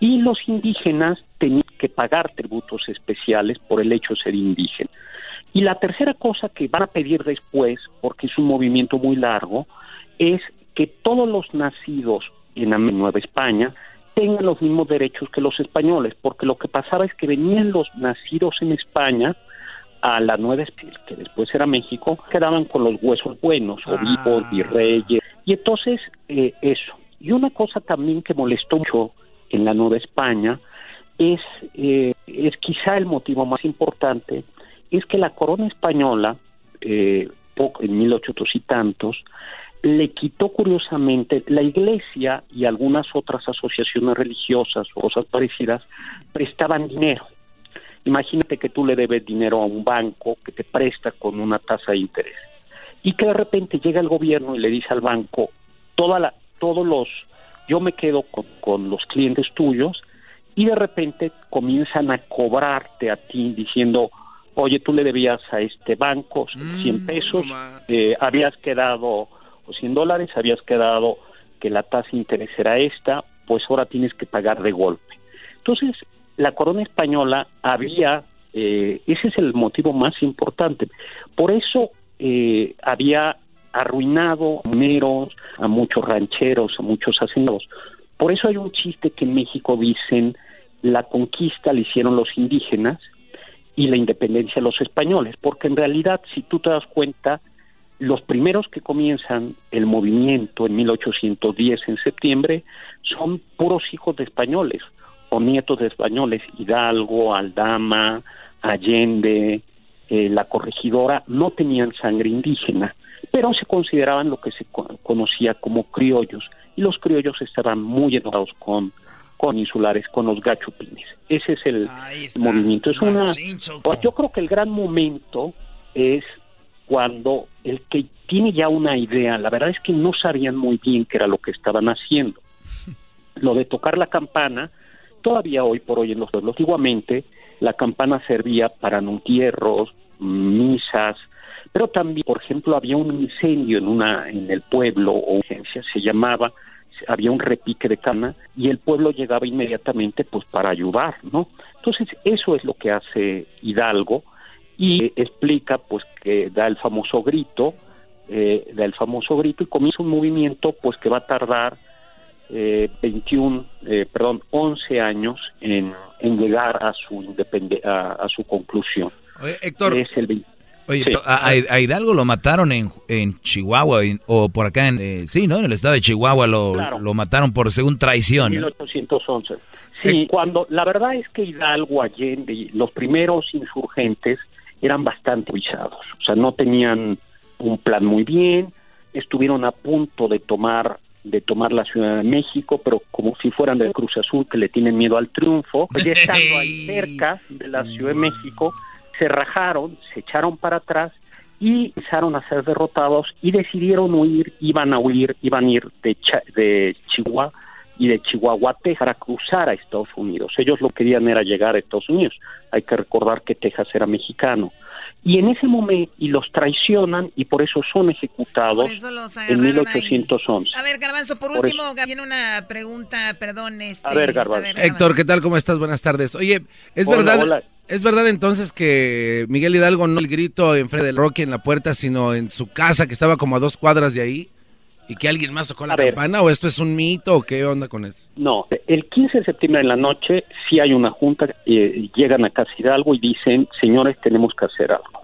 Y los indígenas tenían que pagar tributos especiales por el hecho de ser indígena. Y la tercera cosa que van a pedir después, porque es un movimiento muy largo, es que todos los nacidos en la Nueva España tengan los mismos derechos que los españoles, porque lo que pasaba es que venían los nacidos en España a la Nueva España, que después era México, quedaban con los huesos buenos, obispos, virreyes, y entonces eh, eso. Y una cosa también que molestó mucho en la Nueva España es, eh, es quizá el motivo más importante, es que la corona española, eh, en 1800 y tantos, le quitó curiosamente la iglesia y algunas otras asociaciones religiosas o cosas parecidas prestaban dinero. Imagínate que tú le debes dinero a un banco que te presta con una tasa de interés y que de repente llega el gobierno y le dice al banco toda la, todos los yo me quedo con, con los clientes tuyos y de repente comienzan a cobrarte a ti diciendo oye tú le debías a este banco 100 pesos eh, habías quedado o 100 dólares, habías quedado que la tasa de interés era esta, pues ahora tienes que pagar de golpe. Entonces, la corona española había, eh, ese es el motivo más importante, por eso eh, había arruinado a mineros, a muchos rancheros, a muchos hacendados. Por eso hay un chiste que en México dicen, la conquista la hicieron los indígenas y la independencia los españoles, porque en realidad, si tú te das cuenta, los primeros que comienzan el movimiento en 1810 en septiembre son puros hijos de españoles o nietos de españoles, Hidalgo, Aldama, Allende, eh, la corregidora, no tenían sangre indígena, pero se consideraban lo que se conocía como criollos, y los criollos estaban muy enojados con, con insulares, con los gachupines. Ese es el movimiento. Es una, pues yo creo que el gran momento es cuando el que tiene ya una idea, la verdad es que no sabían muy bien qué era lo que estaban haciendo. [LAUGHS] Lo de tocar la campana, todavía hoy por hoy en los pueblos, antiguamente la campana servía para entierros, misas, pero también, por ejemplo, había un incendio en una en el pueblo o urgencia, se llamaba había un repique de cana y el pueblo llegaba inmediatamente pues para ayudar, ¿no? Entonces, eso es lo que hace Hidalgo y explica pues que da el famoso grito, eh, da el famoso grito y comienza un movimiento pues que va a tardar eh, 21, eh, perdón, 11 años en, en llegar a su a, a, su conclusión. Oye, Héctor, es el Oye, a, Hidalgo lo mataron en, en Chihuahua o por acá en... Eh, sí, ¿no? En el estado de Chihuahua lo, lo mataron por según traición. 1811. Sí, cuando la verdad es que Hidalgo, Allende, los primeros insurgentes eran bastante visados, o sea, no tenían un plan muy bien, estuvieron a punto de tomar de tomar la Ciudad de México, pero como si fueran del Cruz Azul que le tienen miedo al triunfo, pues ya estando ahí [LAUGHS] cerca de la Ciudad de México, se rajaron, se echaron para atrás y empezaron a ser derrotados y decidieron huir, iban a huir, iban a ir de, de Chihuahua y de Chihuahua, Texas, para cruzar a Estados Unidos. Ellos lo querían era llegar a Estados Unidos. Hay que recordar que Texas era mexicano. Y en ese momento, y los traicionan y por eso son ejecutados en 1811. A ver, Garbanzo, por, último, tiene una pregunta, perdón. Este, a ver, Garbanzo. Héctor, ¿qué tal? ¿Cómo estás? Buenas tardes. Oye, ¿es verdad es verdad entonces que Miguel Hidalgo no el grito enfrente del Rocky en la puerta, sino en su casa que estaba como a dos cuadras de ahí? ¿Y que alguien más tocó la campana? ¿O esto es un mito? ¿O qué onda con eso? No, el 15 de septiembre en la noche sí hay una junta, eh, llegan a Casa Hidalgo y dicen, señores, tenemos que hacer algo.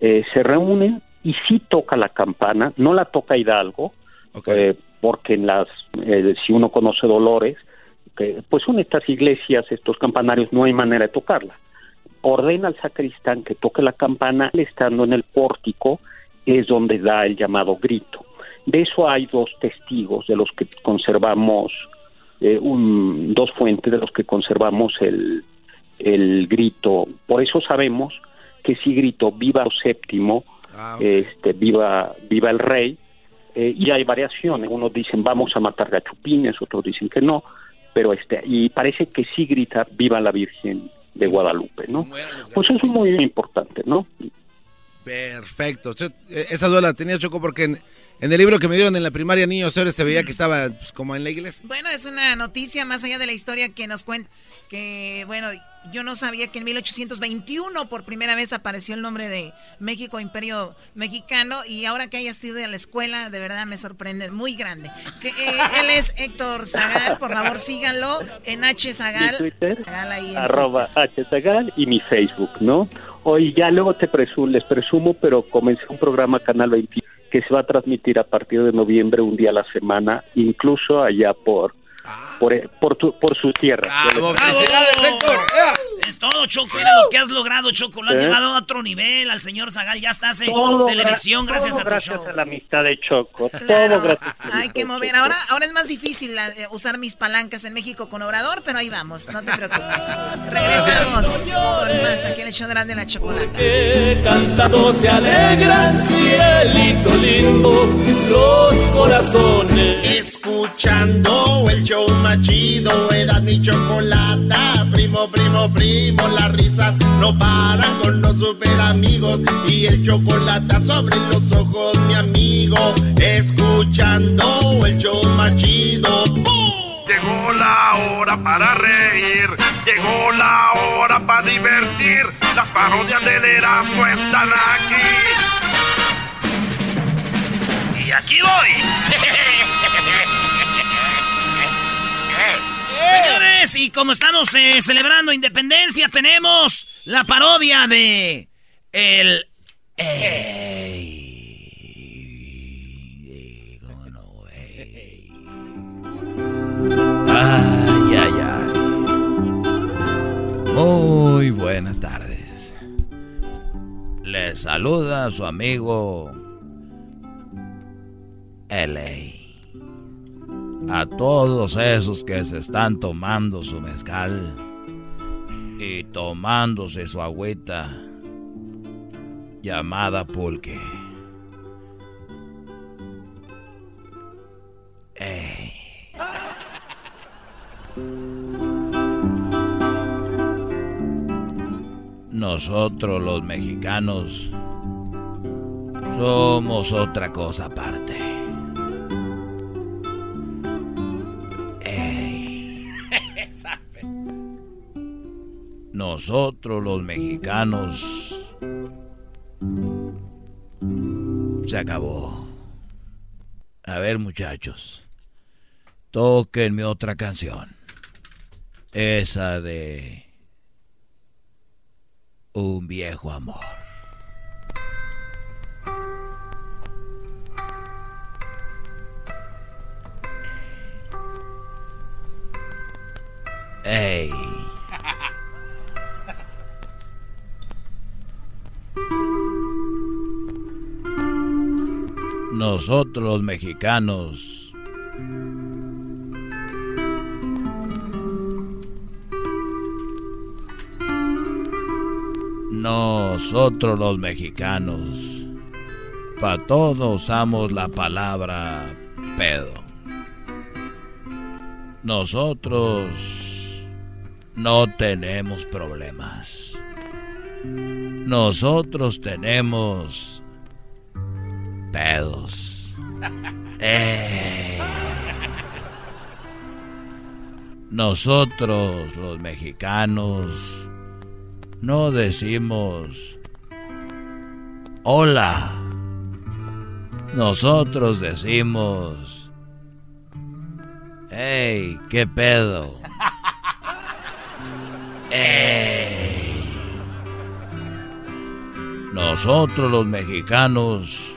Eh, se reúnen y sí toca la campana, no la toca Hidalgo, eh, porque en las, eh, si uno conoce Dolores, pues son estas iglesias, estos campanarios, no hay manera de tocarla. Ordena al sacristán que toque la campana, estando en el pórtico, es donde da el llamado grito de eso hay dos testigos de los que conservamos, eh, un, dos fuentes de los que conservamos el, el grito. Por eso sabemos que sí gritó viva séptimo, ah, este, viva, viva el rey, eh, y hay variaciones. Unos dicen vamos a matar gachupines, otros dicen que no, pero este, y parece que sí grita viva la Virgen de Guadalupe, ¿no? Pues es muy importante, ¿no? Perfecto. Eh, esa duda tenía Choco porque en, el libro que me dieron en la primaria Niños Héroes se veía que estaba pues, como en la iglesia. Bueno, es una noticia más allá de la historia que nos cuenta que, bueno, yo no sabía que en 1821 por primera vez apareció el nombre de México, Imperio Mexicano, y ahora que haya estudiado en la escuela, de verdad me sorprende, muy grande. Que, eh, él es Héctor Zagal, por favor síganlo en H Zagal. Twitter, arroba H Zagal y mi Facebook, ¿no? Hoy ya luego te les presumo, pero comencé un programa Canal 20 que se va a transmitir a partir de noviembre un día a la semana, incluso allá por por, por, tu, por su tierra. Es todo, Choco. Mira lo que has logrado, Choco. Lo has ¿Eh? llevado a otro nivel al señor Zagal. Ya estás en televisión gracias a tu gracias a la amistad de Choco. Todo gracias Hay que mover. Ahora, ahora es más difícil eh, usar mis palancas en México con Obrador, pero ahí vamos. No te preocupes. Regresamos con más aquí en el show de la chocolata. Cantando se alegran, cielito lindo, los corazones. Escuchando el show machido, era mi chocolata. Primo, primo, primo, las risas no paran con los super amigos. Y el chocolate sobre los ojos, mi amigo. Escuchando el show machido. Llegó la hora para reír, llegó la hora para divertir. Las parodias del Erasmo están aquí. Y aquí voy. [LAUGHS] Señores, y como estamos eh, celebrando independencia, tenemos la parodia de el... Ay, ay, ay. Muy buenas tardes. Les saluda su amigo LA a todos esos que se están tomando su mezcal y tomándose su agüita llamada pulque. Nosotros los mexicanos somos otra cosa aparte. Nosotros los mexicanos se acabó. A ver muchachos, toquenme otra canción. Esa de un viejo amor. Nosotros los mexicanos Nosotros los mexicanos para todo usamos la palabra pedo. Nosotros no tenemos problemas. Nosotros tenemos pedos. Nosotros los mexicanos no decimos hola. Nosotros decimos, hey, ¿qué pedo? [LAUGHS] Hey. Nosotros los mexicanos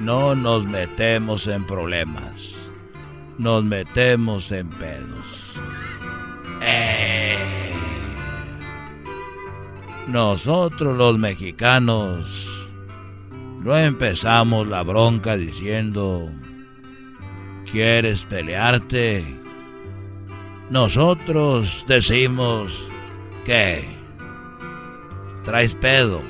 no nos metemos en problemas, nos metemos en pedos. Eh. Nosotros los mexicanos no empezamos la bronca diciendo, ¿quieres pelearte? Nosotros decimos que traes pedo.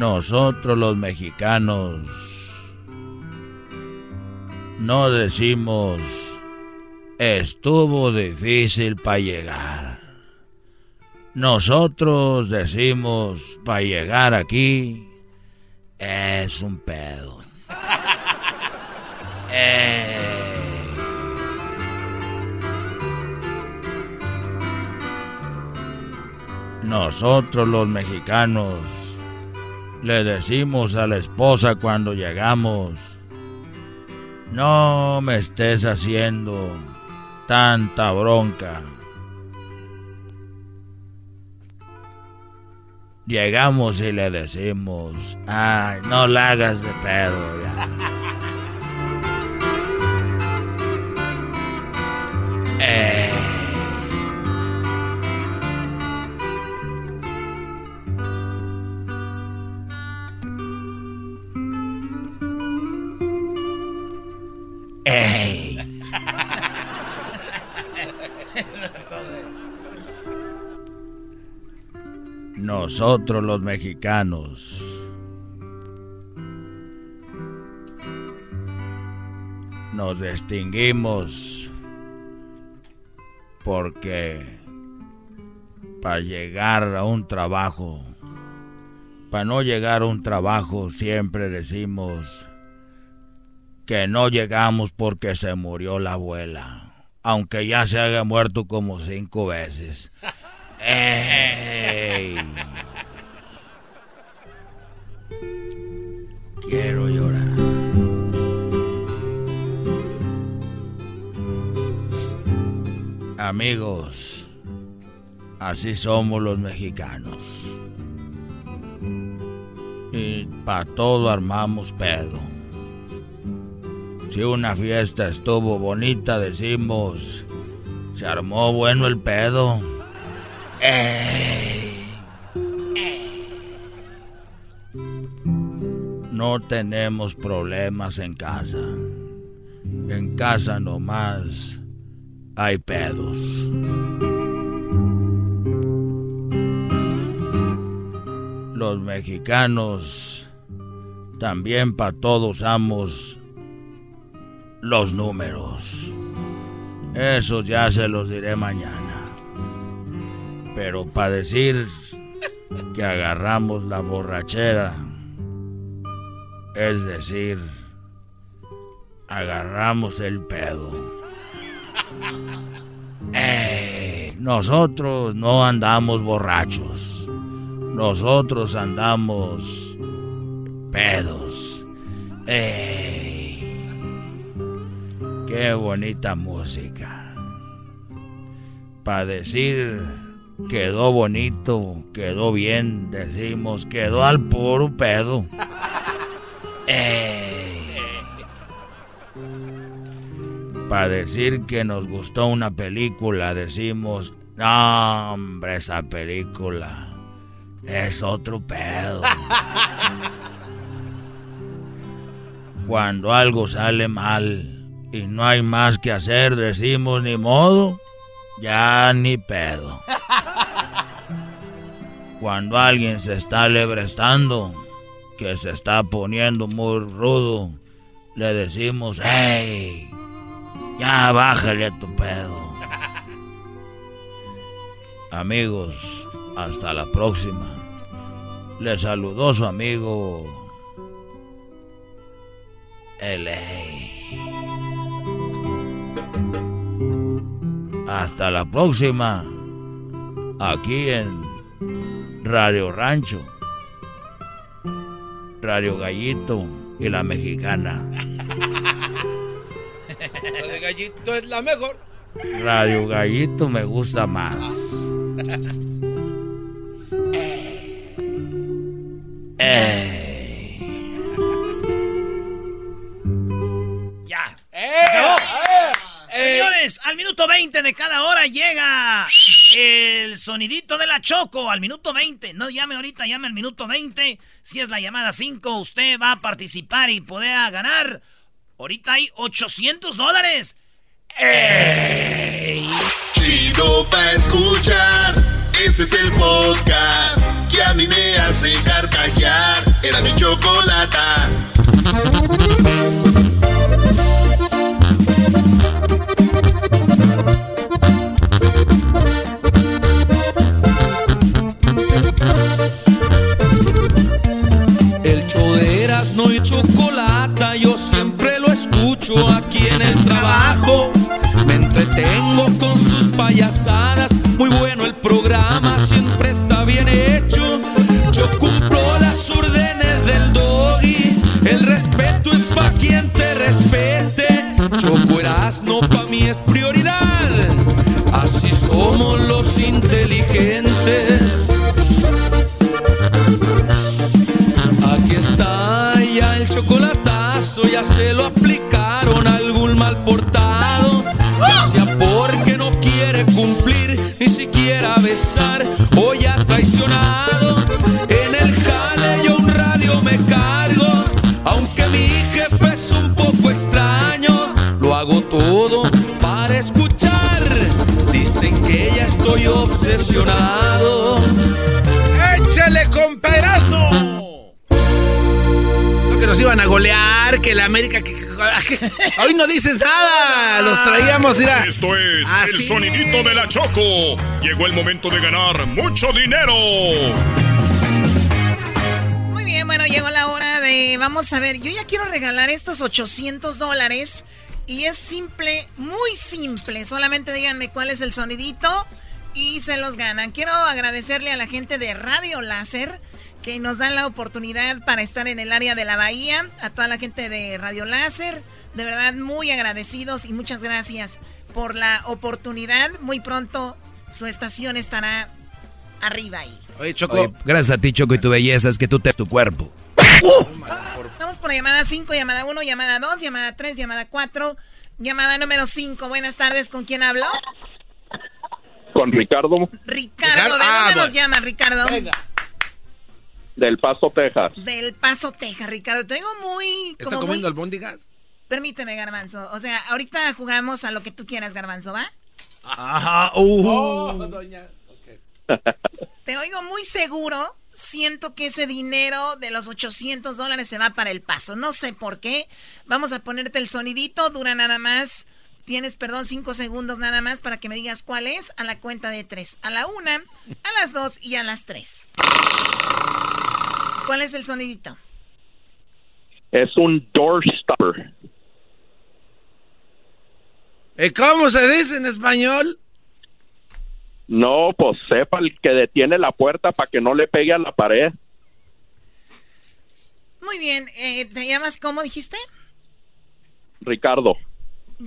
Nosotros los mexicanos no decimos estuvo difícil para llegar. Nosotros decimos para llegar aquí es un pedo. [LAUGHS] Eh. Nosotros los mexicanos le decimos a la esposa cuando llegamos, no me estés haciendo tanta bronca. Llegamos y le decimos, ay, no la hagas de pedo ya. [LAUGHS] Nosotros los mexicanos nos distinguimos porque para llegar a un trabajo, para no llegar a un trabajo siempre decimos que no llegamos porque se murió la abuela, aunque ya se haya muerto como cinco veces. ¡Ey! Quiero llorar. Amigos, así somos los mexicanos. Y para todo armamos pedo. Si una fiesta estuvo bonita, decimos, se armó bueno el pedo. No tenemos problemas en casa. En casa nomás hay pedos. Los mexicanos también para todos usamos los números. Eso ya se los diré mañana. Pero para decir que agarramos la borrachera, es decir, agarramos el pedo. [LAUGHS] Ey, nosotros no andamos borrachos. Nosotros andamos pedos. Ey, qué bonita música. Para decir quedó bonito, quedó bien, decimos, quedó al puro pedo. [LAUGHS] Para decir que nos gustó una película, decimos, no, hombre, esa película es otro pedo. [LAUGHS] Cuando algo sale mal y no hay más que hacer, decimos, ni modo, ya ni pedo. [LAUGHS] Cuando alguien se está lebrestando, que se está poniendo muy rudo, le decimos, ¡Hey! Ya bájale a tu pedo. [LAUGHS] Amigos, hasta la próxima. Le saludó su amigo LA. Hasta la próxima. Aquí en Radio Rancho. Radio Gallito y la Mexicana. De gallito es la mejor. Radio Gallito me gusta más. Ya. [LAUGHS] Al minuto 20 de cada hora llega el sonidito de la Choco. Al minuto 20. No llame ahorita, llame al minuto 20. Si es la llamada 5, usted va a participar y poder ganar. Ahorita hay 800 dólares. Chido pa' escuchar. Este es el podcast que a mí me hace carcajear. era mi chocolata. Erasmo y chocolata, yo siempre lo escucho aquí en el trabajo. Me entretengo con sus payasadas, muy bueno el programa, siempre está bien hecho. Yo cumplo las órdenes del doggy, el respeto es pa' quien te respete. Choco Erasmo pa' mí es prioridad, así somos los inteligentes. Se lo aplicaron a algún mal portado. Ya sea porque no quiere cumplir, ni siquiera besar, o ya traicionado. En el jale yo un radio me cargo, aunque mi jefe es un poco extraño, lo hago todo para escuchar. Dicen que ya estoy obsesionado. ¡Échale que nos iban a golear, que la América... Que, que- hoy no dices nada, los traíamos, mira. Esto es Así. el sonidito de la Choco. Llegó el momento de ganar mucho dinero. Muy bien, bueno, llegó la hora de... Vamos a ver, yo ya quiero regalar estos 800 dólares. Y es simple, muy simple. Solamente díganme cuál es el sonidito y se los ganan. Quiero agradecerle a la gente de Radio Láser que nos dan la oportunidad para estar en el área de la bahía. A toda la gente de Radio Láser. De verdad, muy agradecidos y muchas gracias por la oportunidad. Muy pronto su estación estará arriba ahí. Oye, Choco. Oye, gracias a ti, Choco, y tu belleza es que tú te tu cuerpo. Vamos por llamada 5, llamada 1, llamada 2, llamada 3, llamada 4, llamada número 5. Buenas tardes, ¿con quién hablo? Con Ricardo Ricardo, ¿de Ah, dónde nos bueno. llama, Ricardo? Del Paso, Texas. Del Paso, Texas, Ricardo. Te digo muy... ¿Está como comiendo muy... albóndigas? Permíteme, Garbanzo. O sea, ahorita jugamos a lo que tú quieras, Garbanzo, ¿va? Ajá. Oh, doña. [LAUGHS] Te oigo muy seguro. Siento que ese dinero de los 800 dólares se va para el paso. No sé por qué. Vamos a ponerte el sonidito. Dura nada más. Tienes, perdón, 5 segundos nada más para que me digas cuál es. A la cuenta de 3. A la 1, a las 2 y a las 3. ¿Cuál es el sonidito? Es un doorstopper. ¿Y cómo se dice en español? No, pues sepa el que detiene la puerta para que no le pegue a la pared. Muy bien. eh, ¿Te llamas cómo dijiste? Ricardo.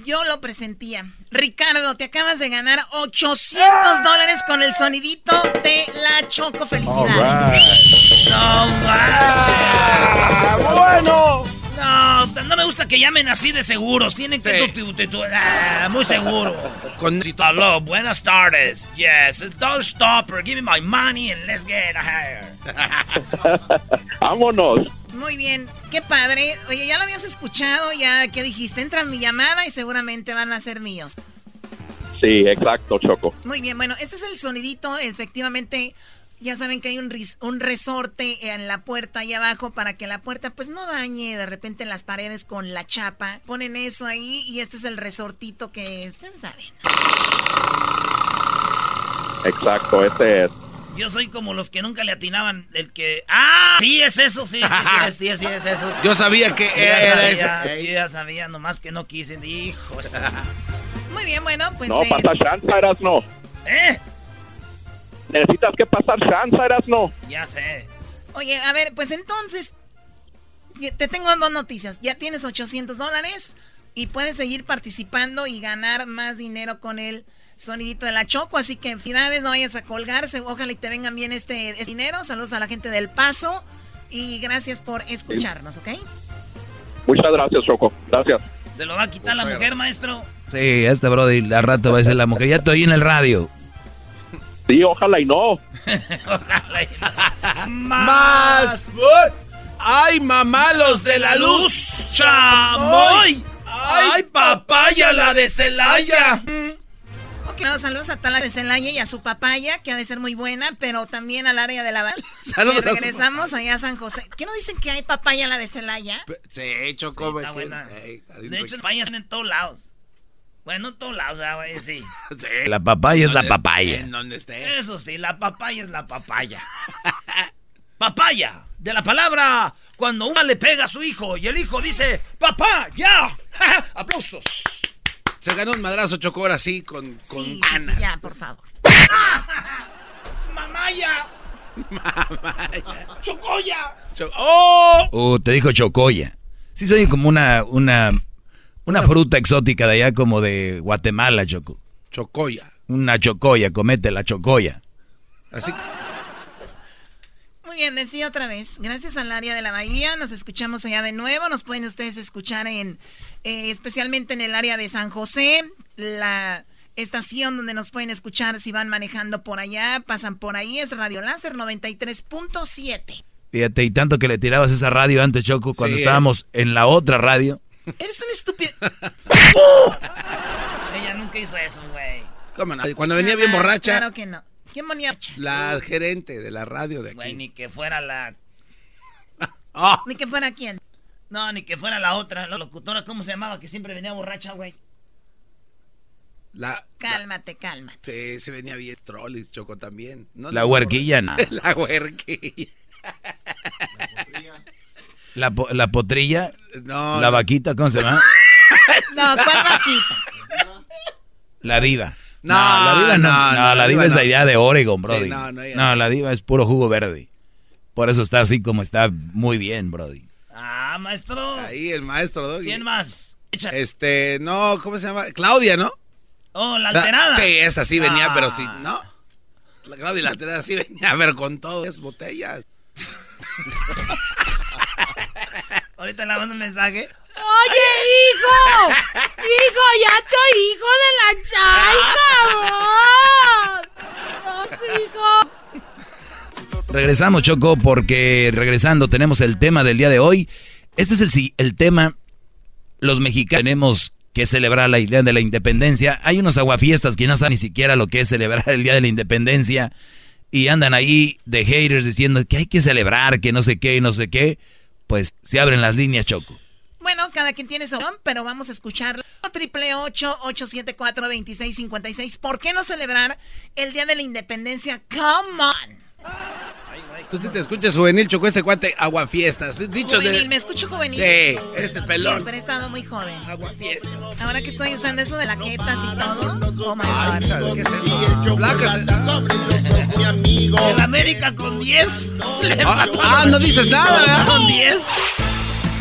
Yo lo presentía. Ricardo, te acabas de ganar 800 dólares con el sonidito de la Choco. Felicidades. No manches. bueno. No, no me gusta que llamen así de seguros. Tienen que tu- tu- tu- ah, muy seguro. Con Aló, buenas tardes. Yes, don't stop her. Give me my money and let's get here. [LAUGHS] Vámonos. Muy bien, qué padre. Oye, ya lo habías escuchado, ya, ¿qué dijiste? Entra en mi llamada y seguramente van a ser míos. Sí, exacto, Choco. Muy bien, bueno, este es el sonidito. Efectivamente, ya saben que hay un, ris- un resorte en la puerta ahí abajo para que la puerta pues no dañe de repente las paredes con la chapa. Ponen eso ahí y este es el resortito que ustedes saben. Exacto, ese es. Yo soy como los que nunca le atinaban el que... ¡Ah! Sí, es eso, sí, sí, sí, es, sí, sí, es eso. Yo sabía que era sabía, eso. yo ya sabía, nomás que no quise. Hijos. Muy bien, bueno, pues... no, eh, pasa chance, eras no. ¿Eh? Necesitas que pasar chance, eras no. Ya sé. Oye, a ver, pues entonces, te tengo dos noticias. Ya tienes 800 dólares y puedes seguir participando y ganar más dinero con el sonidito de la Choco. Así que, felicidades, no vayas a colgarse. Ojalá y te vengan bien este, este dinero. Saludos a la gente del Paso y gracias por escucharnos, ¿ok? Muchas gracias, Choco. Gracias. ¿Se lo va a quitar la mujer, maestro? Sí, este Brody, al rato va a decir la mujer, ya te oí en el radio. Sí, ojalá y no. [LAUGHS] Más. ¡Ay, mamá, los de la luz! ¡Chamoy! ¡Ay, papaya, la de Celaya! Ok, no, saludos a Tala de Celaya y a su papaya, que ha de ser muy buena, pero también al área de la [LAUGHS] Saludos. Y regresamos allá a San José. ¿Qué no dicen que hay papaya en la de Celaya? Sí, Choco. Sí, está buena. De hecho, papayas en todos lados. Bueno, en todos lados, güey, [LAUGHS] sí. La papaya es la papaya. En donde esté. Eso sí, la papaya es la papaya. [LAUGHS] papaya, de la palabra cuando una le pega a su hijo y el hijo dice, papá, ya. Aplausos. Se ganó un madrazo Choco ahora sí con, con Sí, sí, sí, ganas. ya, por favor. [LAUGHS] Mamaya. Chocoya. Cho- ¡Oh! O te dijo chocoya. Sí, soy como una, una, una fruta exótica de allá como de Guatemala, Choco. Chocoya. Una chocoya, comete la chocoya. Así Muy bien, decía otra vez. Gracias al área de la Bahía, nos escuchamos allá de nuevo. Nos pueden ustedes escuchar en, eh, especialmente en el área de San José, la estación donde nos pueden escuchar si van manejando por allá, pasan por ahí, es Radio Láser 93.7. Fíjate, y tanto que le tirabas esa radio antes, Choco, cuando Sí, estábamos en la otra radio. Eres un estúpido. [LAUGHS] Ella nunca hizo eso, güey. ¿Cómo no? Cuando venía bien borracha, Claro que no. ¿Quién ponía? la gerente de la radio de Güey, aquí. ni que fuera la... ¡Oh! [LAUGHS] Ni que fuera quién. No, ni que fuera la otra, la locutora, ¿cómo se llamaba? Que siempre venía borracha, güey. La, Cálmate, cálmate. sí, se venía bien Trollis, Choco también. No, La no, huerquilla, no. [LAUGHS] La huerquilla. La, po- la potrilla, No. la vaquita, ¿cómo se llama? [LAUGHS] No, ¿cuál vaquita? La diva. No, la diva no. no, No, no, la diva es no. la idea de Oregon, Brody. Sí, no, no, ella no, no. la diva es puro jugo verde. Por eso está así como está muy bien, Brody. Ah, maestro. Ahí el maestro Doggy. ¿Quién más? Echa- Este, no, ¿cómo se llama? Claudia, ¿no? Oh, la alterada. Sí, esa sí venía, Ah. pero sí, ¿no? La Claudia la alterada sí venía, [LAUGHS] pero con todas esas botellas. [LAUGHS] Ahorita le mando un mensaje. Oye, hijo. Hijo, ya estoy hijo de la chay, cabrón. hijo. Regresamos, Choco, porque regresando tenemos el tema del día de hoy. Este es el, el tema. Los mexicanos tenemos que celebrar la idea de la independencia. Hay unos aguafiestas que no saben ni siquiera lo que es celebrar el día de la independencia. Y andan ahí de haters diciendo que hay que celebrar, que no sé qué y no sé qué. Pues se abren las líneas, Choco. Bueno, cada quien tiene su opinión, pero vamos a escucharlo. Triple ocho ocho siete cuatro veintiséis cincuenta y seis. ¿Por qué no celebrar el Día de la Independencia? Come on. Tú sí te escuchas juvenil, Choco, ese cuate, aguafiestas. Dicho Juvenil, de... me escucho juvenil. Sí, este pelón. Siempre he estado muy joven. Ahora que estoy usando eso de laquetas y todo. Oh my God. ¿Qué es eso? Placas. mi amigo. El América con 10. Le Ah, ah, no dices nada, ¿verdad? Con 10.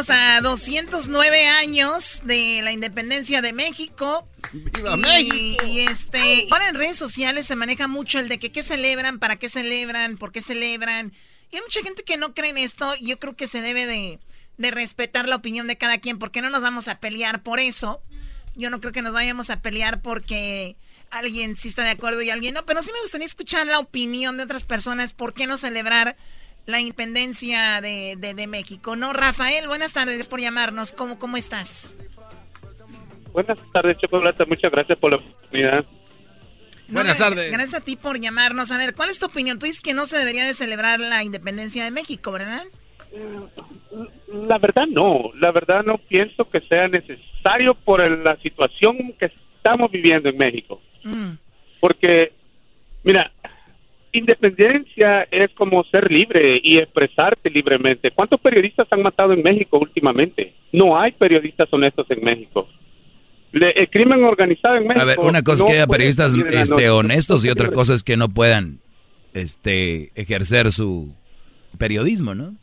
Estamos a 209 años de la independencia de México. ¡Viva y, México! y, este, ahora en redes sociales se maneja mucho el de que qué celebran, para qué celebran, por qué celebran. Y hay mucha gente que no cree en esto. Yo creo que se debe de, de respetar la opinión de cada quien, porque no nos vamos a pelear por eso. Yo no creo que nos vayamos a pelear porque alguien sí está de acuerdo y alguien no, pero sí me gustaría escuchar la opinión de otras personas. ¿Por qué no celebrar la independencia de, de- de México? No, Rafael, buenas tardes por llamarnos. ¿Cómo, cómo estás? Buenas tardes, Chocolata. Muchas gracias por la oportunidad. Buenas No, tardes. Gracias a ti por llamarnos. A ver, ¿cuál es tu opinión? Tú dices que no se debería de celebrar la independencia de México, ¿verdad? La verdad no, la verdad no pienso que sea necesario por la situación que estamos viviendo en México. Mm. Porque, mira, independencia es como ser libre y expresarte libremente. ¿Cuántos periodistas han matado en México últimamente? No hay periodistas honestos en México. Le- el crimen organizado en México. A ver, una cosa es que haya periodistas este, honestos y otra cosa es que no puedan este, ejercer su periodismo, ¿no?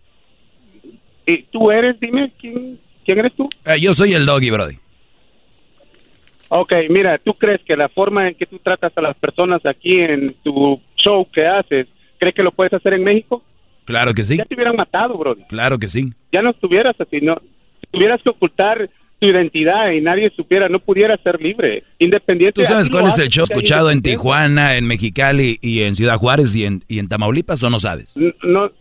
¿Y tú eres? Dime, ¿quién, quién eres tú? Eh, yo soy el doggy, Brody. Ok, mira, ¿tú crees que la forma en que tú tratas a las personas aquí en tu show que haces, crees que lo puedes hacer en México? Claro que sí. Ya te hubieran matado, bro. Claro que sí. Ya no estuvieras así, no. Tuvieras que ocultar tu identidad y nadie supiera, no pudiera ser libre, independiente. ¿Tú sabes cuál es el show escuchado en. Tijuana, en Mexicali y en Ciudad Juárez y en, y en Tamaulipas o no sabes? No,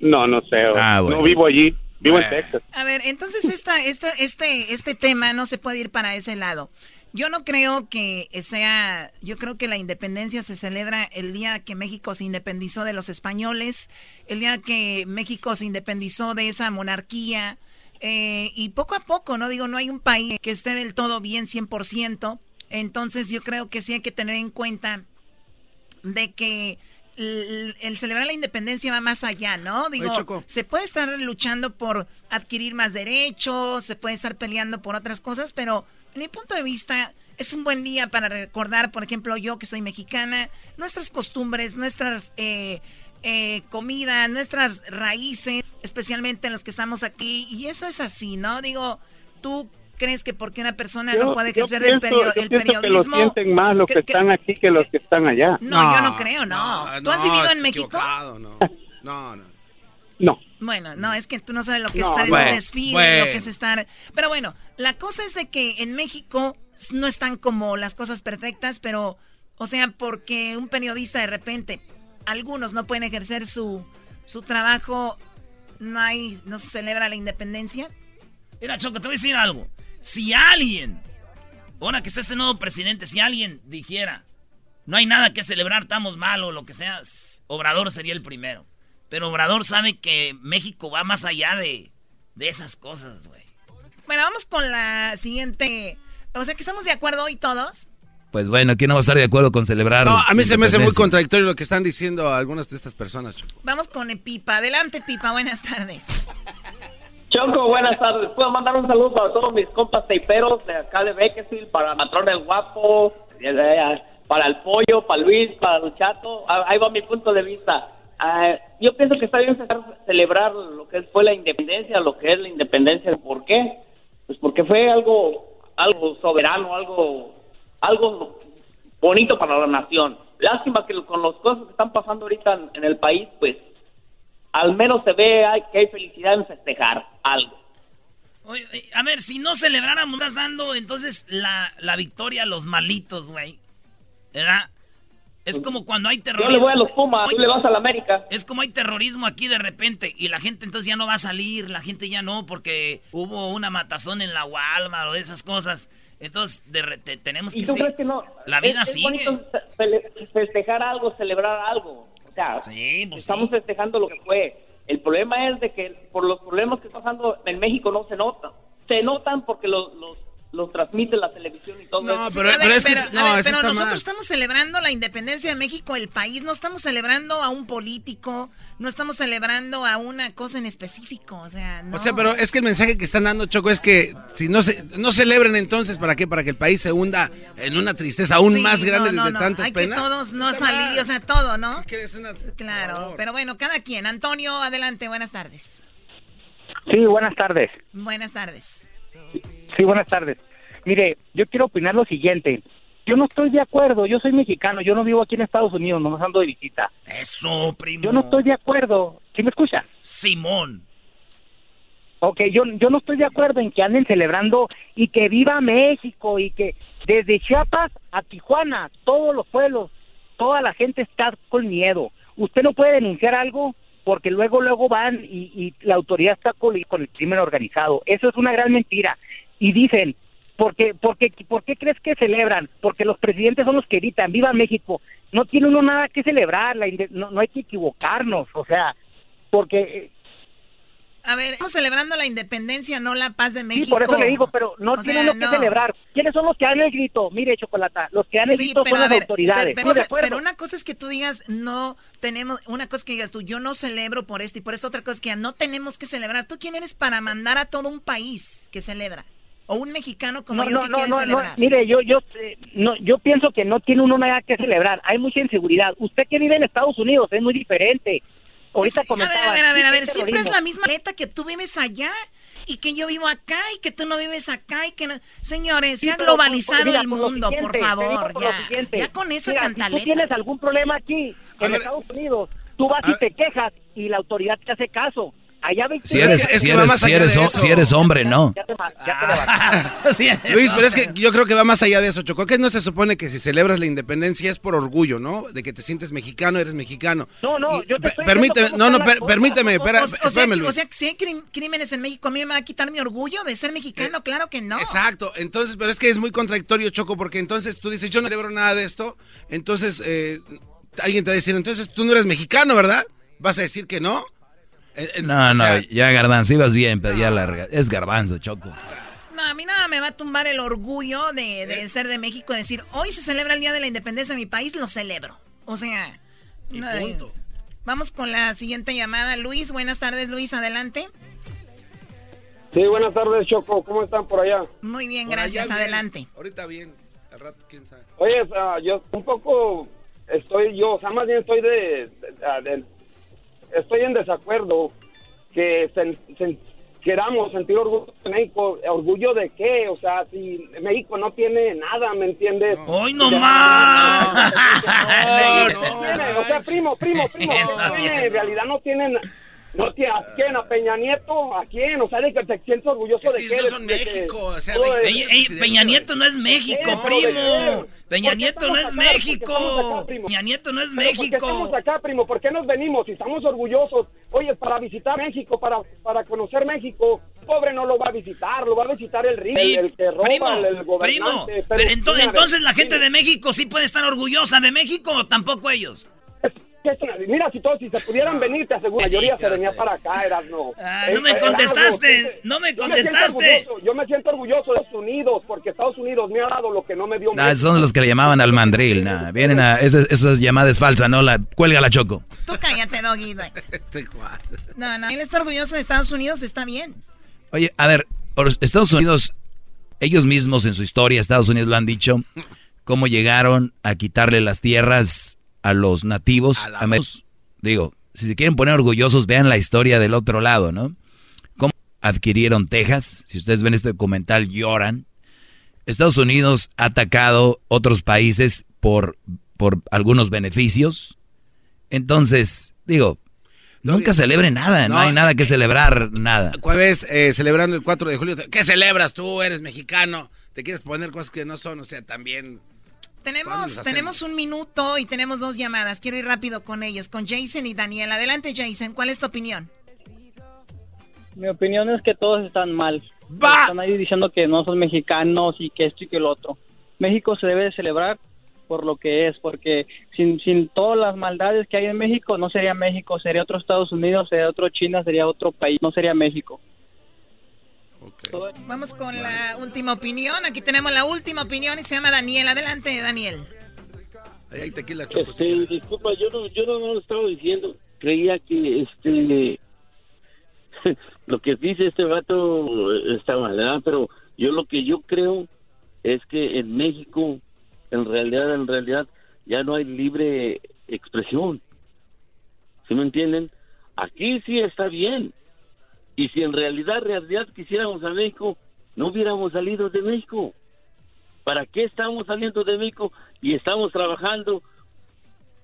no, no sé. Ah, bueno. No vivo allí, vivo en Texas. A ver, entonces esta, esta, este, este tema no se puede ir para ese lado. Yo no creo que sea, yo creo que la independencia se celebra el día que México se independizó de los españoles, el día que México se independizó de esa monarquía, eh, y poco a poco, no digo, no hay un país que esté del todo bien 100%, entonces yo creo que sí hay que tener en cuenta de que el, el celebrar la independencia va más allá, ¿no? Digo, Oye, se puede estar luchando por adquirir más derechos, se puede estar peleando por otras cosas, pero en mi punto de vista es un buen día para recordar, por ejemplo, yo que soy mexicana, nuestras costumbres, nuestras eh, eh, comidas, nuestras raíces, especialmente los que estamos aquí, y eso es así, ¿no? Digo, tú crees que porque una persona no puede ejercer el, pienso- perio- yo el pienso que lo periodismo... sienten más los que, están aquí que los que están allá. No, yo no creo, no. ¿Tú has no, vivido en México? [LAUGHS] No, no. No. Bueno, no, es que tú no sabes lo que es No, estar en bueno, un desfile, bueno. lo que es estar... Pero bueno, la cosa es de que en México no están como las cosas perfectas, pero, o sea, porque un periodista de repente, algunos no pueden ejercer su, su trabajo, no hay, no se celebra la independencia. Mira, Choco, te voy a decir algo. Si alguien, ahora que está este nuevo presidente, si alguien dijera, no hay nada que celebrar, estamos mal o lo que sea, Obrador sería el primero. Pero Obrador sabe que México va más allá de, de esas cosas, güey. Bueno, vamos con la siguiente... O sea, que estamos de acuerdo hoy todos. Pues bueno, ¿quién no va a estar de acuerdo con celebrar? No, a mí se me hace muy contradictorio lo que están diciendo algunas de estas personas, Choco. Vamos con el Pipa. Adelante, Pipa, buenas tardes. Choco, buenas tardes. Puedo mandar un saludo para todos mis compas teiperos de acá de Bakersfield, para Matrón el Guapo, eh, para el Pollo, para Luis, para el Chato. Ah, Ahí va mi punto de vista. Ah, yo pienso que está bien celebrar- lo que fue la independencia, lo que es la independencia. ¿Por qué? Pues porque fue algo, algo soberano, algo, algo bonito para la nación. Lástima que con las cosas que están pasando ahorita en, en el país, pues al menos se ve hay- que hay felicidad en festejar algo. Oye, a ver, si no celebráramos, estás dando entonces la, la victoria a los malitos, güey. ¿Verdad? Es como cuando hay Yo terrorismo. le voy a los Pumas, tú le vas a la América. Es como hay terrorismo aquí de repente y la gente entonces ya no va a salir, la gente ya no, porque hubo una matazón en la Walmart o de esas cosas. Entonces de re- te- tenemos que ¿Y tú sí, crees que no? La vida es, sigue. festejar algo, celebrar algo. O sea, pues estamos festejando lo que fue. El problema es de que por los problemas que está pasando en México no se notan. Se notan porque los, los, los transmite la televisión y todo eso. Sí, a ver, pero, a ver, pero nosotros estamos celebrando la independencia de México, el país, no estamos celebrando a un político, no estamos celebrando a una cosa en específico, o sea, no. O sea, pero es que el mensaje que están dando, Choco, es que si no se no celebren entonces, ¿para qué? Para que el país se hunda en una tristeza aún Sí, más grande no, no, de no, tantas Hay penas. que todos no salir, o sea, todo, ¿no? una- Claro, pero bueno, cada quien. Antonio, adelante, buenas tardes. Sí, buenas tardes. Buenas tardes. Sí, buenas tardes. Mire, yo quiero opinar lo siguiente. Yo no estoy de acuerdo, yo soy mexicano, yo no vivo aquí en Estados Unidos, no ando de visita. Eso, primo. Yo no estoy de acuerdo. ¿Sí me escucha? Simón. Ok, yo, yo no estoy de acuerdo en que anden celebrando y que viva México y que desde Chiapas a Tijuana, todos los pueblos, toda la gente está con miedo. Usted no puede denunciar algo porque luego, luego van y, y la autoridad está con, con el crimen organizado. Eso es una gran mentira. Y dicen, ¿por qué, por, qué, ¿por qué crees que celebran? Porque los presidentes son los que gritan, viva México. No tiene uno nada que celebrar, la inde- no, no hay que equivocarnos, o sea, porque... eh, A ver, estamos celebrando la independencia, no la paz de México. Sí, por eso le digo, pero no O tiene sea, uno que celebrar. ¿Quiénes son los que dan el grito? Mire, Chocolata, los que dan el Sí, grito son las ver, autoridades. Pero, pero, pero una cosa es que tú digas, no tenemos, una cosa es que digas tú, yo no celebro por esto y por esto otra cosa es que ya no tenemos que celebrar. ¿Tú quién eres para mandar a todo un país que celebra? O un mexicano como no, yo no, que no, quiere no, no, celebrar. mire, yo, yo, no, yo pienso que no tiene uno nada que celebrar. Hay mucha inseguridad. Usted que vive en Estados Unidos es muy diferente. Ahorita a ver, comentaba. a ver, a ver, a ver, siempre es la misma letra que tú vives allá y que yo vivo acá y que tú no vives acá y que no... Señores, Sí, se ha por- globalizado mira, el mundo, por siguiente, favor, por ya. con esa Mira, Si cantaleta. tú tienes algún problema aquí, en Estados Unidos, tú vas y te quejas y la autoridad te hace caso. Allá Si eres, Es si eres, si eres, si hombre, no. Ya te, ya te. [LAUGHS] Luis, pero es que yo creo que va más allá de eso, Choco. Que no se supone que si celebras la independencia es por orgullo, ¿no? De que te sientes mexicano, eres mexicano. No, no, Y- yo te estoy Permíteme, no, no, per- permíteme, espera, o- o sea, Luis. o sea, que si hay crímenes en México, ¿a mí me va a quitar mi orgullo de ser mexicano? claro que no. Exacto, entonces, pero es que es muy contradictorio, Choco, porque entonces tú dices, yo no celebro nada de esto, entonces eh, alguien te va a decir, entonces tú no eres mexicano, ¿verdad? ¿Vas a decir que no? Eh, eh, No, o no, sea, ya garbanzo, ibas bien, pero ya la es garbanzo, Choco. No, a mí nada me va a tumbar el orgullo de, de ser de México, decir, hoy se celebra el Día de la Independencia de mi país, lo celebro. O sea, no, punto. vamos con la siguiente llamada. Luis, buenas tardes, Luis, adelante. Sí, buenas tardes, Choco. ¿Cómo están por allá? Muy bien, por gracias, bien. adelante. Ahorita bien, al rato quién sabe. Oye, yo un poco estoy yo, o sea, más bien estoy de, de- de- estoy en desacuerdo que sen- sen- queramos sentir orgullo de México. ¿Orgullo de qué? O sea, si México no tiene nada, ¿me entiendes? ¡Hoy no más! o sea, primo, primo, primo, ¿qué tiene? en realidad no tienen... No tiene, ¿A quién? ¿A Peña Nieto? ¿A quién? O sea, de que te sientes orgulloso Es de que no son De que México, o sea, México- Ey, ey, Peña Nieto no es México, No, primo. ¿por qué Peña Nieto no es México. acá? Peña Nieto no es Pero ¿Por qué estamos México. acá, primo? ¿Por qué nos venimos? Si estamos orgullosos. Oye, para visitar México, para, para conocer México, pobre no lo va a visitar, lo va a visitar el rico, el, el que roba, Primo, el, el gobernante. primo. Pero, ento- entonces la gente de México sí puede estar orgullosa de México o tampoco ellos. ¿Qué es una- Mira, si todos, si se pudieran venir, te aseguro, la mayoría se venía para acá, eras no. Ah, no me contestaste, no me contestaste. Yo me siento orgulloso de Estados Unidos, porque Estados Unidos me ha dado lo que no me dio esos son los que le llamaban al mandril. nah, vienen a. Esa, esa llamada es falsa, ¿no? La, cuelga la Choco. Tú cállate, Doggy. [LAUGHS] Este No, no, él está orgulloso de Estados Unidos, está bien. Oye, a ver, por Estados Unidos, ellos mismos en su historia, Estados Unidos lo han dicho, cómo llegaron a quitarle las tierras a los nativos. A americanos. Digo, si se quieren poner orgullosos, vean la historia del otro lado, ¿no? Cómo adquirieron Texas. Si ustedes ven este documental, lloran. Estados Unidos ha atacado otros países por, por algunos beneficios. Entonces, digo, nunca celebre nada, no, No, hay nada que celebrar, nada. Jueves, eh, celebrando el 4 de julio. ¿Qué celebras tú? Eres mexicano. Te quieres poner cosas que no son, o sea, también. ¿Cuándo Tenemos, tenemos un minuto y tenemos dos llamadas. Quiero ir rápido con ellos, con Jason y Daniel. Adelante, Jason. ¿Cuál es tu opinión? Mi opinión es que todos están mal. ¡Va! Están ahí diciendo que no son mexicanos y que esto y que lo otro. México se debe de celebrar por lo que es, porque sin, sin todas las maldades que hay en México, no sería México, sería otro Estados Unidos, sería otro China, sería otro país, no sería México. Vamos con la última opinión. Aquí tenemos la última opinión y se llama Daniel. Adelante, Daniel. Ahí hay tequila, Choco. si Este, disculpa, yo no, yo no, no lo estaba diciendo. Creía que este [LAUGHS] lo que dice este vato está mal, ¿verdad? Pero yo lo que yo creo es que en México, en realidad, en realidad, ya no hay libre expresión. ¿Sí me entienden? Aquí sí está bien. Y si en realidad, realidad quisiéramos a México, no hubiéramos salido de México. ¿Para qué estamos saliendo de México y estamos trabajando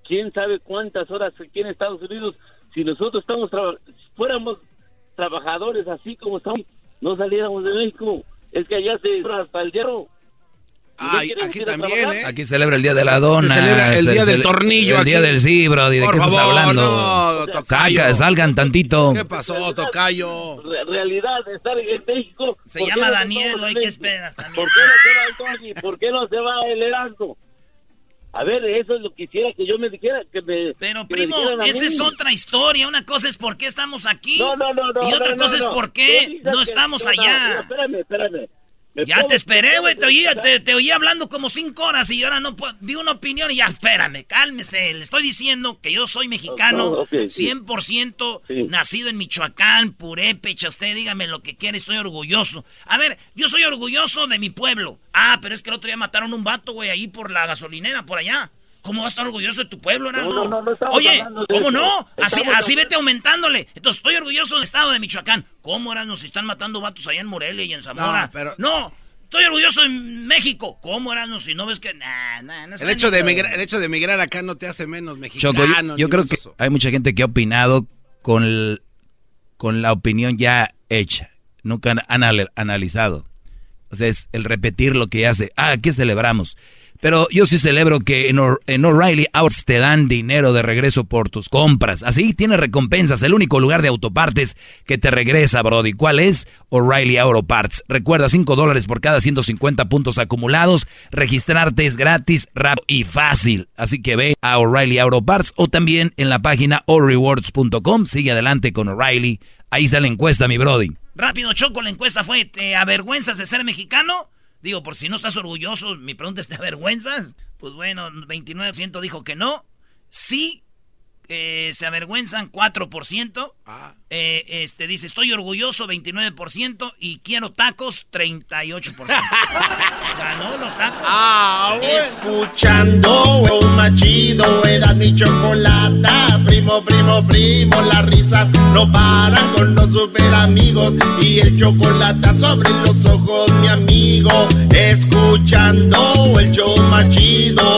quién sabe cuántas horas aquí en Estados Unidos? Si nosotros estamos fuéramos trabajadores así como estamos, no saliéramos de México. Es que allá se hasta el hierro. ¿Y no Ay, quieren aquí también? ¿eh? Aquí celebra el día de la dona. Se celebra el se día del tornillo El día del sí, Brody. ¿De Por qué estás favor, hablando? no, tocayo. Saca, salgan tantito. ¿Qué pasó, Tocayo? Re- realidad de estar en México. Se ¿por qué llama no Daniel, hoy que México? esperas también. ¿Por qué no se va el Tony? ¿Por qué no se va el Erasmo? A ver, eso es lo que quisiera que yo me dijera, que me... Pero que me primo, a esa es otra historia. Una cosa es por qué estamos aquí. No, no, no, no, y otra no, no, cosa es por qué no que- estamos allá. no, espérame, espérame. ¿Me Ya te esperé, güey. Te oía, expresar? te, te oí hablando como cinco horas y ahora no puedo. Di una opinión y ya, espérame, cálmese. Le estoy diciendo que yo soy mexicano, Ok, ok, sí. 100% Sí. nacido en Michoacán, purépecha. Usted dígame lo que quiere, estoy orgulloso. A ver, yo soy orgulloso de mi pueblo. Ah, pero es que el otro día mataron un vato, güey, ahí por la gasolinera, por allá. ¿Cómo vas a estar orgulloso de tu pueblo, Erasmo? No, no, no, no Oye, ¿cómo eso. no? Así, Estamos así vete aumentándole. Entonces, estoy orgulloso del estado de Michoacán. ¿Cómo, Erasmo, si están matando vatos allá en Morelia y en Zamora? No, pero- No, Estoy orgulloso en México. ¿Cómo, Erasmo? Si no ves que... Nah, nah, no El hecho, de emigrar, el hecho de emigrar acá no te hace menos mexicano. Choco, yo, creo que eso. hay mucha gente que ha opinado con, el- con la opinión ya hecha. Nunca han anal- analizado. O sea, es el repetir lo que hace. Ah, ¿qué celebramos? Pero yo sí celebro que en, O'R- en O'Reilly Autos te dan dinero de regreso por tus compras. Así tienes recompensas. El único lugar de autopartes que te regresa, Brody. ¿Cuál es? O'Reilly Auto Parts. Recuerda, 5 dólares por cada 150 puntos acumulados. Registrarte es gratis, rápido y fácil. Así que ve a O'Reilly Auto Parts o también en la página allrewards.com. Sigue adelante con O'Reilly. Ahí está la encuesta, mi Brody. Rápido, Choco, la encuesta fue, ¿te avergüenzas de ser mexicano? Digo, por si no estás orgulloso, mi pregunta es, ¿te avergüenzas? Pues bueno, 29% dijo que no. Sí, eh, se avergüenzan 4%. Eh, este dice, estoy orgulloso 29% y quiero tacos 38%. [LAUGHS] Ganó los tacos. Ah, Escuchando el más chido era mi chocolata. Primo, primo, primo, las risas no paran con los super amigos. Y el chocolate sobre los ojos, mi amigo. Escuchando el show más chido.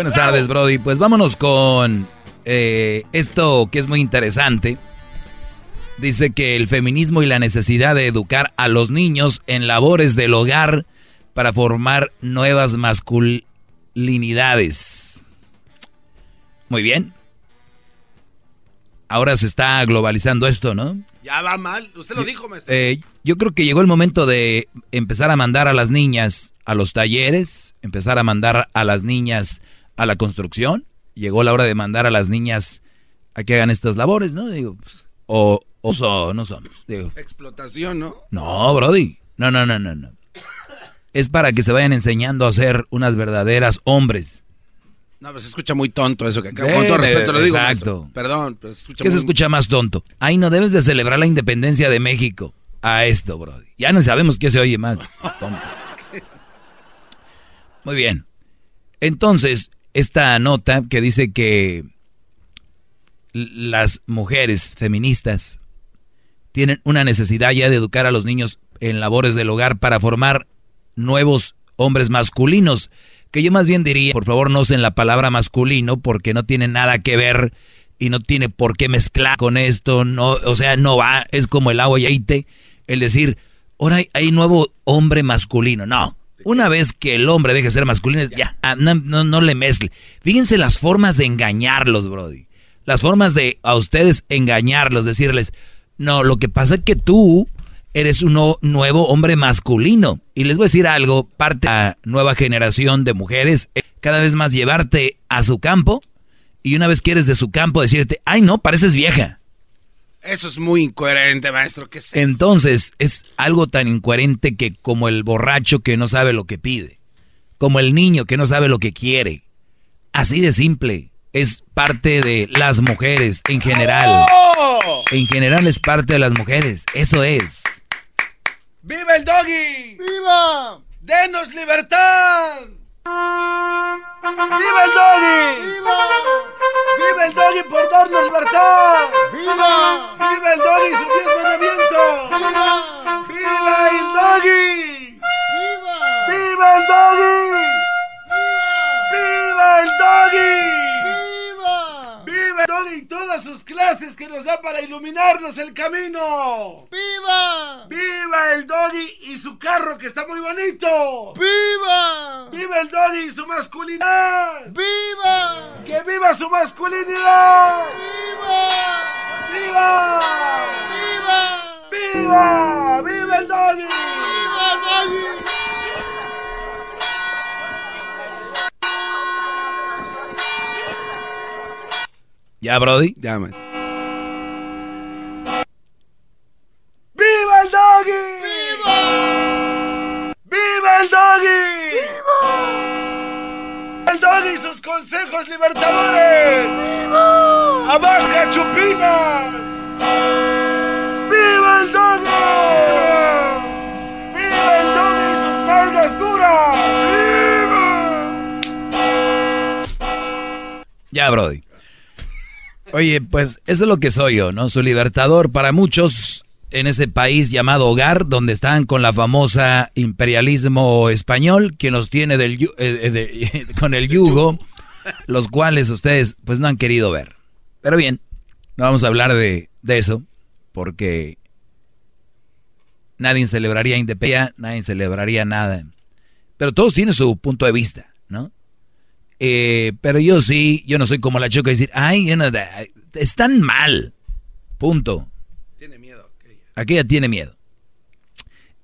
Buenas tardes, Brody. Pues vámonos con eh, esto que es muy interesante. Dice que el feminismo y la necesidad de educar a los niños en labores del hogar para formar nuevas masculinidades. Muy bien. Ahora se está globalizando esto, ¿no? Ya va mal. Usted lo dijo, maestro. Eh, yo creo que llegó el momento de empezar a mandar a las niñas a los talleres, empezar a mandar a las niñas a la construcción. Llegó la hora de mandar a las niñas a que hagan estas labores, ¿no? Digo, pues, o, o so- no son. Digo, Explotación, ¿no? no, Brody. No, no, no, no, no. Es para que se vayan enseñando a ser unas verdaderas hombres. No, pero se escucha muy tonto eso que acá. Eh, Con todo respeto lo digo. exacto. maestro. Perdón, pero se escucha ¿Qué se escucha más tonto? Ay, no debes de celebrar la independencia de México. A esto, Brody. Ya no sabemos qué se oye más. Tonto. [LAUGHS] Muy bien. Entonces, esta nota que dice que las mujeres feministas tienen una necesidad ya de educar a los niños en labores del hogar para formar nuevos hombres masculinos. Que yo más bien diría, por favor no usen la palabra masculino porque no tiene nada que ver y no tiene por qué mezclar con esto, no, o sea, no va, es como el agua y aceite, el decir, ahora hay, hay nuevo hombre masculino, no. Una vez que el hombre deje de ser masculino, ya, ah, no, no, no le mezcle. Fíjense las formas de engañarlos, Brody. Las formas de a ustedes engañarlos, decirles, no, lo que pasa es que tú eres un nuevo hombre masculino. Y les voy a decir algo, parte de la nueva generación de mujeres, es cada vez más llevarte a su campo y una vez que eres de su campo decirte, ay no, pareces vieja. Eso es muy incoherente, maestro. ¿Qué es? Entonces es algo tan incoherente que como el borracho que no sabe lo que pide, como el niño que no sabe lo que quiere. Así de simple. Es parte de las mujeres en general. En general es parte de las mujeres. Eso es. ¡Viva el doggy! ¡Viva! ¡Denos libertad! ¡Viva el doggy! ¡Viva! ¡Viva el doggy por darnos libertad! ¡Viva! ¡Viva el doggy y su diez mandamientos! ¡Viva! ¡Viva el doggy! ¡Viva! ¡Viva el doggy! ¡Viva el doggy! ¡Viva! ¡Viva el doggy y todas sus clases que nos da para iluminarnos el camino! ¡Viva! ¡Viva el doggy y su carro que está muy bonito! ¡Viva! ¡Viva el doggy y su masculinidad! ¡Viva! ¡Que viva su masculinidad! ¡Viva! ¡Viva! ¡Viva! ¡Viva! ¡Viva el doggy! ¡Viva el doggy! ¿Ya, Brody? Ya, maestro. ¡Viva el doggy! ¡Viva! ¡Viva el doggy! ¡Viva! ¡El doggy y sus consejos libertadores! ¡Viva! ¡Abaja chupinas! ¡Viva el doggy! ¡Viva el doggy y sus nalgas duras! ¡Viva! Ya, Brody. Oye, pues eso es lo que soy yo, ¿no? Su libertador para muchos en ese país llamado hogar, donde están con la famosa imperialismo español, que nos tiene del, eh, de- [LAUGHS] con el yugo, los cuales ustedes pues no han querido ver. Pero bien, no vamos a hablar de, de eso, porque nadie celebraría independencia, nadie celebraría nada. Pero todos tienen su punto de vista, ¿no? Eh, pero yo sí, yo no soy como la choca decir, ay, yo no- están mal. Punto. Tiene miedo. Aquella tiene miedo.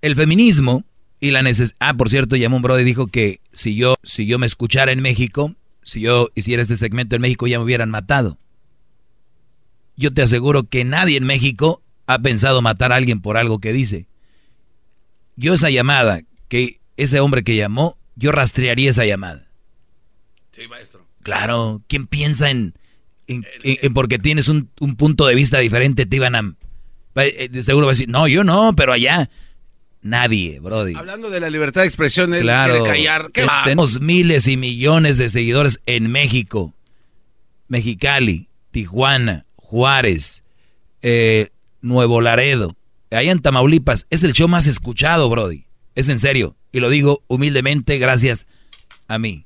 El feminismo y la necesidad. Ah, por cierto, llamó un brother y dijo que si yo, si yo me escuchara en México, si yo hiciera este segmento en México, ya me hubieran matado. Yo te aseguro que nadie en México ha pensado matar a alguien por algo que dice. Yo esa llamada, que ese hombre que llamó, yo rastrearía esa llamada. Sí, maestro. Claro, ¿quién piensa en, en, en- en porque tienes un, un punto de vista diferente te iban a... va- eh, seguro va a decir, no, yo no, pero allá. Nadie, Brody. Hablando de la libertad de expresión, él Claro. quiere callar. ¿Qué Te- va? Tenemos miles y millones de seguidores en México. Mexicali, Tijuana, Juárez, eh, Nuevo Laredo. Allá en Tamaulipas es el show más escuchado, Brody. Es en serio. Y lo digo humildemente gracias a mí.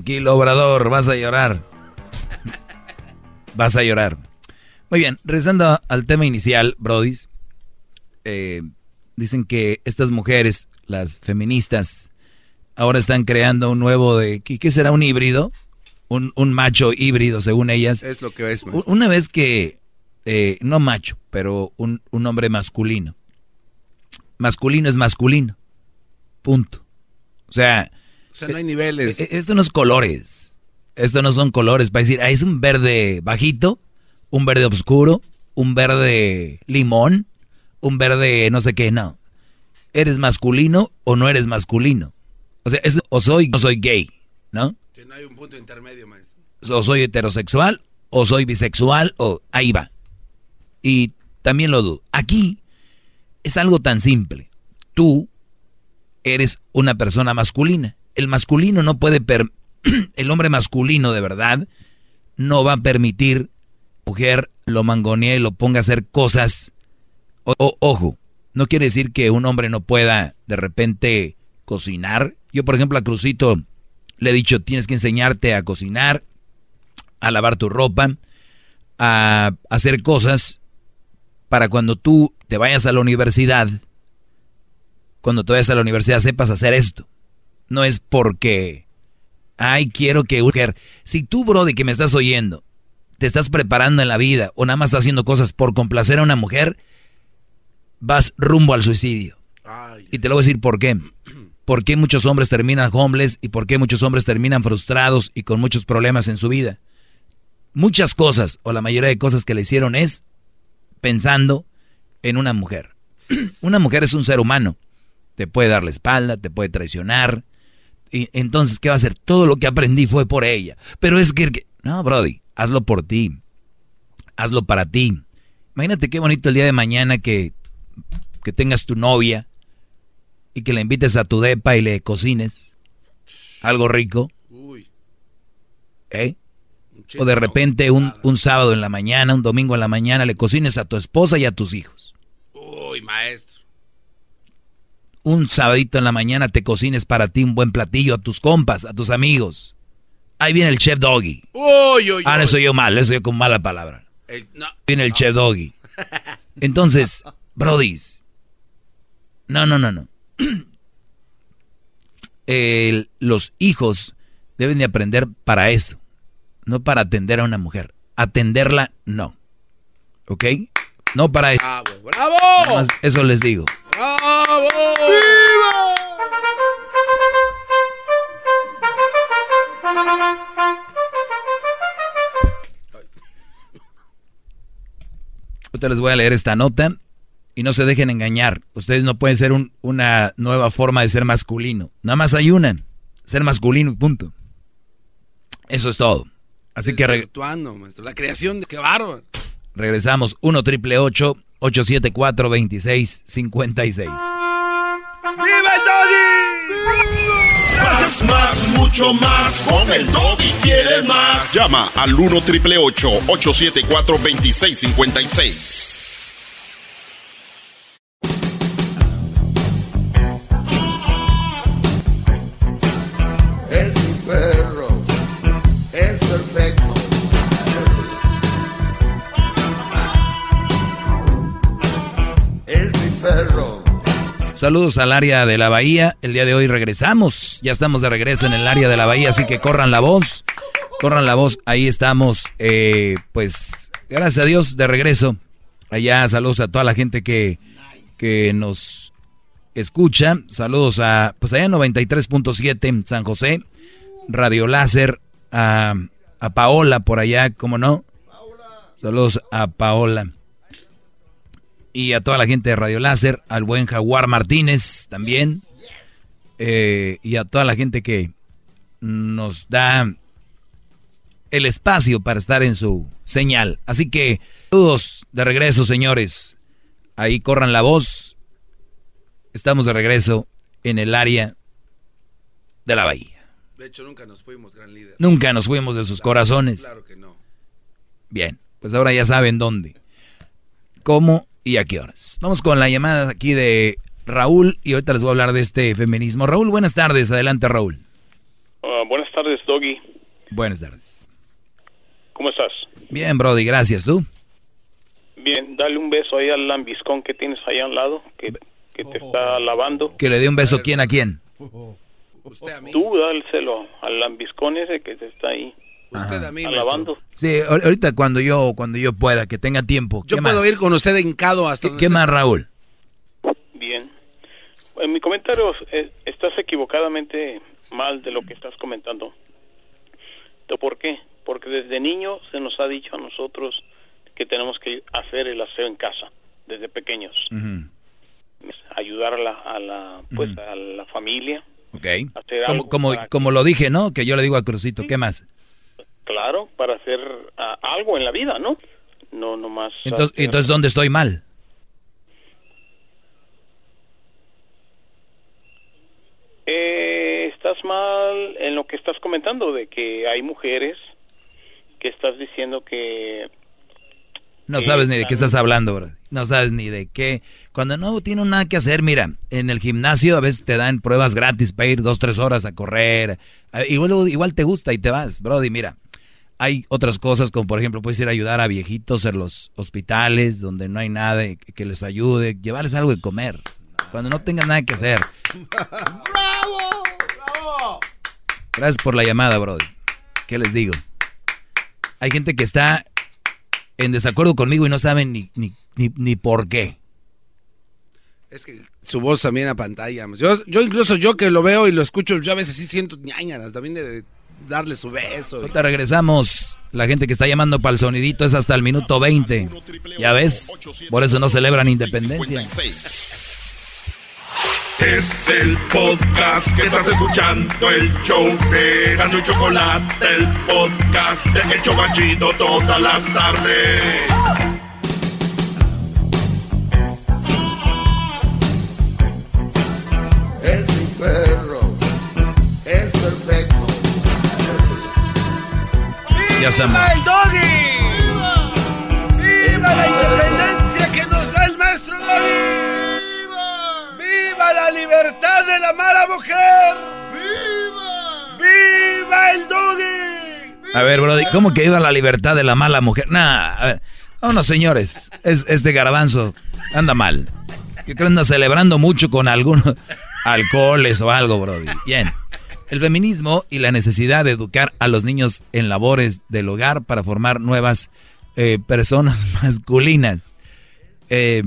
Tranquilo, obrador, vas a llorar. Vas a llorar. Muy bien, regresando al tema inicial, Brodis. eh, dicen que estas mujeres, las feministas, ahora están creando un nuevo de... ¿Qué, será? ¿Un híbrido? Un, un macho híbrido, según ellas. Es lo que es, U- Una vez que, eh, no macho, pero un, un hombre masculino. Masculino es masculino. Punto. O sea... O sea, no hay niveles. e- Esto no es colores. Esto no son colores. Para decir, ah, es un verde bajito, un verde oscuro, un verde limón, un verde no sé qué. No. ¿Eres masculino o no eres masculino? O sea, es, o soy o no soy gay, ¿no? Si no hay un punto intermedio, maestro. o soy heterosexual, o soy bisexual, o ahí va. Y también lo dudo. Aquí es algo tan simple. Tú eres una persona masculina. El masculino no puede... per- [CLEARS THROAT] el hombre masculino de verdad no va a permitir mujer lo mangonee y lo ponga a hacer cosas. O- ojo, no quiere decir que un hombre no pueda de repente cocinar. Yo, por ejemplo, a Crucito le he dicho, tienes que enseñarte a cocinar, a lavar tu ropa, a hacer cosas para cuando tú te vayas a la universidad, cuando te vayas a la universidad sepas hacer esto. No es porque, ay, quiero que... mujer- Si tú, Brody, que me estás oyendo, te estás preparando en la vida o nada más estás haciendo cosas por complacer a una mujer, vas rumbo al suicidio. Y te lo voy a decir por qué. ¿Por qué muchos hombres terminan homeless y por qué muchos hombres terminan frustrados y con muchos problemas en su vida? Muchas cosas, o la mayoría de cosas que le hicieron es pensando en una mujer. [CLEARS THROAT] una mujer es un ser humano. Te puede dar la espalda, te puede traicionar. Y entonces, ¿qué va a hacer? Todo lo que aprendí fue por ella. Pero es que... No, Brody, hazlo por ti. Hazlo para ti. Imagínate qué bonito el día de mañana que, que tengas tu novia y que le invites a tu depa y le cocines algo rico. ¿Eh? O de repente un, un sábado en la mañana, un domingo en la mañana, le cocines a tu esposa y a tus hijos. Uy, maestro. Un sabadito en la mañana te cocines para ti un buen platillo a tus compas, a tus amigos. Ahí viene el chef doggy. Uy, uy, Ah, uy. eso yo mal, eso yo con mala palabra. El- no. Viene el chef doggy. [LAUGHS] Entonces, Brodis. No, no, no, no. [CLEARS THROAT] los hijos deben de aprender para eso, no para atender a una mujer. Atenderla, no. ¿Ok? No para eso. ¡Bravo! ¡Bravo! eso les digo. ¡Bravo! ¡Viva! Ahorita les voy a leer esta nota y no se dejen engañar. Ustedes no pueden ser una nueva forma de ser masculino. Nada más hay una. Ser masculino y punto. Eso es todo. Así que... Actuando, maestro. La creación de... ¡Qué bárbaro! Regresamos. 1 triple 874 2656 ¡Viva el doggy! Más, más, mucho más. Con el doggy quieres más. Llama al 1 triple 874 2656 Saludos al área de la Bahía. El día de hoy regresamos. Ya estamos de regreso en el área de la Bahía, así que corran la voz. Corran la voz. Ahí estamos. Eh, pues, gracias a Dios, de regreso. Allá, saludos a toda la gente que, que nos escucha. Saludos a, pues allá 93.7 en San José. Radio Láser. A, a Paola por allá, ¿cómo no? Saludos a Paola y a toda la gente de Radio Láser, al buen Jaguar Martínez también, eh, y a toda la gente que nos da el espacio para estar en su señal. Así que, todos de regreso, señores. Ahí corran la voz. Estamos de regreso en el área de la bahía. De hecho, nunca nos fuimos, gran líder. Nunca nos fuimos de sus corazones. Claro que no. Bien, pues ahora ya saben dónde. ¿Cómo y a qué horas. Vamos con la llamada aquí de Raúl y ahorita les voy a hablar de este feminismo. Raúl, buenas tardes. Adelante, Raúl. Ah, buenas tardes, Doggy. Buenas tardes. ¿Cómo estás? Bien, Brody, gracias. ¿Tú? Bien, dale un beso ahí al lambiscón que tienes ahí al lado, que, te está lavando. ¿Que le dé un beso quién a quién? [LAUGHS] ¿Usted a mí? Tú dálselo al lambiscón ese que te está ahí. Usted a mí, Alabando. Sí, ahorita cuando yo cuando yo pueda, que tenga tiempo. Yo puedo ir con usted hincado hasta... ¿Qué, ¿qué más, Raúl? Bien. En mi comentario, eh, estás equivocadamente mal de lo que estás comentando. ¿Por qué? Porque desde niño se nos ha dicho a nosotros que tenemos que hacer el aseo en casa, desde pequeños. Ayudar a la, a la pues, a la familia. Ok. Como, como, como lo dije, ¿no? Que yo le digo a Crucito, ¿qué más? Claro, para hacer ah, algo en la vida, ¿no? No, nomás. Entonces, entonces ¿dónde estoy mal? Eh, estás mal en lo que estás comentando, de que hay mujeres que estás diciendo que... No sabes ni de qué estás hablando, bro. No sabes ni de qué. Cuando no tiene nada que hacer, mira, en el gimnasio a veces te dan pruebas gratis para ir dos, tres horas a correr. Eh, igual, igual te gusta y te vas, Brody, mira hay otras cosas como por ejemplo puedes ir a ayudar a viejitos en los hospitales donde no hay nada que les ayude, llevarles algo de comer cuando no tengan nada que hacer. ¡Bravo! ¡Bravo! Gracias por la llamada, Brody. ¿Qué les digo? Hay gente que está en desacuerdo conmigo y no saben ni, ni, ni, por qué. Es que su voz también a pantalla. Yo, yo incluso yo que lo veo y lo escucho, yo a veces sí siento ñañaras también de darle su beso. Ahorita regresamos. La gente que está llamando para el sonidito es hasta el minuto 20. ¿Ya ves? Por eso no celebran independencia. Es el podcast que estás escuchando, el show de Gano y Chocolate, el podcast de El Chocachito todas las tardes. Ya estamos. ¡Viva el doggy! ¡Viva la independencia que nos da el maestro doggy! ¡Viva! ¡Viva la libertad de la mala mujer! ¡Viva! ¡Viva el doggy! A ver, Brody, ¿cómo que viva la libertad de la mala mujer? Nah, a ver. Vámonos, señores. Es, este garbanzo anda mal. Yo creo que anda celebrando mucho con algunos alcoholes o algo, Brody. Bien. El feminismo y la necesidad de educar a los niños en labores del hogar para formar nuevas eh, personas [LAUGHS] masculinas. Eh,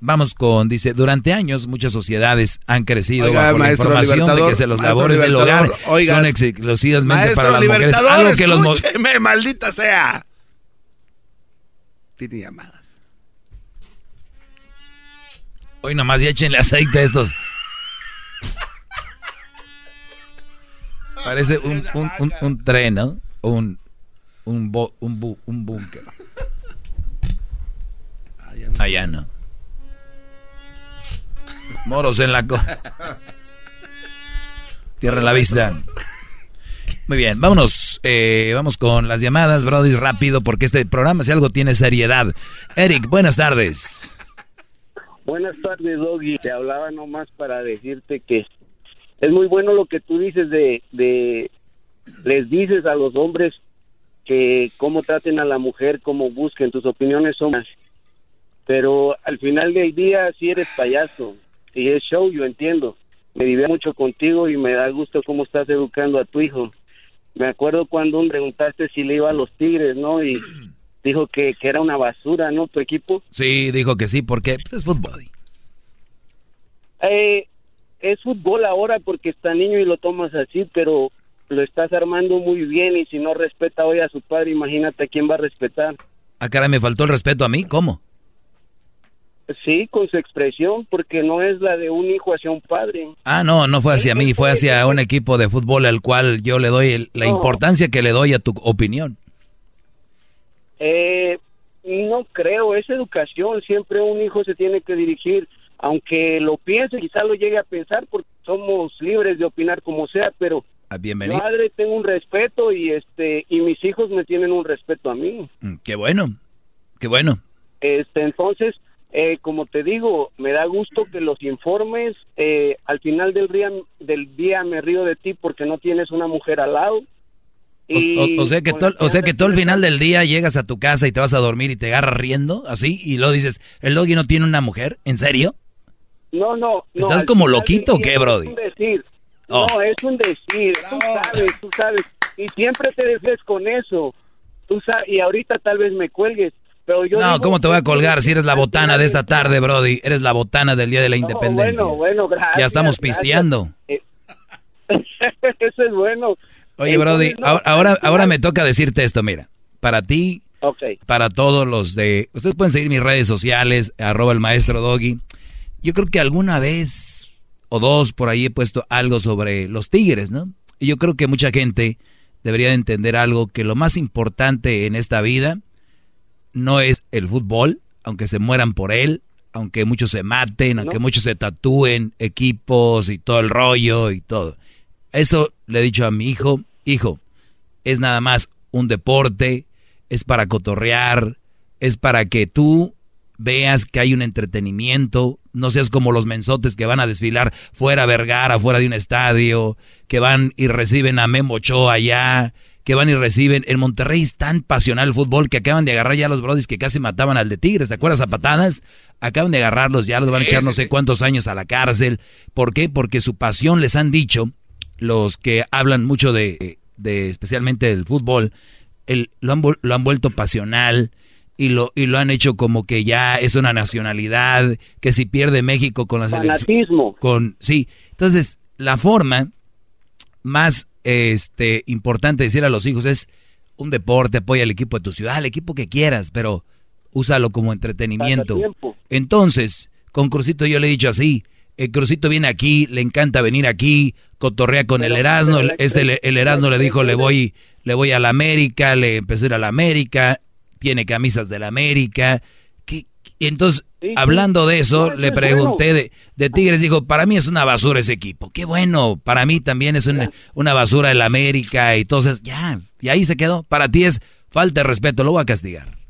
vamos con, dice, durante años muchas sociedades han crecido bajo la información de que se los labores del hogar son exclusivamente para las mujeres. Algo que los maldita sea. Tiene llamadas. Hoy nomás ya échenle aceite a estos. Parece un, un, un, un tren, ¿no? Un, un, bo, un, bu, un búnker. Allá no. Moros en la co. Tierra la vista. Muy bien, vámonos. Eh, vamos con las llamadas, Brody, rápido, porque este programa, si algo tiene seriedad. Eric, buenas tardes. Buenas tardes, Doggy. Te hablaba nomás para decirte que es muy bueno lo que tú dices de, de les dices a los hombres que cómo traten a la mujer, cómo busquen, tus opiniones son más. Pero al final del día sí eres payaso y es show, yo entiendo. Me divierto mucho contigo y me da gusto cómo estás educando a tu hijo. Me acuerdo cuando preguntaste si le iba a los Tigres, ¿no? Y [CLEARS THROAT] dijo que, que era una basura, ¿no? Tu equipo. Sí, dijo que sí, porque pues, es fútbol. Eh, es fútbol ahora porque está niño y lo tomas así, pero lo estás armando muy bien y si no respeta hoy a su padre, imagínate quién va a respetar. Ah, cara, me faltó el respeto a mí, ¿cómo? Sí, con su expresión, porque no es la de un hijo hacia un padre. Ah, no, no fue hacia mí, fue hacia un equipo de fútbol al cual yo le doy la importancia que le doy a tu opinión. Eh, no creo, es educación, siempre un hijo se tiene que dirigir aunque lo piense, quizá lo llegue a pensar porque somos libres de opinar como sea, pero ah, Bienvenido. madre tengo un respeto y este y mis hijos me tienen un respeto a mí. Mm, qué bueno, qué bueno. Este, entonces, eh, como te digo, me da gusto que los informes. Eh, al final del día, del día me río de ti porque no tienes una mujer al lado. O, sea que todo, o sea que todo el final del día llegas a tu casa y te vas a dormir y te agarras riendo, así, y luego dices, ¿el doggy no tiene una mujer? ¿En serio? No, no. ¿Estás como loquito o qué, Brody? Es un decir. Oh. No, es un decir. Tú sabes, tú sabes. Y siempre te defes con eso. Tú sabes, y ahorita tal vez me cuelgues. Pero yo no, ¿cómo te voy a colgar si eres la botana de esta tarde, Brody? Eres la botana del Día de la Independencia. Bueno, bueno, gracias. Ya estamos pisteando. Eh, [LAUGHS] eso es bueno. Oye, Brody, ahora, ahora, me toca decirte esto, mira. Para ti, para todos los de... Ustedes pueden seguir mis redes sociales, arroba el maestro Doggy. Yo creo que alguna vez o dos por ahí he puesto algo sobre los tigres, ¿no? Y yo creo que mucha gente debería de entender algo, que lo más importante en esta vida no es el fútbol, aunque se mueran por él, aunque muchos se maten, aunque muchos se tatúen equipos y todo el rollo y todo. Eso le he dicho a mi hijo, hijo, es nada más un deporte, es para cotorrear, es para que tú veas que hay un entretenimiento, no seas como los mensotes que van a desfilar fuera Vergara, fuera de un estadio, que van y reciben a Memo Ochoa allá, que van y reciben. En Monterrey es tan pasional el fútbol que acaban de agarrar ya a los brodis que casi mataban al de Tigres, ¿te acuerdas a patadas? Acaban de agarrarlos, ya los van a echar no sé cuántos años a la cárcel. ¿Por qué? Porque su pasión les han dicho, los que hablan mucho de, de especialmente del fútbol, el, lo, han, lo han vuelto pasional y lo, y lo han hecho como que ya es una nacionalidad, que si pierde México con la selección. Con, sí, entonces la forma más este, importante de decir a los hijos es un deporte, apoya al equipo de tu ciudad, al equipo que quieras, pero úsalo como entretenimiento. Entonces, con Crucito yo le he dicho así, el Crucito viene aquí, le encanta venir aquí, cotorrea con el Erasmo, este, el Erasmo le dijo, le voy, le voy a la América, le empecé a ir a la América, tiene camisas de la América. y entonces, hablando de eso, le pregunté de, de, Tigres, dijo, para mí es una basura ese equipo. Qué bueno, para mí también es una, una basura el América y entonces, ya, y ahí se quedó. Para ti es falta de respeto, lo voy a castigar.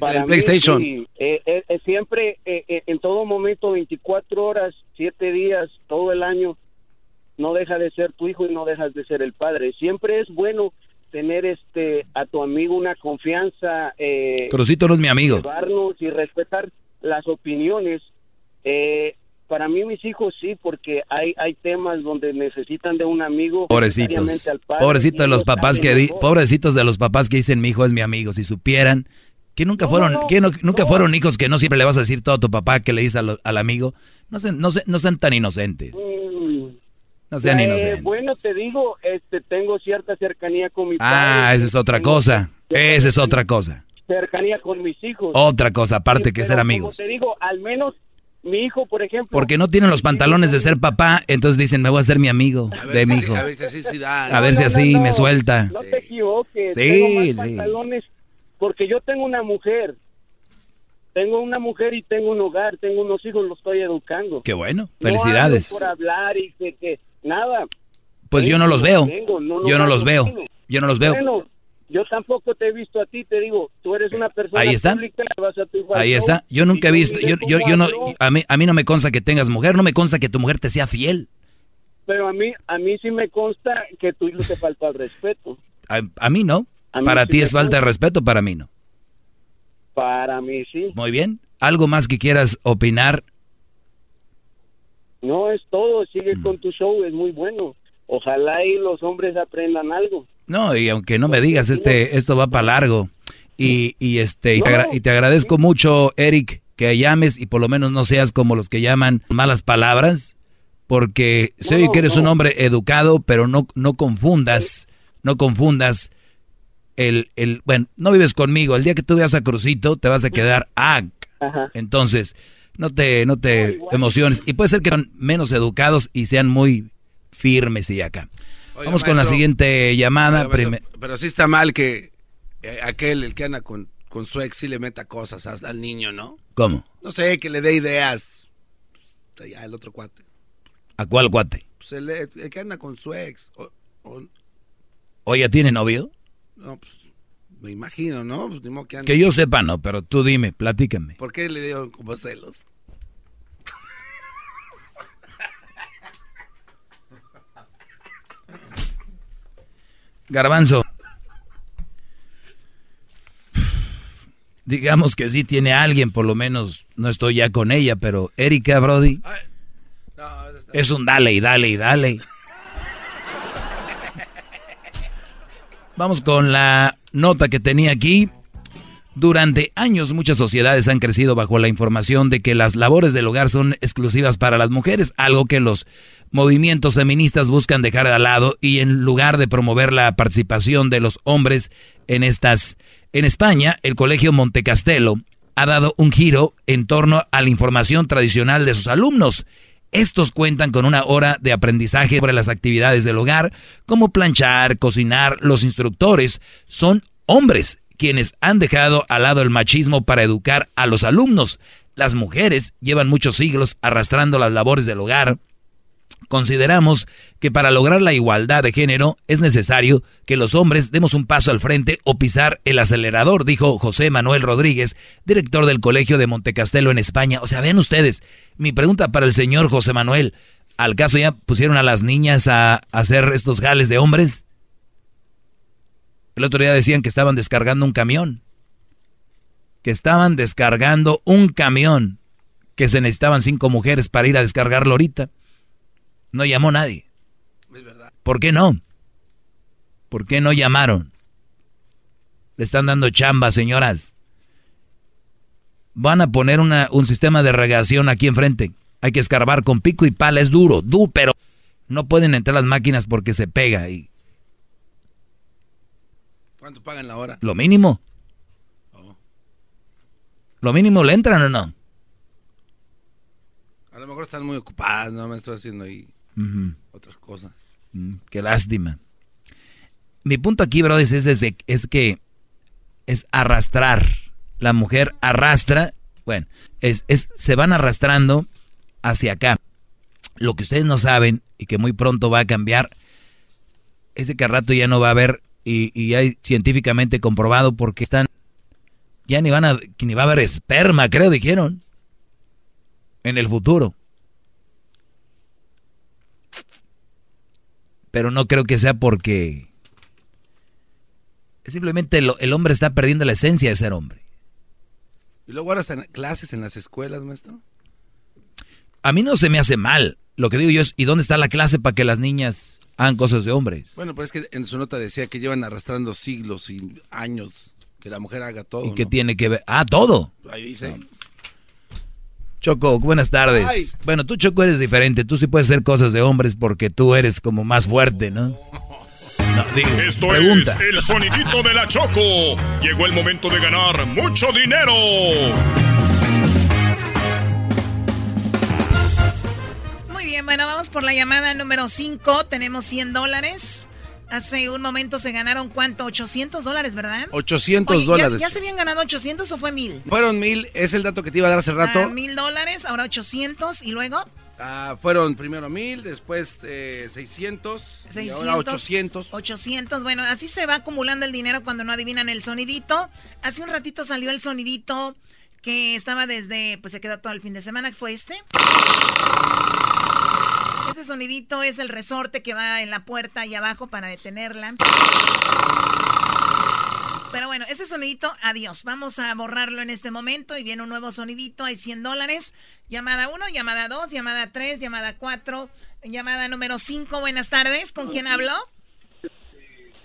Para PlayStation. Eh, eh, siempre, eh, en todo momento, 24 horas, 7 días, todo el año, no deja de ser tu hijo y no dejas de ser el padre. Siempre es bueno tener este a tu amigo una confianza. Eh, Crucito no es mi amigo. llevarnos y respetar las opiniones. Eh, para mí mis hijos sí, porque hay hay temas donde necesitan de un amigo. Pobrecitos. Pobrecitos de los papás que di- pobrecitos de los papás que dicen mi hijo es mi amigo. Si supieran que nunca fueron, que no- nunca fueron hijos que no siempre le vas a decir todo a tu papá que le dices al, al amigo. No sean, no, se- no sean tan inocentes. No sean Eh, inocentes. Bueno, te digo, este tengo cierta cercanía con mi Ah, padre. esa es otra tengo cosa. Esa es otra cosa. Cercanía con mis hijos. Otra cosa, aparte Sí, que pero ser como amigos. te digo, al menos mi hijo, por ejemplo. Porque no tienen los pantalones de ser papá, entonces dicen, me voy a hacer mi amigo de mi hijo. A ver si así sí da. A ver si así me suelta. No te equivoques. Sí, tengo más sí. pantalones porque yo tengo una mujer. Tengo una mujer y tengo un hogar, tengo unos hijos, los estoy educando. Qué bueno, No felicidades. por hablar y que, que nada. Pues yo no los veo. tengo, no, Yo no los veo. Yo no los veo. Bueno, yo tampoco te he visto a ti, te digo, tú eres una persona Ahí está. pública, vas a tu Ahí está. Yo nunca he visto, yo, yo, yo no, a mí, a mí no me consta que tengas mujer, no me consta que tu mujer te sea fiel. Pero a mí, a mí sí me consta que tu hijo te falta el respeto. A, a mí no. A mí para sí ti es falta de respeto, para mí no. Para mí sí. Muy bien. ¿Algo más que quieras opinar? No es todo, sigue Mm. con tu show, es muy bueno. Ojalá y los hombres aprendan algo. No, y aunque no me digas, este, esto va para largo. Y, y este, y te, agra- y te agradezco mucho, Eric, que llames y por lo menos no seas como los que llaman malas palabras, porque sé oye que eres un hombre educado, pero no, no confundas, no confundas el, el, bueno, no vives conmigo, el día que tú veas a Crucito te vas a quedar, ah, entonces, no te, no te emociones. Y puede ser que son menos educados y sean muy firmes y acá. Vamos con la siguiente llamada. Maestro, pero sí está mal que eh, aquel, el que anda con, con su ex, sí le meta cosas a- al niño, ¿no? ¿Cómo? No sé, que le dé ideas. Pues, ya, el otro cuate. ¿A cuál cuate? Pues el, el que anda con su ex. O, o- ¿O ya tiene novio? no, pues, me imagino, ¿no? Pues, que ande- Que yo sepa, no, pero tú dime, platícame. ¿Por qué le dio como celos? Garbanzo. Digamos que sí tiene a alguien, por lo menos no estoy ya con ella, pero Erika Brody es un dale y dale y dale. [LAUGHS] Vamos con la nota que tenía aquí. Durante años muchas sociedades han crecido bajo la información de que las labores del hogar son exclusivas para las mujeres, algo que los movimientos feministas buscan dejar de lado y en lugar de promover la participación de los hombres en estas. En España, el Colegio Montecastelo ha dado un giro en torno a la información tradicional de sus alumnos. Estos cuentan con una hora de aprendizaje sobre las actividades del hogar, como planchar, cocinar. Los instructores son hombres quienes han dejado al lado el machismo para educar a los alumnos. Las mujeres llevan muchos siglos arrastrando las labores del hogar. Consideramos que para lograr la igualdad de género es necesario que los hombres demos un paso al frente o pisar el acelerador, dijo José Manuel Rodríguez, director del Colegio de Montecastelo en España. O sea, vean ustedes, mi pregunta para el señor José Manuel, ¿al caso ya pusieron a las niñas a, hacer estos jales de hombres? El otro día decían que estaban descargando un camión. Que estaban descargando un camión. Que se necesitaban cinco mujeres para ir a descargarlo ahorita. No llamó nadie. ¿Por qué no? ¿Por qué no llamaron? Le están dando chamba, señoras. Van a poner una- un sistema de regación aquí enfrente. Hay que escarbar con pico y pala. Es duro, duro, pero no pueden entrar las máquinas porque se pega. Y ¿Cuánto pagan la hora? lo mínimo. Lo mínimo le entran o no. A lo mejor están muy ocupadas, no me estoy haciendo ahí Otras cosas. Mm, qué lástima. Mi punto aquí, bro, es, es, es que es arrastrar. La mujer arrastra, bueno, es, es, se van arrastrando hacia acá. Lo que ustedes no saben y que muy pronto va a cambiar es de que al rato ya no va a haber, y, y hay científicamente comprobado porque están, ya ni van a, ni va a haber esperma, creo, dijeron, en el futuro. Pero no creo que sea porque Simplemente el hombre está perdiendo la esencia de ser hombre. ¿Y luego ahora están clases en las escuelas, maestro? A mí no se me hace mal. Lo que digo yo es, ¿y dónde está la clase para que las niñas hagan cosas de hombres? Bueno, pero es que en su nota decía que llevan arrastrando siglos y años que la mujer haga todo. ¿Y qué tiene que ver? Ah, todo. Ahí dice. Choco, buenas tardes. Bueno, tú, Choco, eres diferente. Tú sí puedes hacer cosas de hombres porque tú eres como más fuerte, ¿no? Esto es el sonidito de la Choco. Llegó el momento de ganar mucho dinero. Muy bien, bueno, vamos por la llamada número 5. Tenemos 100 dólares. Hace un momento se ganaron cuánto? 800 dólares, ¿verdad? 800 dólares. ¿ya, se habían ganado 800 o fue mil? Fueron mil, es el dato que te iba a dar hace rato. Ah, mil dólares, ahora 800 y luego. Ah, fueron primero mil, después eh, 600, 600 y ahora 800. 800, bueno, así se va acumulando el dinero cuando no adivinan el sonidito. Hace un ratito salió el sonidito que estaba desde, pues se quedó todo el fin de semana, ¿fue este? Ese sonidito es el resorte que va en la puerta ahí abajo para detenerla. Pero bueno, ese sonidito, adiós. Vamos a borrarlo en este momento y viene un nuevo sonidito. Hay 100 dólares. Llamada 1, llamada 2, llamada 3, llamada 4, llamada número 5. Buenas tardes. ¿Con quién hablo?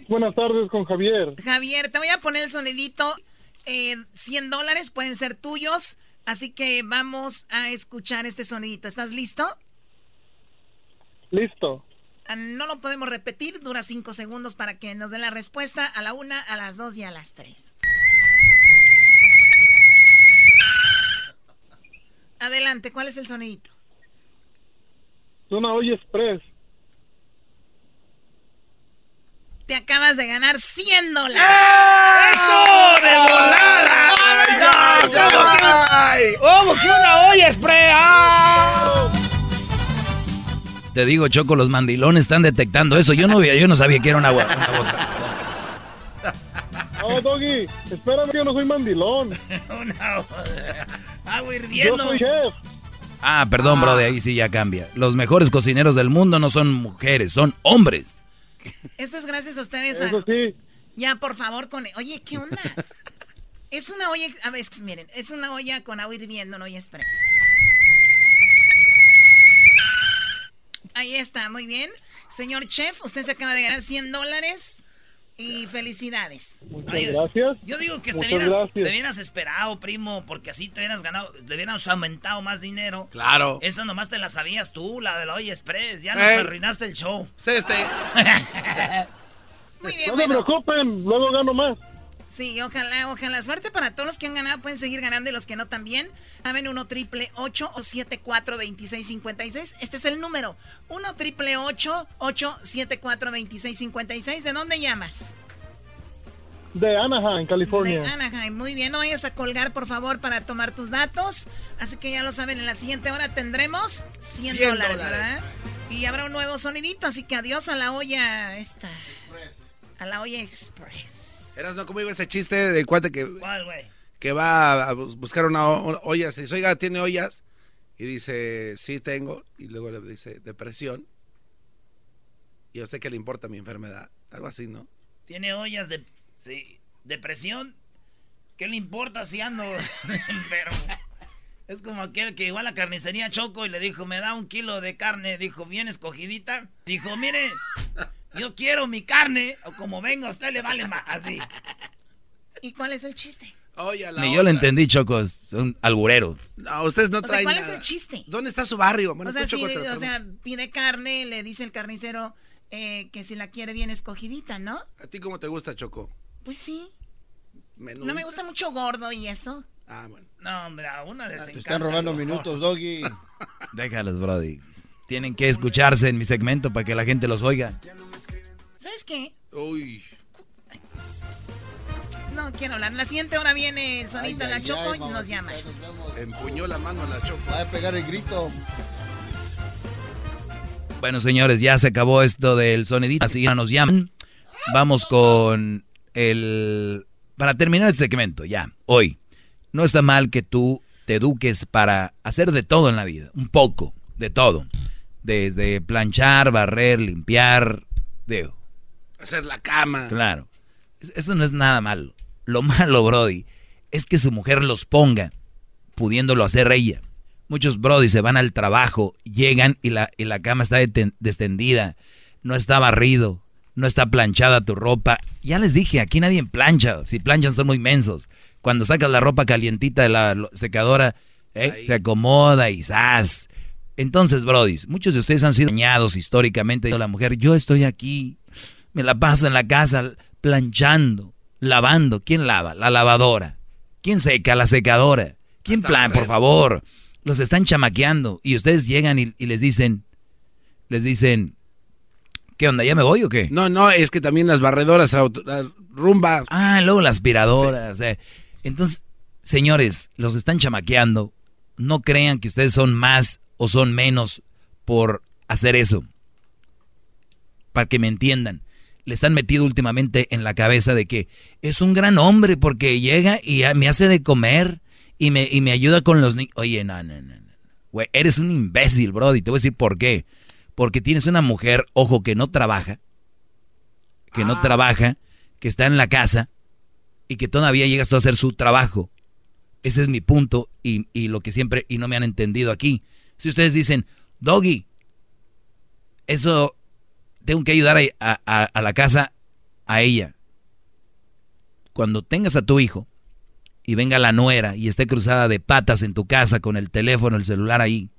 Buenas tardes, con Javier. Javier, te voy a poner el sonidito. Eh, 100 dólares pueden ser tuyos. Así que vamos a escuchar este sonidito. ¿Estás listo? Listo. Ah, no lo podemos repetir, dura cinco segundos para que nos dé la respuesta a la una, a las dos y a las tres. Adelante, ¿cuál es el sonidito? Una olla express. Te acabas de ganar 100 dólares. ¡Eso! ¡De volada! ¡Ay, ¿Cómo que una olla express? ¡Ah! Te digo, Choco, los mandilones están detectando eso. Yo no, yo no sabía que era una, agua, No, Doggy, espérame, yo no soy mandilón. [LAUGHS] una agua hirviendo. Yo soy chef. Ah, perdón, bro, de ahí sí ya cambia. Los mejores cocineros del mundo no son mujeres, son hombres. Esto es gracias a ustedes. Eso sí. Ya, por favor, con... Oye, ¿qué onda? [LAUGHS] es una olla... A ver, miren, es una olla con agua hirviendo, no olla express. Ahí está, muy bien. Señor Chef, usted se acaba de ganar 100 dólares. Y felicidades. Muchas gracias. Yo digo que te hubieras, te hubieras, esperado, primo, porque así te hubieras ganado, le hubieras aumentado más dinero. Claro. Esa nomás te la sabías tú, la de la Oye Express. Ya nos arruinaste el show. Sí, este. [LAUGHS] Muy bien, no bueno. se preocupen, luego gano más. Sí, ojalá, ojalá. Suerte para todos los que han ganado. Pueden seguir ganando y los que no también. Saben 1 triple 8 o 74 26 56. Este es el número. 1 triple 8 8 74 26 56. ¿De dónde llamas? De Anaheim, California. De Anaheim. Muy bien. No vayas a colgar, por favor, para tomar tus datos. Así que ya lo saben. En la siguiente hora tendremos 100, 100 dólares, dólares. ¿verdad? Y habrá un nuevo sonidito. Así que adiós a la olla esta. A la olla express. Eras no cómo iba ese chiste del cuate que, que va a bus- buscar una olla. Se dice, oiga, ¿tiene ollas? Y dice, sí, tengo. Y luego le dice, depresión. ¿Y a usted qué le importa mi enfermedad? Algo así, ¿no? Tiene ollas de sí, depresión. ¿Qué le importa si ando [LAUGHS] enfermo? Es como aquel que igual a la carnicería Choco y le dijo, me da un kilo de carne. Dijo, bien escogidita. Dijo, mire, yo quiero mi carne. O como venga, a usted le vale más. Así. ¿Y cuál es el chiste? Oye, la Ni yo lo entendí, Choco, es un alburero. No, ustedes no O sea, traen ¿cuál es el chiste? ¿Dónde está su barrio? Bueno, o sea, sí, te o sea, pide carne, le dice el carnicero eh, que si la quiere bien escogidita, ¿no? ¿A ti cómo te gusta, Choco? Pues sí. Menú. No me gusta mucho gordo y eso. Ah, bueno. No, hombre, a uno les Te encanta. están robando minutos, Doggy. Déjalos, Brody. Tienen que escucharse en mi segmento para que la gente los oiga. ¿Sabes qué? Uy. No quiero hablar. La siguiente hora viene el sonido de Ay, la ay, Choco ay, y nos llama. nos. Empuñó la mano a la Choco. Va a pegar el grito. Bueno, señores, ya se acabó esto del sonidito. Así ya nos llaman. Vamos con el... Para terminar este segmento, ya, hoy. No está mal que tú te eduques para hacer de todo en la vida. Un poco, de todo. Desde planchar, barrer, limpiar, digo, Hacer la cama. claro. Eso no es nada malo. Lo [LAUGHS] malo, Brody, es que su mujer los ponga, pudiéndolo hacer ella. Muchos Brody se van al trabajo, llegan y la, y la cama está descendida, no está barrido, no está planchada tu ropa. Ya les dije, aquí nadie plancha. Si planchan son muy mensos. Cuando sacas la ropa calientita de la secadora, ¿eh? se acomoda y ¡zas! Entonces, Brody, muchos de ustedes han sido dañados históricamente. La mujer, yo estoy aquí, me la paso en la casa planchando, lavando. ¿Quién lava? La lavadora. ¿Quién seca? La secadora. ¿Quién plan? Por favor. Los están chamaqueando y ustedes llegan y, les dicen, les dicen, ¿qué onda? ¿Ya me voy o qué? No, no, es que también las barredoras, rumba. Ah, luego las aspiradoras. entonces, señores, los están chamaqueando. No crean que ustedes son más o son menos por hacer eso. Para que me entiendan. Les han metido últimamente en la cabeza de que es un gran hombre porque llega y me hace de comer y me, y me ayuda con los niños. Oye, no, no, no. Güey, eres un imbécil, bro. Y te voy a decir por qué. Porque tienes una mujer, ojo, que no trabaja. Que no ah. trabaja, que está en la casa y que todavía llegas tú a hacer su trabajo. Ese es mi punto y, y lo que siempre, y no me han entendido aquí. Si ustedes dicen, Doggy, eso tengo que ayudar a, la casa a ella. Cuando tengas a tu hijo y venga la nuera y esté cruzada de patas en tu casa con el teléfono, el celular ahí,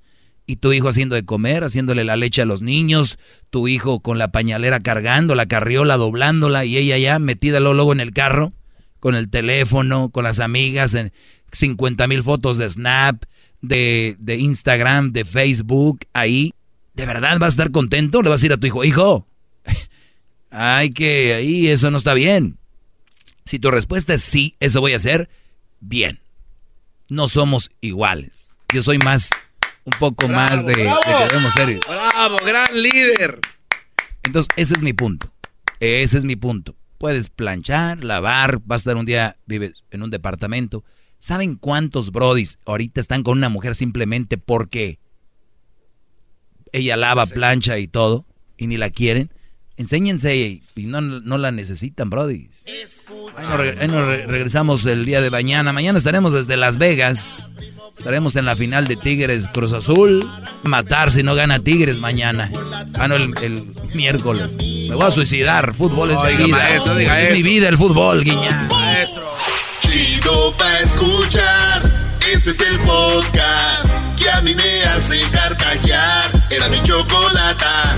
y tu hijo haciendo de comer, haciéndole la leche a los niños, tu hijo con la pañalera cargando, la carriola doblándola y ella ya metida luego en el carro, con el teléfono, con las amigas, en 50 mil fotos de Snap, de, de Instagram, de Facebook, ahí, ¿de verdad vas a estar contento? Le vas a decir a tu hijo, hijo, ay que ahí eso no está bien. Si tu respuesta es sí, eso voy a hacer, bien. No somos iguales. Yo soy más, un poco más de, de, que debemos ser. Bravo, gran líder. Entonces, ese es mi punto. Ese es mi punto. Puedes planchar, lavar, vas a estar un día, vives en un departamento, ¿Saben cuántos brodis ahorita están con una mujer simplemente porque ella lava, plancha y todo y ni la quieren? Enséñense y, no, no, la necesitan, brodis. Ahí nos, regresamos el día de mañana. Mañana estaremos desde Las Vegas. Estaremos en la final de Tigres Cruz Azul. Matar si no gana Tigres mañana. Ah, no, el, miércoles. Me voy a suicidar. Fútbol es mi vida. es mi vida el fútbol, guiña. Maestro. Chido pa' escuchar. Este es el podcast a mí me hace carcajear. Era mi chocolata.